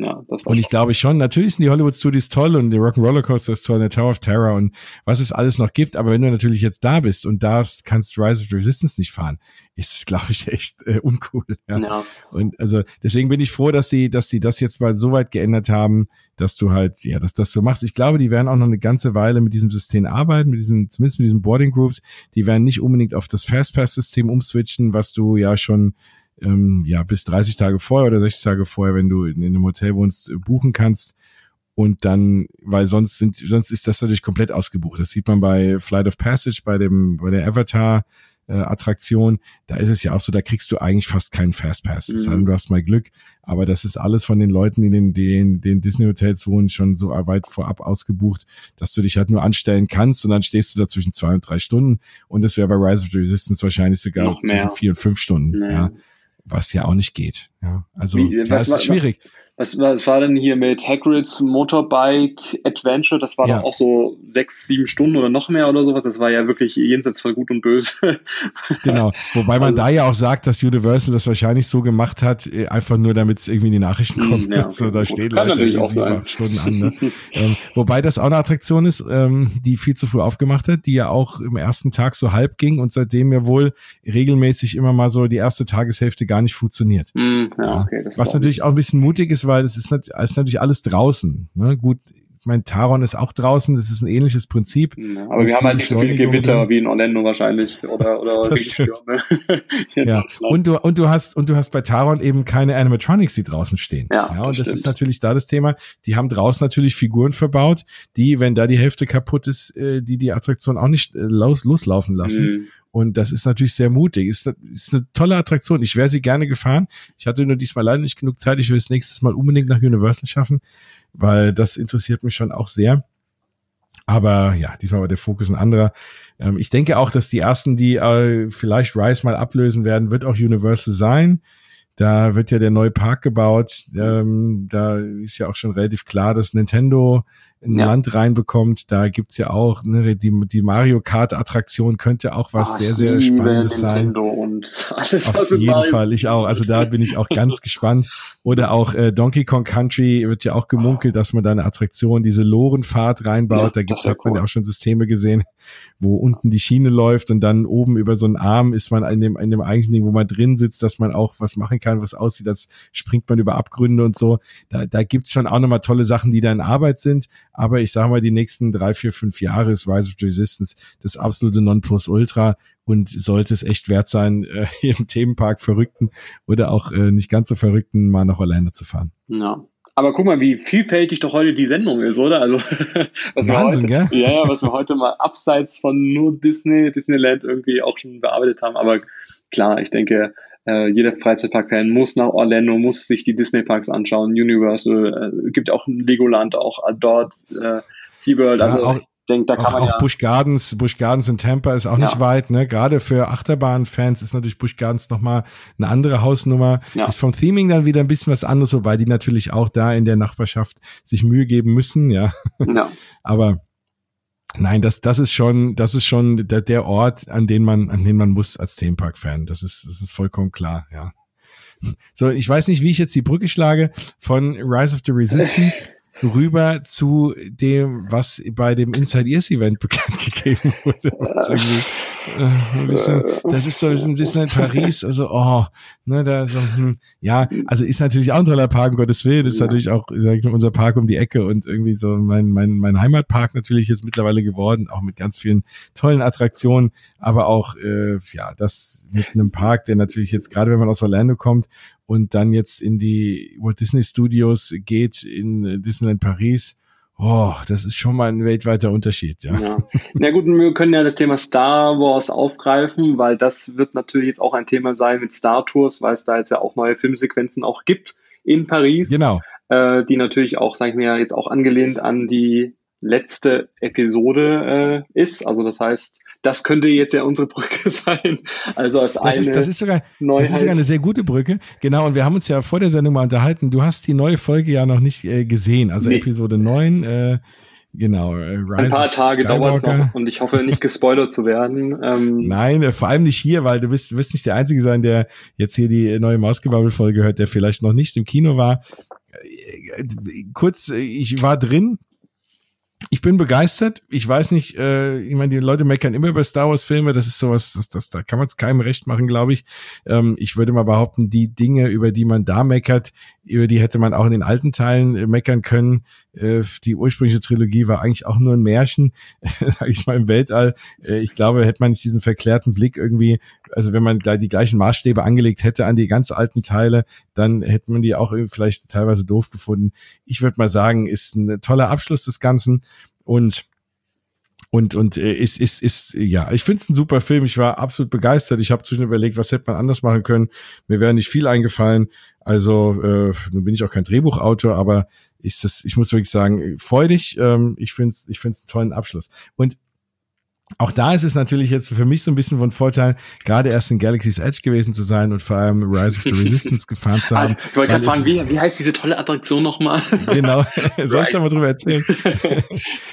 Ja,
und ich glaube schon, natürlich sind die Hollywood Studios toll und die Rock'n'Roller Coaster ist toll und der Tower of Terror und was es alles noch gibt. Aber wenn du natürlich jetzt da bist und darfst, kannst Rise of the Resistance nicht fahren, ist es, glaube ich, echt äh, uncool. Ja. ja. Und also deswegen bin ich froh, dass die, dass die das jetzt mal so weit geändert haben, dass du halt, ja, dass das so machst. Ich glaube, die werden auch noch eine ganze Weile mit diesem System arbeiten, mit diesem, zumindest mit diesen Boarding Groups. Die werden nicht unbedingt auf das Fastpass-System umswitchen, was du ja schon ähm, ja bis 30 Tage vorher oder 60 Tage vorher, wenn du in, in einem Hotel wohnst, äh, buchen kannst. Und dann, weil sonst sind, sonst ist das natürlich komplett ausgebucht. Das sieht man bei Flight of Passage, bei dem, bei der Avatar Attraktion. Da ist es ja auch so, da kriegst du eigentlich fast keinen Fastpass. Mhm. du hast mal Glück. Aber das ist alles von den Leuten, die in den, den Disney Hotels wohnen, schon so weit vorab ausgebucht, dass du dich halt nur anstellen kannst und dann stehst du da zwischen zwei und drei Stunden. Und das wäre bei Rise of the Resistance wahrscheinlich sogar zwischen vier und fünf Stunden. Nee. Ja was ja auch nicht geht. Ja, also Wie, ja, es ist schwierig.
Was, was war denn hier mit Hagrid's Motorbike Adventure? Das war ja. doch auch so sechs, sieben Stunden oder noch mehr oder sowas. Das war ja wirklich jenseits von Gut und Böse.
Genau. Wobei man also, da ja auch sagt, dass Universal das wahrscheinlich so gemacht hat, äh, einfach nur damit es irgendwie in die Nachrichten hm, kommt. Ja, so, da stehen Leute sieben, sein. Stunden an. Ne? ähm, wobei das auch eine Attraktion ist, ähm, die viel zu früh aufgemacht hat, die ja auch im ersten Tag so halb ging und seitdem ja wohl regelmäßig immer mal so die erste Tageshälfte gar nicht funktioniert.
Mm, ja, okay,
Was natürlich auch ein bisschen mutig ist, weil es ist, ist natürlich alles draußen. Ne? Gut, ich meine, Taron ist auch draußen, das ist ein ähnliches Prinzip.
Ja, aber wir haben halt nicht so viele Gewitter wie in Orlando wahrscheinlich oder oder
das Stürme. ja. Und du und du hast und du hast bei Taron eben keine Animatronics, die draußen stehen. Ja, ja und das, das ist natürlich da das Thema. Die haben draußen natürlich Figuren verbaut, die, wenn da die Hälfte kaputt ist, äh, die die Attraktion auch nicht äh, los, loslaufen lassen. Mhm. Und das ist natürlich sehr mutig. Ist, ist eine tolle Attraktion. Ich wäre sie gerne gefahren. Ich hatte nur diesmal leider nicht genug Zeit. Ich will es nächstes Mal unbedingt nach Universal schaffen, weil das interessiert mich schon auch sehr. Aber ja, diesmal war der Fokus ein anderer. Ähm, ich denke auch, dass die ersten, die äh, vielleicht Rise mal ablösen werden, wird auch Universal sein. Da wird ja der neue Park gebaut. Ähm, da ist ja auch schon relativ klar, dass Nintendo ein ja. Land reinbekommt. Da gibt's ja auch, ne, die, die Mario Kart-Attraktion könnte auch was ah, sehr, sehr Spannendes Nintendo sein. Und alles, Auf jeden Mario Fall, ich auch. Also da bin ich auch ganz gespannt. Oder auch äh, Donkey Kong Country wird ja auch gemunkelt, dass man da eine Attraktion, diese Lorenfahrt reinbaut. Ja, da gibt's, hat man ja auch schon Systeme gesehen, wo unten die Schiene läuft und dann oben über so einen Arm ist man in dem, in dem eigentlichen Ding, wo man drin sitzt, dass man auch was machen kann, was aussieht, als springt man über Abgründe und so. Da, da gibt's schon auch nochmal tolle Sachen, die da in Arbeit sind. Aber ich sage mal, die nächsten drei, vier, fünf Jahre ist Rise of Resistance das absolute Nonplusultra und sollte es echt wert sein, äh, im Themenpark Verrückten oder auch äh, nicht ganz so Verrückten mal nach Orlando zu fahren.
Ja. Aber guck mal, wie vielfältig doch heute die Sendung ist, oder? Also was
Wahnsinn,
wir
heute,
gell? Ja, ja, was wir heute mal abseits von nur Disney, Disneyland irgendwie auch schon bearbeitet haben. Aber klar, ich denke, äh, jeder Freizeitpark-Fan muss nach Orlando, muss sich die Disney-Parks anschauen, Universal, äh, gibt auch ein Legoland auch dort, äh, SeaWorld,
ja,
also
auch, denke, da kann auch, man ja. Auch Busch Gardens, Busch Gardens in Tampa ist auch ja. nicht weit, ne? Gerade für Achterbahn-Fans ist natürlich Busch Gardens nochmal eine andere Hausnummer. Ja. Ist vom Theming dann wieder ein bisschen was anderes, wobei die natürlich auch da in der Nachbarschaft sich Mühe geben müssen, ja. ja. Aber Nein, das, das ist schon, das ist schon der, der Ort, an den man, an den man muss als Themenpark-Fan. Das ist, das ist vollkommen klar, ja. So, ich weiß nicht, wie ich jetzt die Brücke schlage von Rise of the Resistance rüber zu dem, was bei dem Inside Ears Event bekannt gegeben wurde. Äh, bisschen, das ist so ein bisschen in Paris, also oh, ne, da so, hm, ja, also ist natürlich auch ein toller Park, um Gottes Willen, ist natürlich auch, sag ich mal, unser Park um die Ecke und irgendwie so mein, mein, mein Heimatpark natürlich jetzt mittlerweile geworden, auch mit ganz vielen tollen Attraktionen, aber auch, äh, ja, das mit einem Park, der natürlich jetzt, gerade wenn man aus Orlando kommt und dann jetzt in die Walt Disney Studios geht in Disneyland Paris. Oh, das ist schon mal ein weltweiter Unterschied, ja. ja.
Na gut, wir können ja das Thema Star Wars aufgreifen, weil das wird natürlich jetzt auch ein Thema sein mit Star Tours, weil es da jetzt ja auch neue Filmsequenzen auch gibt in Paris.
Genau.
Äh, die natürlich auch, sag ich mir, jetzt auch angelehnt an die letzte Episode äh, ist. Also das heißt, das könnte jetzt ja unsere Brücke sein. Also als
das
eine
ist, das ist sogar, Neuheit. das ist sogar eine sehr gute Brücke. Genau. Und wir haben uns ja vor der Sendung mal unterhalten. Du hast die neue Folge ja noch nicht äh, gesehen. Also nee. Episode 9, äh, Genau,
äh, Rise Ein paar Tage dauert es noch und ich hoffe nicht gespoilert zu werden.
Ähm, Nein, äh, vor allem nicht hier, weil du bist, du wirst nicht der Einzige sein, der jetzt hier die neue Mausgebabbel-Folge hört, der vielleicht noch nicht im Kino war. Äh, kurz, ich war drin, ich bin begeistert. Ich weiß nicht, äh, ich meine, die Leute meckern immer über Star Wars Filme. Das ist sowas, das, das, da kann man es keinem recht machen, glaube ich. Ähm, ich würde mal behaupten, die Dinge, über die man da meckert, über die hätte man auch in den alten Teilen äh, meckern können. Äh, die ursprüngliche Trilogie war eigentlich auch nur ein Märchen, sag ich mal im Weltall. Äh, ich glaube, hätte man nicht diesen verklärten Blick irgendwie, also wenn man die gleichen Maßstäbe angelegt hätte an die ganz alten Teile, dann hätte man die auch vielleicht teilweise doof gefunden. Ich würde mal sagen, ist ein toller Abschluss des Ganzen und und und äh, ist ist ist ja ich finde es ein super Film. Ich war absolut begeistert. Ich habe zwischen überlegt was hätte man anders machen können. Mir wäre nicht viel eingefallen. Also äh, nun bin ich auch kein Drehbuchautor aber ist das ich muss wirklich sagen freudig. Ähm, ich finde es ich finde es einen tollen Abschluss. Und auch da ist es natürlich jetzt für mich so ein bisschen von Vorteil, gerade erst in Galaxy's Edge gewesen zu sein und vor allem Rise of the Resistance gefahren zu haben.
Ich wollte gerade fragen, wie, wie heißt diese tolle Attraktion nochmal?
Genau, soll ich da mal drüber erzählen?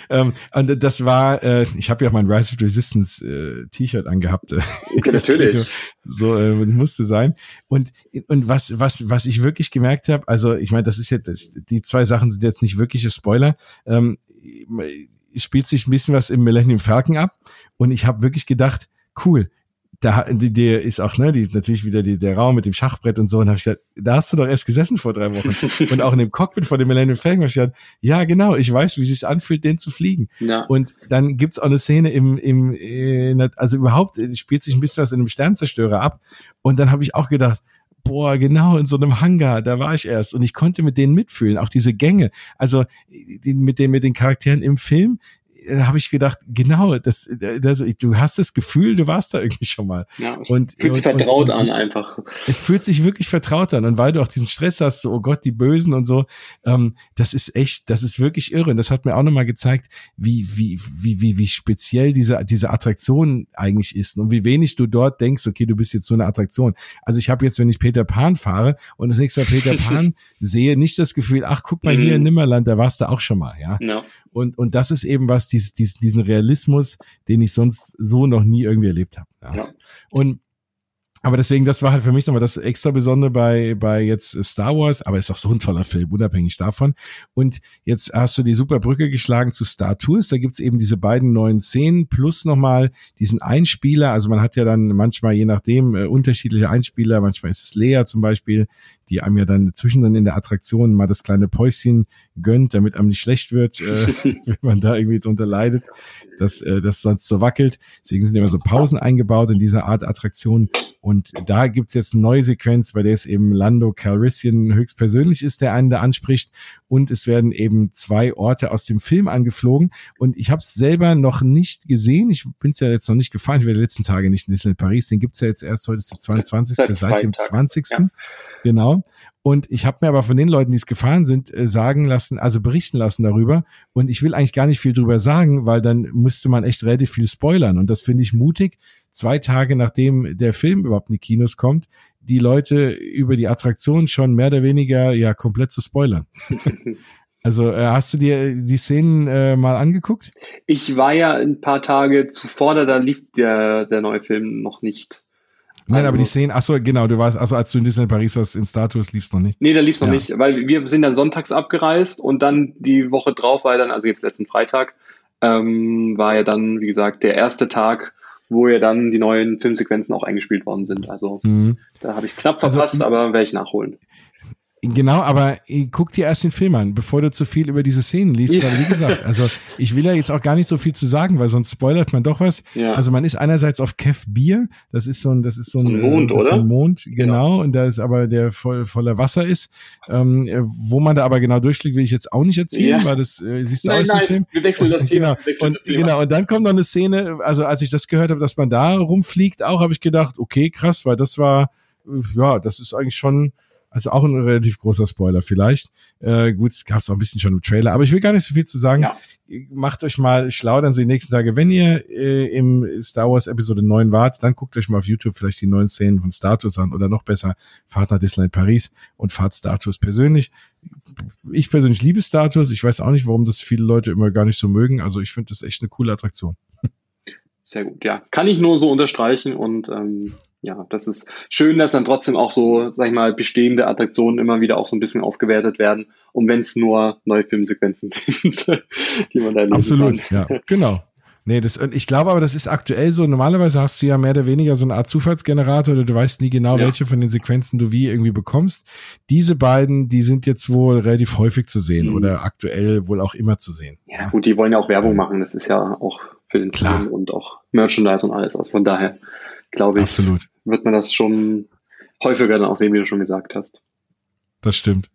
ähm, und das war, äh, ich habe ja auch mein Rise of the Resistance äh, T-Shirt angehabt.
Okay, natürlich.
so äh, musste sein. Und und was was was ich wirklich gemerkt habe, also ich meine, das ist jetzt das, die zwei Sachen sind jetzt nicht wirkliche Spoiler. Ähm, spielt sich ein bisschen was im Millennium Falcon ab und ich habe wirklich gedacht, cool, da der ist auch ne die natürlich wieder die, der Raum mit dem Schachbrett und so und habe ich gedacht, da hast du doch erst gesessen vor drei Wochen und auch in dem Cockpit vor dem Millennium Falcon habe ich gedacht, ja genau, ich weiß, wie es sich anfühlt, den zu fliegen. Ja. Und dann gibt's auch eine Szene im im äh, also überhaupt spielt sich ein bisschen was in einem Sternzerstörer ab und dann habe ich auch gedacht, boah, genau in so einem Hangar, da war ich erst. Und ich konnte mit denen mitfühlen, auch diese Gänge, also mit den mit den Charakteren im Film da habe ich gedacht, genau, das, das, du hast das Gefühl, du warst da irgendwie schon mal.
Ja, und fühlt sich vertraut und, an einfach.
Es fühlt sich wirklich vertraut an und weil du auch diesen Stress hast, so oh Gott, die Bösen und so, ähm, das ist echt, das ist wirklich irre. Und das hat mir auch nochmal gezeigt, wie wie wie wie wie speziell diese diese Attraktion eigentlich ist und wie wenig du dort denkst, okay, du bist jetzt so eine Attraktion. Also ich habe jetzt, wenn ich Peter Pan fahre und das nächste Mal Peter Pan sehe, nicht das Gefühl, ach guck mal hier in mhm. Nimmerland, da warst du auch schon mal, ja. No. Und, und das ist eben was, diesen, diesen Realismus, den ich sonst so noch nie irgendwie erlebt habe. Ja. ja. Und aber deswegen, das war halt für mich nochmal das extra Besondere bei, bei jetzt Star Wars, aber ist auch so ein toller Film, unabhängig davon. Und jetzt hast du die super Brücke geschlagen zu Star Tours. Da gibt's eben diese beiden neuen Szenen plus nochmal diesen Einspieler. Also man hat ja dann manchmal, je nachdem, äh, unterschiedliche Einspieler. Manchmal ist es Lea zum Beispiel, die einem ja dann zwischendrin in der Attraktion mal das kleine Päuschen gönnt, damit einem nicht schlecht wird, äh, wenn man da irgendwie drunter leidet, dass äh, das sonst so wackelt. Deswegen sind immer so Pausen eingebaut in dieser Art Attraktion. Und da gibt's jetzt eine neue Sequenz, bei der es eben Lando Calrissian höchstpersönlich ist, der einen da anspricht. Und es werden eben zwei Orte aus dem Film angeflogen. Und ich habe es selber noch nicht gesehen. Ich bin es ja jetzt noch nicht gefahren. Ich war die letzten Tage nicht in Disneyland Paris. Den gibt's ja jetzt erst heute ist der 22. seit dem 20. Ja. Genau. Und ich habe mir aber von den Leuten, die es gefahren sind, äh, sagen lassen, also berichten lassen darüber. Und ich will eigentlich gar nicht viel drüber sagen, weil dann müsste man echt relativ viel spoilern. Und das finde ich mutig, zwei Tage nachdem der Film überhaupt in die Kinos kommt, die Leute über die Attraktion schon mehr oder weniger ja komplett zu spoilern. Also äh, hast du dir die Szenen äh, mal angeguckt?
Ich war ja ein paar Tage zuvor, da lief der, der neue Film noch nicht.
Nein, also, aber die Szenen, ach so, genau, du warst, also als du in Disney Paris warst, in Status lief's noch nicht.
Nee, da lief's noch ja. nicht, weil wir sind ja sonntags abgereist und dann die Woche drauf war dann, also jetzt letzten Freitag, ähm, war ja dann, wie gesagt, der erste Tag, wo ja dann die neuen Filmsequenzen auch eingespielt worden sind. Also mhm. da habe ich knapp also, verpasst, also, aber werde ich nachholen.
Genau, aber guck dir erst den Film an, bevor du zu viel über diese Szenen liest. Ja. Weil wie gesagt, also ich will ja jetzt auch gar nicht so viel zu sagen, weil sonst spoilert man doch was. Ja. Also man ist einerseits auf Kev Bier, das ist so ein, das ist so ein,
ein Mond,
oder? Ein Mond, genau, genau, und da ist aber der voll, voller Wasser ist. Ähm, wo man da aber genau durchschlägt, will ich jetzt auch nicht erzählen, ja. weil das äh, siehst du nein, aus dem Film.
Wir wechseln das Thema.
Genau, und, das Thema. genau, und dann kommt noch eine Szene, also als ich das gehört habe, dass man da rumfliegt, auch habe ich gedacht, okay, krass, weil das war, äh, ja, das ist eigentlich schon also auch ein relativ großer Spoiler vielleicht. Äh, gut, es gab es auch ein bisschen schon im Trailer, aber ich will gar nicht so viel zu sagen. Ja. Macht euch mal schlau dann so die nächsten Tage. Wenn ihr äh, im Star Wars Episode 9 wart, dann guckt euch mal auf YouTube vielleicht die neuen Szenen von Status an oder noch besser, fahrt nach Disneyland Paris und fahrt Status persönlich. Ich persönlich liebe Status. Ich weiß auch nicht, warum das viele Leute immer gar nicht so mögen. Also ich finde das echt eine coole Attraktion.
Sehr gut, ja. Kann ich nur so unterstreichen und ähm, ja, das ist schön, dass dann trotzdem auch so, sag ich mal, bestehende Attraktionen immer wieder auch so ein bisschen aufgewertet werden. Und wenn es nur neue Filmsequenzen sind, die man da erleben
Absolut, kann. ja, genau. Nee, das, und ich glaube aber, das ist aktuell so. Normalerweise hast du ja mehr oder weniger so eine Art Zufallsgenerator oder du weißt nie genau, ja. welche von den Sequenzen du wie irgendwie bekommst. Diese beiden, die sind jetzt wohl relativ häufig zu sehen mhm. oder aktuell wohl auch immer zu sehen.
Ja, gut, die wollen ja auch Werbung machen. Das ist ja auch für den Klar. Film und auch Merchandise und alles. Also von daher glaube ich, Absolut. Wird man das schon häufiger dann auch sehen, wie du schon gesagt hast.
Das stimmt.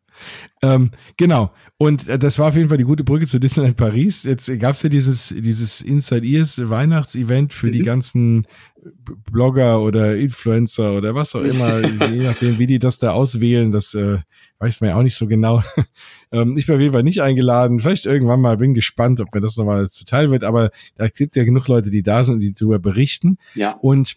Ähm, genau. Und äh, das war auf jeden Fall die gute Brücke zu Disneyland Paris. Jetzt gab es ja dieses, dieses Inside Ears Weihnachtsevent für mhm. die ganzen Blogger oder Influencer oder was auch immer, je nachdem, wie die das da auswählen, das äh, weiß man ja auch nicht so genau. ähm, ich bin auf jeden Fall nicht eingeladen. Vielleicht irgendwann mal, bin gespannt, ob mir das nochmal zuteil wird, aber da gibt ja genug Leute, die da sind und die darüber berichten.
Ja.
Und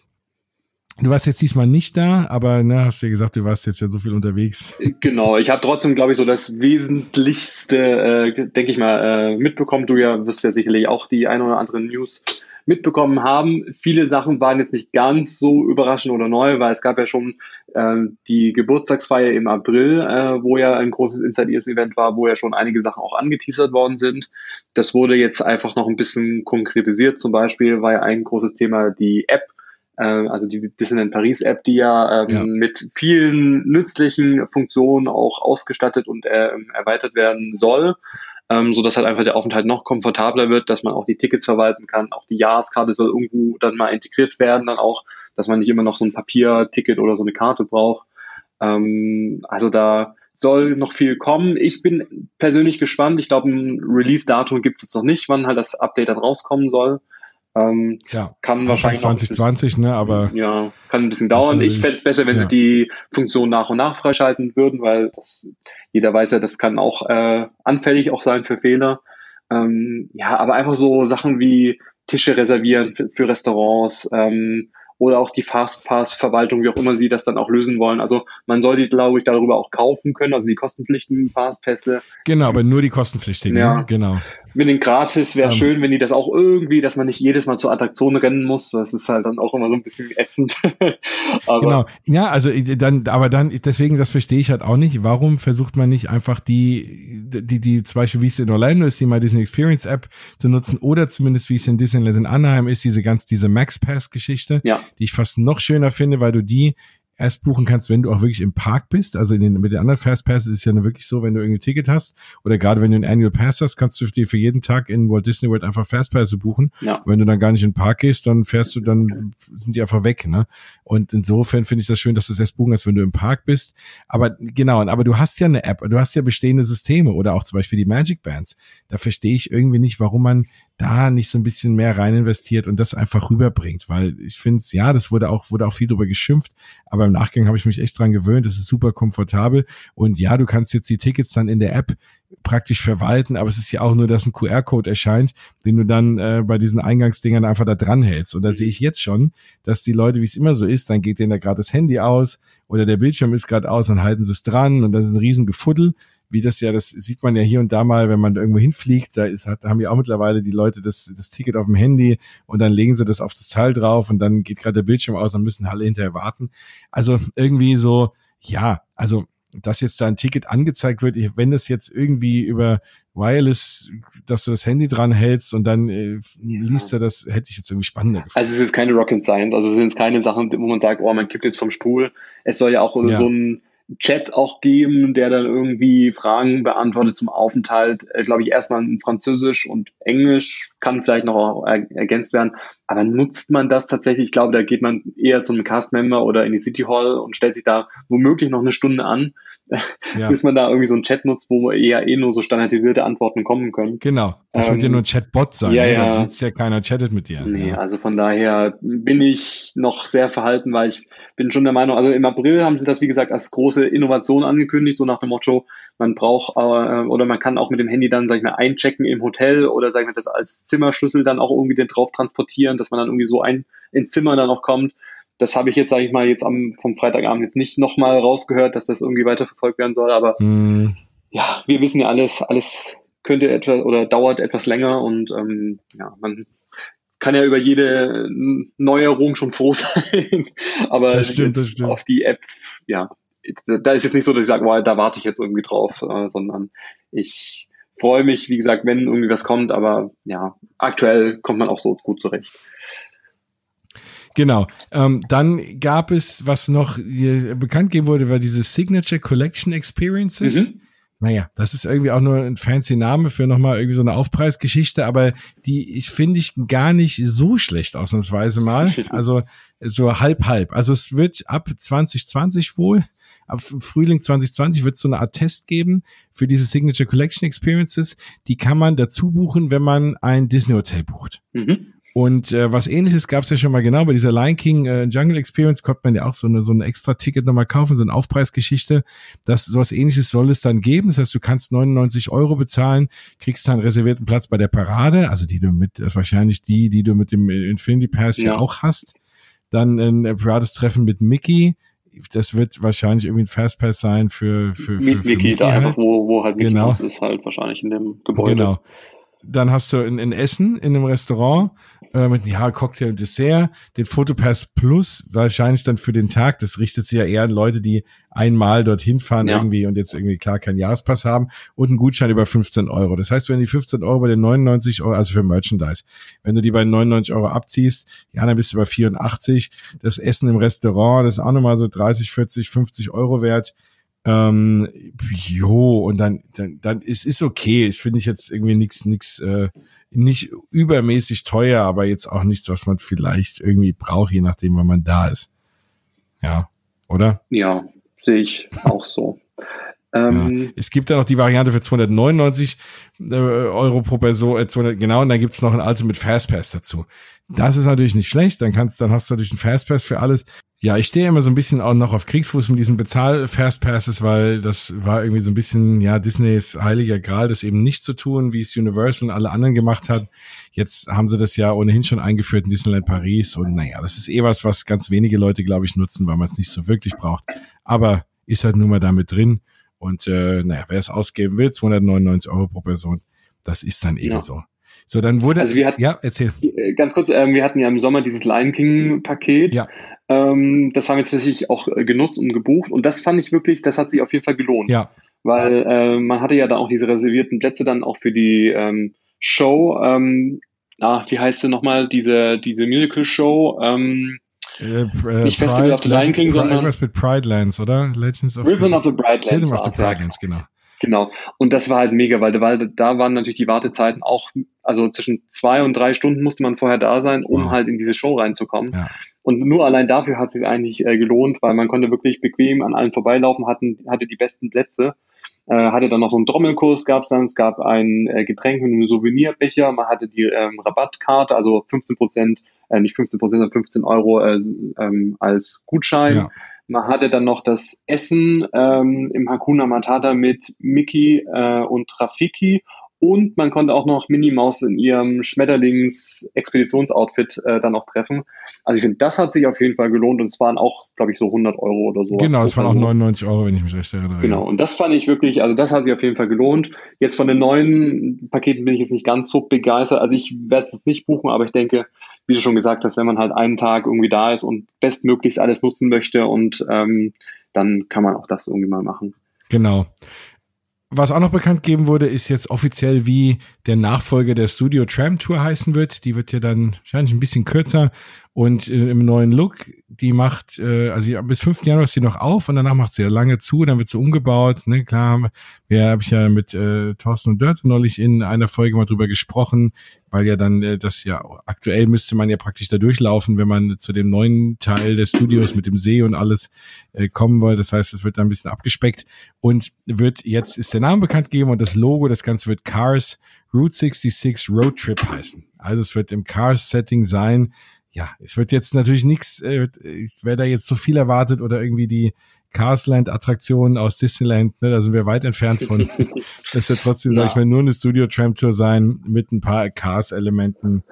Du warst jetzt diesmal nicht da, aber ne, hast du ja gesagt, du warst jetzt ja so viel unterwegs.
Genau, ich habe trotzdem, glaube ich, so das Wesentlichste, äh, denke ich mal, äh, mitbekommen. Du ja wirst ja sicherlich auch die ein oder andere News mitbekommen haben. Viele Sachen waren jetzt nicht ganz so überraschend oder neu, weil es gab ja schon äh, die Geburtstagsfeier im April, äh, wo ja ein großes Inside Ears Event war, wo ja schon einige Sachen auch angeteasert worden sind. Das wurde jetzt einfach noch ein bisschen konkretisiert. Zum Beispiel war ja ein großes Thema die App also die Disneyland Paris App, die ja, ähm, ja, mit vielen nützlichen Funktionen auch ausgestattet und äh, erweitert werden soll, ähm, so dass halt einfach der Aufenthalt noch komfortabler wird, dass man auch die Tickets verwalten kann, auch die Jahreskarte soll irgendwo dann mal integriert werden, dann auch, dass man nicht immer noch so ein Papierticket oder so eine Karte braucht. Ähm, also da soll noch viel kommen. Ich bin persönlich gespannt. Ich glaube, ein Release-Datum gibt es jetzt noch nicht, wann halt das Update dann rauskommen soll.
Ähm, ja, kann wahrscheinlich 2020, ne, aber
ja, kann ein bisschen dauern. Ich fände besser, wenn ja. sie die Funktion nach und nach freischalten würden, weil das, jeder weiß ja, das kann auch äh, anfällig auch sein für Fehler. Ähm, ja, aber einfach so Sachen wie Tische reservieren für, für Restaurants, ähm, oder auch die Fastpass-Verwaltung, wie auch immer sie das dann auch lösen wollen. Also man soll die, glaube ich, darüber auch kaufen können, also die kostenpflichtigen Fastpässe.
Genau, aber nur die kostenpflichtigen, ja. Ne? genau
mit den Gratis wäre um, ähm. schön, wenn die das auch irgendwie, dass man nicht jedes Mal zur Attraktion rennen muss. Das ist halt dann auch immer so ein bisschen ätzend.
genau. Ja, also äh, dann, aber dann, deswegen, das verstehe ich halt auch nicht. Warum versucht man nicht einfach die, die, die, zum Beispiel wie es in Orlando ist, die mal Disney Experience App zu nutzen oder zumindest wie es in Disneyland in Anaheim ist, diese ganz, diese Max Pass Geschichte, ja. die ich fast noch schöner finde, weil du die erst buchen kannst, wenn du auch wirklich im Park bist. Also in den, mit den anderen Fastpasses ist es ja wirklich so, wenn du irgendwie ein Ticket hast oder gerade wenn du einen Annual Pass hast, kannst du dir für jeden Tag in Walt Disney World einfach Fastpässe buchen. Ja. Wenn du dann gar nicht in den Park gehst, dann fährst du, dann sind die einfach weg. Ne? Und insofern finde ich das schön, dass du es erst buchen kannst, wenn du im Park bist. Aber genau, aber du hast ja eine App, du hast ja bestehende Systeme oder auch zum Beispiel die Magic Bands. Da verstehe ich irgendwie nicht, warum man da nicht so ein bisschen mehr rein investiert und das einfach rüberbringt, weil ich finde es, ja, das wurde auch, wurde auch viel drüber geschimpft, aber im Nachgang habe ich mich echt dran gewöhnt, das ist super komfortabel und ja, du kannst jetzt die Tickets dann in der App praktisch verwalten, aber es ist ja auch nur, dass ein QR-Code erscheint, den du dann äh, bei diesen Eingangsdingern einfach da dran hältst. Und da sehe ich jetzt schon, dass die Leute, wie es immer so ist, dann geht denen da gerade das Handy aus oder der Bildschirm ist gerade aus, dann halten sie es dran und das ist ein riesen Gefuddel, wie das ja, das sieht man ja hier und da mal, wenn man irgendwo hinfliegt, da ist, hat, haben ja auch mittlerweile die Leute das, das Ticket auf dem Handy und dann legen sie das auf das Teil drauf und dann geht gerade der Bildschirm aus, dann müssen alle hinterher warten. Also irgendwie so, ja, also dass jetzt da ein Ticket angezeigt wird, wenn das jetzt irgendwie über Wireless, dass du das Handy dran hältst und dann äh, liest er das, hätte ich jetzt irgendwie spannender
gefunden. Also es ist keine Rocket Science, also es sind keine Sachen, wo man sagt, oh, man kippt jetzt vom Stuhl. Es soll ja auch ja. so ein Chat auch geben, der dann irgendwie Fragen beantwortet zum Aufenthalt. Äh, Glaube ich erstmal in Französisch und Englisch kann vielleicht noch er ergänzt werden. Aber nutzt man das tatsächlich? Ich glaube, da geht man eher zu einem Cast-Member oder in die City Hall und stellt sich da womöglich noch eine Stunde an ja. bis man da irgendwie so einen Chat nutzt, wo eher eh nur so standardisierte Antworten kommen können.
Genau. Das ähm, wird ja ähm, nur ein Chatbot sein. Ja, ne? ja. Da sitzt ja keiner, chattet mit dir.
Nee, ja. also von daher bin ich noch sehr verhalten, weil ich bin schon der Meinung, also im April haben sie das, wie gesagt, als große Innovation angekündigt, so nach dem Motto, man braucht äh, oder man kann auch mit dem Handy dann, sag ich mal, einchecken im Hotel oder, sag ich mal, das als Zimmerschlüssel dann auch irgendwie den drauf transportieren, dass man dann irgendwie so ein ins Zimmer dann auch kommt das habe ich jetzt, sage ich mal, jetzt am vom Freitagabend jetzt nicht nochmal rausgehört, dass das irgendwie weiterverfolgt werden soll. Aber mm. ja, wir wissen ja alles, alles könnte etwas oder dauert etwas länger und ähm, ja, man kann ja über jede Neuerung schon froh sein. Aber
das stimmt, das stimmt.
auf die App, ja, da ist jetzt nicht so, dass ich sage, wow, da warte ich jetzt irgendwie drauf, äh, sondern ich freue mich, wie gesagt, wenn irgendwie was kommt, aber ja, aktuell kommt man auch so gut zurecht.
Genau. Ähm, dann gab es, was noch bekannt geben wurde, war diese Signature Collection Experiences. Mhm. Naja, das ist irgendwie auch nur ein fancy Name für nochmal irgendwie so eine Aufpreisgeschichte, aber die ich finde ich gar nicht so schlecht ausnahmsweise mal. Also so halb halb. Also es wird ab 2020 wohl, ab Frühling 2020 wird es so eine Art Test geben für diese Signature Collection Experiences. Die kann man dazu buchen, wenn man ein Disney Hotel bucht. Mhm. Und äh, was ähnliches gab es ja schon mal genau bei dieser Lion King äh, Jungle Experience konnte man ja auch so eine so ein extra Ticket nochmal kaufen, so eine Aufpreisgeschichte. Das sowas ähnliches soll es dann geben. Das heißt, du kannst 99 Euro bezahlen, kriegst dann reservierten Platz bei der Parade, also die du mit, das wahrscheinlich die, die du mit dem Infinity Pass ja, ja auch hast. Dann ein Parades Treffen mit Mickey. Das wird wahrscheinlich irgendwie ein Fastpass sein für, für, für,
für Mickey, Mickey da halt. einfach, wo, wo halt Mickey genau. ist, halt wahrscheinlich in dem Gebäude. Genau
dann hast du ein, ein Essen in einem Restaurant äh, mit ja Cocktail und Dessert, den Fotopass Plus wahrscheinlich dann für den Tag. Das richtet sich ja eher an Leute, die einmal dorthin fahren ja. irgendwie und jetzt irgendwie klar keinen Jahrespass haben und einen Gutschein über 15 Euro. Das heißt, wenn die 15 Euro bei den 99 Euro, also für Merchandise, wenn du die bei 99 Euro abziehst, ja, dann bist du bei 84. Das Essen im Restaurant, das ist auch nochmal so 30, 40, 50 Euro wert. Ähm, jo, und dann, dann, dann es ist okay. Ich finde ich jetzt irgendwie nichts, nichts, äh, nicht übermäßig teuer, aber jetzt auch nichts, was man vielleicht irgendwie braucht, je nachdem, wann man da ist. Ja, oder?
Ja, sehe ich auch so.
Ähm, ja. Es gibt dann noch die Variante für 299 äh, Euro pro Person, äh, 200, genau, und dann gibt's noch ein Ultimate Fastpass dazu. Das ist natürlich nicht schlecht, dann kannst, dann hast du natürlich einen Fastpass für alles. Ja, ich stehe immer so ein bisschen auch noch auf Kriegsfuß mit diesen Bezahl-Fastpasses, weil das war irgendwie so ein bisschen, ja, Disneys heiliger Gral, das eben nicht zu tun, wie es Universal und alle anderen gemacht hat. Jetzt haben sie das ja ohnehin schon eingeführt in Disneyland Paris und naja, das ist eh was, was ganz wenige Leute, glaube ich, nutzen, weil man es nicht so wirklich braucht. Aber ist halt nun mal damit drin. Und äh, naja, wer es ausgeben will, 299 Euro pro Person, das ist dann eben ja. so. So, dann wurde.
Also wir hatten, ja, erzähl. Äh, ganz kurz, ähm, wir hatten ja im Sommer dieses Lion King-Paket. Ja. Ähm, das haben wir tatsächlich auch äh, genutzt und gebucht. Und das fand ich wirklich, das hat sich auf jeden Fall gelohnt. Ja. Weil äh, man hatte ja dann auch diese reservierten Plätze dann auch für die ähm, Show. Ähm, ah, wie heißt sie nochmal? Diese, diese Musical-Show. Ähm,
äh, äh, nicht Festival Pride, of the Lion King, sondern irgendwas mit Pride Lands, oder?
Legends of Rhythm the, of the Pride Lands. Rhythm of the Pride Lands, genau. Genau. Und das war halt mega, weil, weil da waren natürlich die Wartezeiten auch, also zwischen zwei und drei Stunden musste man vorher da sein, um wow. halt in diese Show reinzukommen. Ja. Und nur allein dafür hat es sich eigentlich äh, gelohnt, weil man konnte wirklich bequem an allen vorbeilaufen, hatten, hatte die besten Plätze. Äh, hatte dann noch so einen Trommelkurs, gab es dann, es gab ein äh, Getränk mit einem Souvenirbecher, man hatte die ähm, Rabattkarte, also 15 Prozent, äh, nicht 15 Prozent, sondern 15 Euro äh, ähm, als Gutschein. Ja. Man hatte dann noch das Essen ähm, im Hakuna Matata mit Mickey äh, und Rafiki und man konnte auch noch Minnie Maus in ihrem Schmetterlings-Expeditionsoutfit äh, dann auch treffen. Also ich finde, das hat sich auf jeden Fall gelohnt und es waren auch, glaube ich, so 100 Euro oder so.
Genau, es waren auch 99 Euro, wenn ich mich recht erinnere.
Genau, und das fand ich wirklich, also das hat sich auf jeden Fall gelohnt. Jetzt von den neuen Paketen bin ich jetzt nicht ganz so begeistert. Also ich werde es nicht buchen, aber ich denke, wie du schon gesagt hast, wenn man halt einen Tag irgendwie da ist und bestmöglichst alles nutzen möchte und ähm, dann kann man auch das irgendwie mal machen.
Genau. Was auch noch bekannt geben wurde, ist jetzt offiziell, wie der Nachfolger der Studio Tram Tour heißen wird. Die wird ja dann wahrscheinlich ein bisschen kürzer und äh, im neuen Look. Die macht, äh, also bis 5. Januar ist sie noch auf und danach macht sie ja lange zu, dann wird sie umgebaut. Ne, klar, wir habe ich ja mit äh, Thorsten und Dörte neulich in einer Folge mal drüber gesprochen, weil ja dann äh, das ja aktuell müsste man ja praktisch da durchlaufen, wenn man zu dem neuen Teil des Studios mit dem See und alles äh, kommen will. Das heißt, es wird dann ein bisschen abgespeckt und wird jetzt ist der Name bekannt gegeben und das Logo, das Ganze wird Cars Route 66 Road Trip heißen. Also es wird im Cars-Setting sein ja, es wird jetzt natürlich nichts, äh, wer da jetzt so viel erwartet oder irgendwie die Carsland-Attraktionen aus Disneyland, ne, da sind wir weit entfernt von. Es wird trotzdem, ja. sag ich mal, nur eine Studio-Tram-Tour sein mit ein paar Cars-Elementen.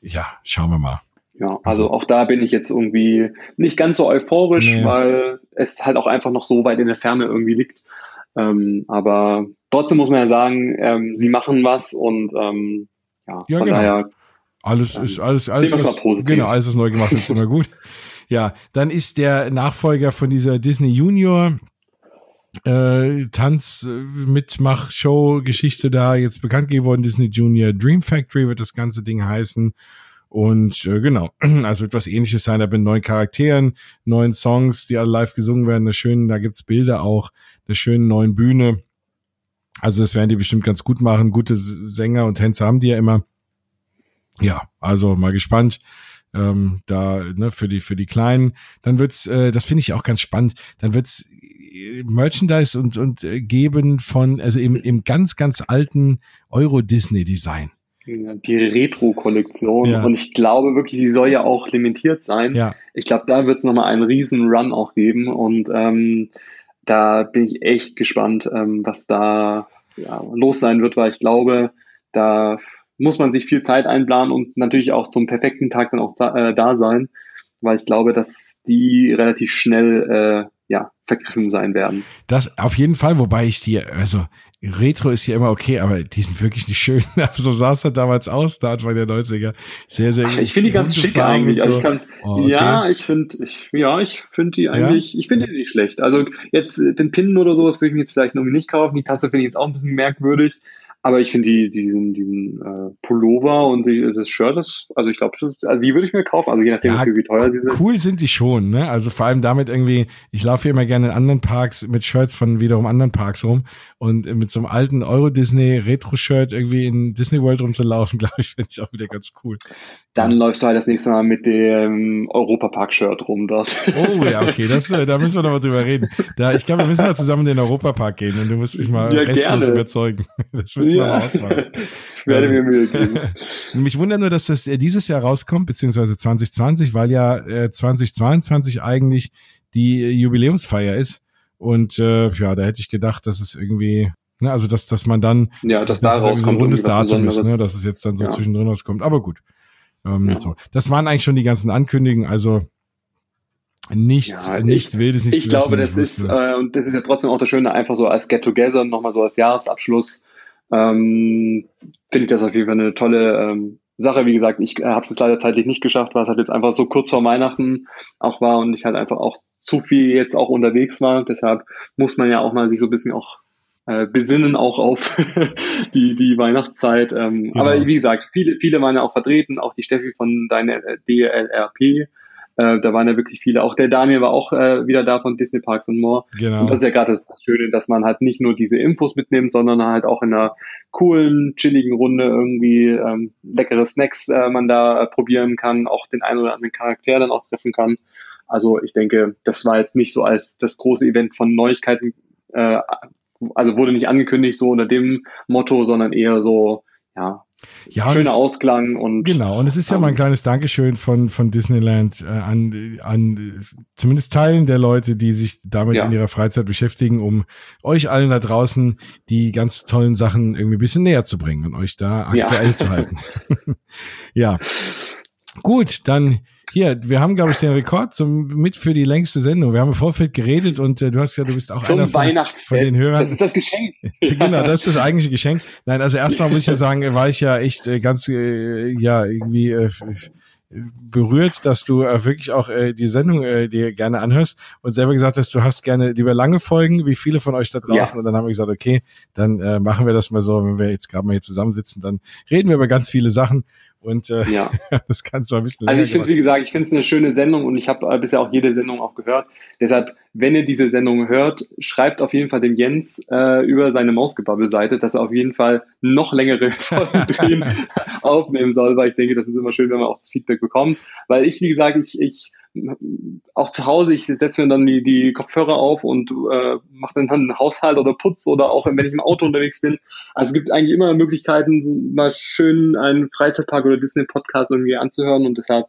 Ja, schauen wir mal.
Ja, also auch da bin ich jetzt irgendwie nicht ganz so euphorisch, nee. weil es halt auch einfach noch so weit in der Ferne irgendwie liegt. Ähm, aber trotzdem muss man ja sagen, ähm, sie machen was und ähm, ja, ja von genau. daher
alles ist alles alles ist, genau alles ist neu gemacht ist immer gut. Ja, dann ist der Nachfolger von dieser Disney Junior äh, Tanz äh, Mitmach Show Geschichte da jetzt bekannt geworden Disney Junior Dream Factory wird das ganze Ding heißen und äh, genau, also wird was ähnliches sein, da mit neuen Charakteren, neuen Songs, die alle live gesungen werden, eine schönen, da gibt's Bilder auch, eine schönen neuen Bühne. Also das werden die bestimmt ganz gut machen. Gute Sänger und Tänzer haben die ja immer ja, also mal gespannt. Ähm, da ne, für die für die Kleinen, dann wird's, äh, das finde ich auch ganz spannend. Dann wird's äh, Merchandise und und äh, geben von also im im ganz ganz alten Euro Disney Design.
Die Retro-Kollektion. Ja. Und ich glaube wirklich, die soll ja auch limitiert sein. Ja. Ich glaube, da wird es nochmal einen riesen Run auch geben. Und ähm, da bin ich echt gespannt, ähm, was da ja, los sein wird, weil ich glaube, da muss man sich viel Zeit einplanen und natürlich auch zum perfekten Tag dann auch äh, da sein, weil ich glaube, dass die relativ schnell äh, ja, vergriffen sein werden.
Das auf jeden Fall, wobei ich die, also Retro ist ja immer okay, aber die sind wirklich nicht schön. so sah es halt damals aus, da Anfang der 90er. Sehr, sehr
Ach, Ich finde die ganz schick eigentlich. So. Also ich kann, oh, okay. Ja, ich finde, ich, ja, ich finde die eigentlich, ja? ich finde die nicht schlecht. Also jetzt den Pin oder sowas würde ich mir jetzt vielleicht noch nicht kaufen. Die Tasse finde ich jetzt auch ein bisschen merkwürdig. Aber ich finde die, diesen, diesen äh, Pullover und die, das Shirt, das, also ich glaube, also die würde ich mir kaufen, also je nachdem,
ja,
wie teuer die
sind. Cool sind die schon, ne? Also vor allem damit irgendwie, ich laufe immer gerne in anderen Parks mit Shirts von wiederum anderen Parks rum und mit so einem alten Euro-Disney-Retro-Shirt irgendwie in Disney World rumzulaufen, glaube ich, finde ich auch wieder ganz cool.
Dann ja. läufst du halt das nächste Mal mit dem Europa-Park-Shirt rum dort.
Oh ja, okay, das, äh, da müssen wir noch mal drüber reden. Da, ich glaube, wir müssen mal zusammen in den Europa-Park gehen und du musst mich mal ja, restlos überzeugen. Das müssen ja. wir mal ausmachen.
Ich werde mir Mühe geben.
Mich wundert nur, dass das äh, dieses Jahr rauskommt, beziehungsweise 2020, weil ja äh, 2022 eigentlich die äh, Jubiläumsfeier ist. Und äh, ja, da hätte ich gedacht, dass es irgendwie, ne, also dass, dass man dann,
ja, dass
dass
da
es so ein rundes Datum ist, ne, dass es jetzt dann so ja. zwischendrin rauskommt. Aber gut. Ähm, ja. so. Das waren eigentlich schon die ganzen Ankündigungen, also nichts, ja, nichts
ich,
Wildes, nichts
Ich glaube, das ist, äh, und das ist ja trotzdem auch das Schöne, einfach so als Get-Together, nochmal so als Jahresabschluss, ähm, finde ich das auf jeden Fall eine tolle ähm, Sache. Wie gesagt, ich äh, habe es jetzt leider zeitlich nicht geschafft, weil es halt jetzt einfach so kurz vor Weihnachten auch war und ich halt einfach auch zu viel jetzt auch unterwegs war. Deshalb muss man ja auch mal sich so ein bisschen auch äh, besinnen auch auf die, die Weihnachtszeit. Ähm, genau. Aber wie gesagt, viele, viele waren ja auch vertreten, auch die Steffi von deiner äh, DLRP äh, da waren ja wirklich viele. Auch der Daniel war auch äh, wieder da von Disney Parks und More. Genau. Und das ist ja gerade das, das, Schöne, dass man halt nicht nur diese Infos mitnimmt, sondern halt auch in einer coolen, chilligen Runde irgendwie ähm, leckere Snacks äh, man da äh, probieren kann, auch den einen oder anderen Charakter dann auch treffen kann. Also ich denke, das war jetzt nicht so als das große Event von Neuigkeiten, äh, also wurde nicht angekündigt so unter dem Motto, sondern eher so, ja, ja, schöner Ausklang und
genau und es ist ja mal ein kleines Dankeschön von von Disneyland äh, an an zumindest Teilen der Leute, die sich damit ja. in ihrer Freizeit beschäftigen, um euch allen da draußen die ganz tollen Sachen irgendwie ein bisschen näher zu bringen und euch da aktuell ja. zu halten. ja, gut, dann hier, wir haben, glaube ich, den Rekord zum, mit für die längste Sendung. Wir haben im Vorfeld geredet und äh, du hast ja, du bist auch
Zum
einer von, von den Hörern.
Das ist das Geschenk.
genau, das ist das eigentliche Geschenk. Nein, also erstmal muss ich ja sagen, war ich ja echt äh, ganz, äh, ja, irgendwie äh, berührt, dass du äh, wirklich auch äh, die Sendung äh, dir gerne anhörst und selber gesagt hast, du hast gerne lieber lange Folgen, wie viele von euch da draußen. Ja. Und dann haben wir gesagt, okay, dann äh, machen wir das mal so, wenn wir jetzt gerade mal hier zusammensitzen, dann reden wir über ganz viele Sachen und äh, ja. das kannst du ein bisschen.
Also ich finde, wie gesagt, ich finde es eine schöne Sendung und ich habe äh, bisher auch jede Sendung auch gehört. Deshalb, wenn ihr diese Sendung hört, schreibt auf jeden Fall dem Jens äh, über seine Mausgebabbel-Seite, dass er auf jeden Fall noch längere Folgen aufnehmen soll, weil ich denke, das ist immer schön, wenn man auch das Feedback bekommt. Weil ich, wie gesagt, ich, ich auch zu Hause, ich setze mir dann die, die Kopfhörer auf und äh, mache dann einen Haushalt oder Putz oder auch wenn ich im Auto unterwegs bin. Also es gibt eigentlich immer Möglichkeiten, mal schön einen Freizeitpark oder Disney-Podcast irgendwie anzuhören und deshalb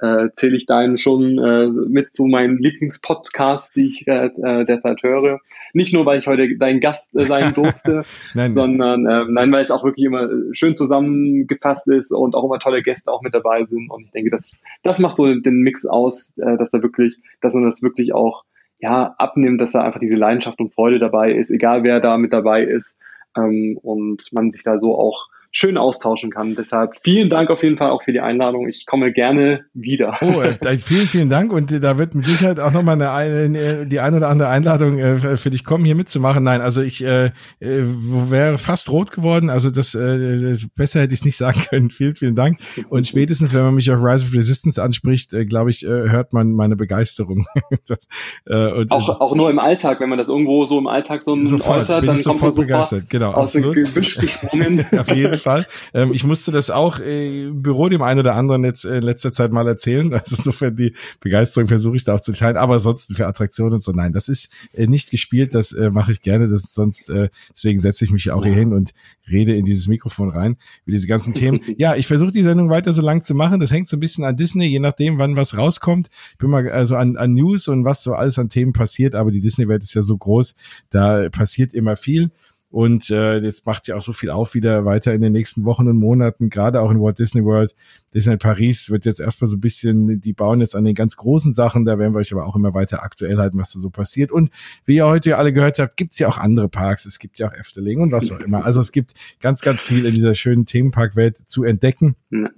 äh, zähle ich deinen schon äh, mit zu meinen Lieblingspodcasts, die ich äh, äh, derzeit höre. Nicht nur, weil ich heute dein Gast äh, sein durfte, nein, sondern äh, nein, weil es auch wirklich immer schön zusammengefasst ist und auch immer tolle Gäste auch mit dabei sind. Und ich denke, das, das macht so den Mix aus, äh, dass da wirklich, dass man das wirklich auch ja abnimmt, dass da einfach diese Leidenschaft und Freude dabei ist, egal wer da mit dabei ist ähm, und man sich da so auch schön austauschen kann. Deshalb vielen Dank auf jeden Fall auch für die Einladung. Ich komme gerne wieder.
Oh, äh, vielen, vielen Dank. Und äh, da wird mit Sicherheit auch nochmal eine, eine, die eine oder andere Einladung äh, für dich kommen, hier mitzumachen. Nein, also ich äh, äh wäre fast rot geworden. Also das, äh, das besser hätte ich es nicht sagen können. Vielen, vielen Dank. Und spätestens, wenn man mich auf Rise of Resistance anspricht, äh, glaube ich, äh, hört man meine Begeisterung.
das, äh, und, auch, auch nur im Alltag, wenn man das irgendwo so im Alltag so
sofort,
äußert,
dann kommt man sofort begeistert. Genau,
aus absolut. dem Gebüsch gesprungen.
auf jeden Fall. Ähm, ich musste das auch äh, im Büro dem einen oder anderen jetzt äh, in letzter Zeit mal erzählen. Also insofern die Begeisterung versuche ich da auch zu teilen. Aber ansonsten für Attraktionen und so, nein, das ist äh, nicht gespielt, das äh, mache ich gerne. Das sonst, äh, deswegen setze ich mich auch hier hin und rede in dieses Mikrofon rein, wie diese ganzen Themen. Ja, ich versuche die Sendung weiter so lang zu machen. Das hängt so ein bisschen an Disney, je nachdem, wann was rauskommt. Ich bin mal also an, an News und was so alles an Themen passiert, aber die Disney-Welt ist ja so groß, da passiert immer viel. Und äh, jetzt macht ja auch so viel auf wieder weiter in den nächsten Wochen und Monaten, gerade auch in Walt Disney World. Disney Paris wird jetzt erstmal so ein bisschen, die bauen jetzt an den ganz großen Sachen, da werden wir euch aber auch immer weiter aktuell halten, was da so passiert. Und wie ihr heute alle gehört habt, gibt's ja auch andere Parks, es gibt ja auch Efteling und was auch immer. Also es gibt ganz, ganz viel in dieser schönen Themenparkwelt zu entdecken. Ja.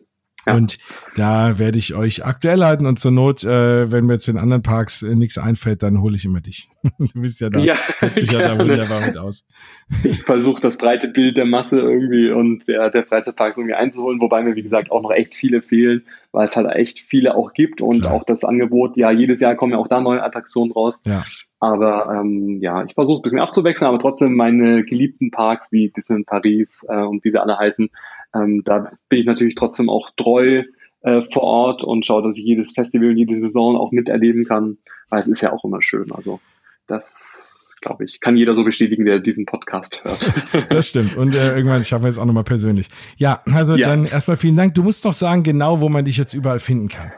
Und da werde ich euch aktuell halten und zur Not, äh, wenn mir jetzt in anderen Parks äh, nichts einfällt, dann hole ich immer dich. du bist ja da, ja, dich ja da wunderbar mit aus.
ich versuche das breite Bild der Masse irgendwie und der, der Freizeitparks irgendwie einzuholen, wobei mir, wie gesagt, auch noch echt viele fehlen, weil es halt echt viele auch gibt und Klar. auch das Angebot, ja, jedes Jahr kommen ja auch da neue Attraktionen raus. Ja. Aber ähm, ja, ich versuche es ein bisschen abzuwechseln, aber trotzdem meine geliebten Parks wie Disneyland Paris äh, und wie sie alle heißen, ähm, da bin ich natürlich trotzdem auch treu äh, vor Ort und schaue, dass ich jedes Festival, jede Saison auch miterleben kann, weil es ist ja auch immer schön. Also das glaube ich, kann jeder so bestätigen, der diesen Podcast hört.
das stimmt. Und äh, irgendwann schaffen wir es auch nochmal persönlich. Ja, also ja. dann erstmal vielen Dank. Du musst doch sagen, genau, wo man dich jetzt überall finden kann.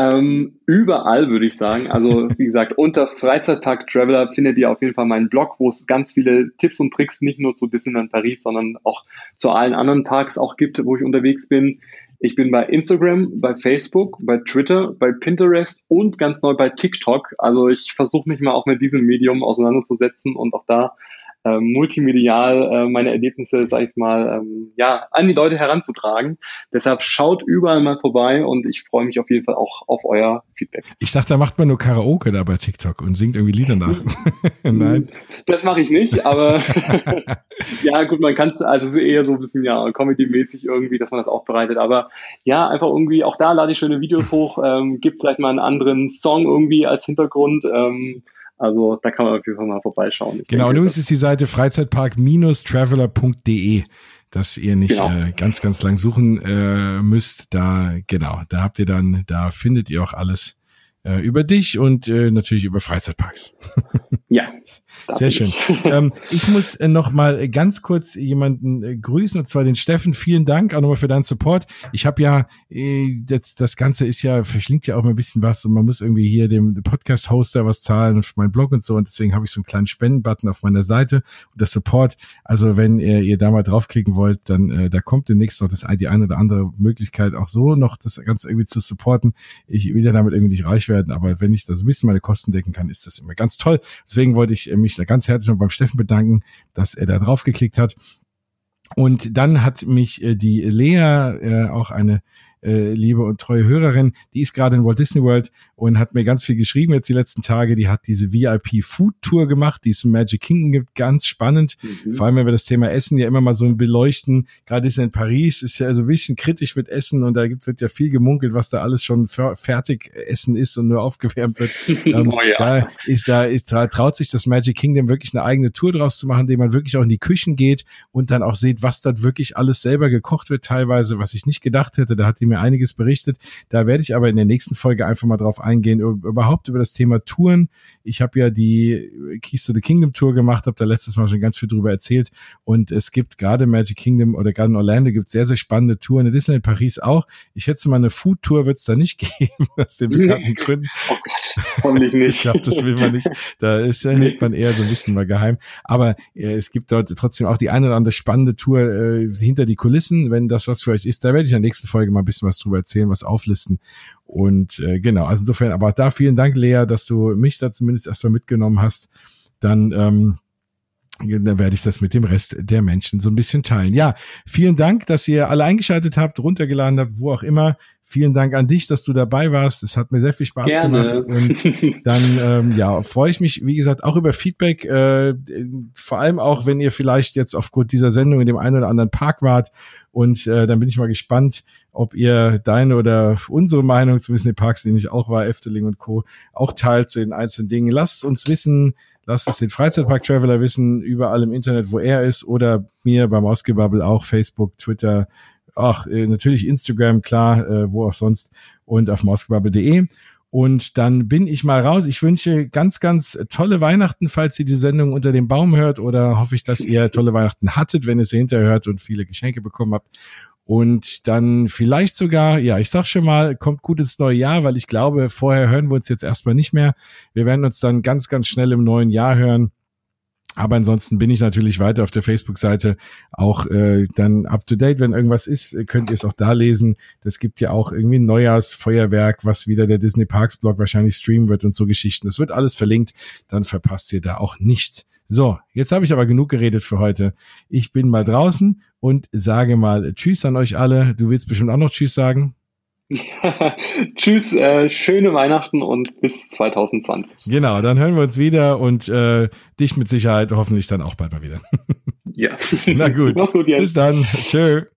Ähm, überall würde ich sagen. Also wie gesagt, unter Freizeitpark Traveler findet ihr auf jeden Fall meinen Blog, wo es ganz viele Tipps und Tricks nicht nur zu Disneyland Paris, sondern auch zu allen anderen Parks auch gibt, wo ich unterwegs bin. Ich bin bei Instagram, bei Facebook, bei Twitter, bei Pinterest und ganz neu bei TikTok. Also ich versuche mich mal auch mit diesem Medium auseinanderzusetzen und auch da äh, multimedial äh, meine Erlebnisse, sag ich mal, ähm, ja, an die Leute heranzutragen. Deshalb schaut überall mal vorbei und ich freue mich auf jeden Fall auch auf euer Feedback.
Ich dachte, da macht man nur Karaoke da bei TikTok und singt irgendwie Lieder nach.
Nein. Das mache ich nicht, aber ja, gut, man kann es, also es ist eher so ein bisschen ja Comedy-mäßig irgendwie, dass man das aufbereitet. Aber ja, einfach irgendwie, auch da lade ich schöne Videos hoch, ähm, gibt vielleicht mal einen anderen Song irgendwie als Hintergrund. Ähm, also da kann man auf jeden Fall mal vorbeischauen.
Ich genau, denke, nun ist es die Seite freizeitpark-traveler.de, dass ihr nicht genau. äh, ganz, ganz lang suchen äh, müsst. Da, genau, da habt ihr dann, da findet ihr auch alles äh, über dich und äh, natürlich über Freizeitparks.
Ja.
Sehr schön. Ich. ähm, ich muss äh, noch mal ganz kurz jemanden äh, grüßen, und zwar den Steffen. Vielen Dank auch nochmal für deinen Support. Ich habe ja, äh, das, das Ganze ist ja, verschlingt ja auch mal ein bisschen was und man muss irgendwie hier dem Podcast-Hoster was zahlen für meinen Blog und so. Und deswegen habe ich so einen kleinen Spendenbutton auf meiner Seite und das Support. Also wenn ihr, ihr da mal draufklicken wollt, dann äh, da kommt demnächst noch das die eine oder andere Möglichkeit, auch so noch das Ganze irgendwie zu supporten. Ich will ja damit irgendwie nicht reich werden, aber wenn ich da so ein bisschen meine Kosten decken kann, ist das immer ganz toll. Deswegen wollte ich mich da ganz herzlich noch beim Steffen bedanken, dass er da drauf geklickt hat. Und dann hat mich äh, die Lea, äh, auch eine äh, liebe und treue Hörerin, die ist gerade in Walt Disney World und hat mir ganz viel geschrieben jetzt die letzten Tage. Die hat diese VIP Food Tour gemacht, die es im Magic Kingdom gibt, ganz spannend. Mhm. Vor allem, wenn wir das Thema Essen ja immer mal so beleuchten. Gerade ist in Paris, ist ja so ein bisschen kritisch mit Essen und da gibt's wird ja viel gemunkelt, was da alles schon fertig Essen ist und nur aufgewärmt wird. ähm, oh ja. Da ist da ist da traut sich das Magic Kingdom wirklich eine eigene Tour draus zu machen, indem man wirklich auch in die Küchen geht und dann auch sieht, was dort wirklich alles selber gekocht wird teilweise, was ich nicht gedacht hätte. Da hat die mir einiges berichtet. Da werde ich aber in der nächsten Folge einfach mal drauf eingehen, überhaupt über das Thema Touren. Ich habe ja die Keys to the Kingdom Tour gemacht, habe da letztes Mal schon ganz viel drüber erzählt. Und es gibt gerade Magic Kingdom oder gerade in Orlando gibt sehr, sehr spannende Touren. In Disneyland Paris auch. Ich schätze mal, eine Food Tour wird es da nicht geben, aus den bekannten Gründen.
Oh Gott, hoffentlich nicht.
ich glaube, das will man nicht. Da ist, da hält man eher so ein bisschen mal geheim. Aber äh, es gibt dort trotzdem auch die eine oder andere spannende Tour äh, hinter die Kulissen, wenn das was für euch ist. Da werde ich in der nächsten Folge mal ein bisschen was drüber erzählen, was auflisten. Und äh, genau, also insofern, aber da vielen Dank, Lea, dass du mich da zumindest erstmal mitgenommen hast. Dann ähm, dann werde ich das mit dem Rest der Menschen so ein bisschen teilen. Ja, vielen Dank, dass ihr alle eingeschaltet habt, runtergeladen habt, wo auch immer. Vielen Dank an dich, dass du dabei warst. Es hat mir sehr viel Spaß Gerne. gemacht. Und dann ähm, ja, freue ich mich, wie gesagt, auch über Feedback. Äh, vor allem auch, wenn ihr vielleicht jetzt aufgrund dieser Sendung in dem einen oder anderen Park wart. Und äh, dann bin ich mal gespannt, ob ihr deine oder unsere Meinung, zumindest in den Parks, in denen ich auch war, Efteling und Co., auch teilt zu den einzelnen Dingen. Lasst es uns wissen. Lasst es den Freizeitpark Traveler wissen, überall im Internet, wo er ist, oder mir beim Ausgebubble auch Facebook, Twitter, ach, äh, natürlich Instagram, klar, äh, wo auch sonst und auf mausgebubble.de. Und dann bin ich mal raus. Ich wünsche ganz, ganz tolle Weihnachten, falls ihr die Sendung unter dem Baum hört oder hoffe ich, dass ihr tolle Weihnachten hattet, wenn ihr sie hinterher hört und viele Geschenke bekommen habt. Und dann vielleicht sogar, ja, ich sag schon mal, kommt gut ins neue Jahr, weil ich glaube, vorher hören wir uns jetzt erstmal nicht mehr. Wir werden uns dann ganz, ganz schnell im neuen Jahr hören. Aber ansonsten bin ich natürlich weiter auf der Facebook-Seite auch äh, dann up to date. Wenn irgendwas ist, könnt ihr es auch da lesen. Das gibt ja auch irgendwie ein Neujahrsfeuerwerk, was wieder der Disney Parks Blog wahrscheinlich streamen wird und so Geschichten. Das wird alles verlinkt. Dann verpasst ihr da auch nichts. So, jetzt habe ich aber genug geredet für heute. Ich bin mal draußen und sage mal Tschüss an euch alle. Du willst bestimmt auch noch Tschüss sagen.
Tschüss, äh, schöne Weihnachten und bis 2020.
Genau, dann hören wir uns wieder und äh, dich mit Sicherheit hoffentlich dann auch bald mal wieder.
ja.
Na gut.
Mach's gut, Jens.
Bis dann. Tschö.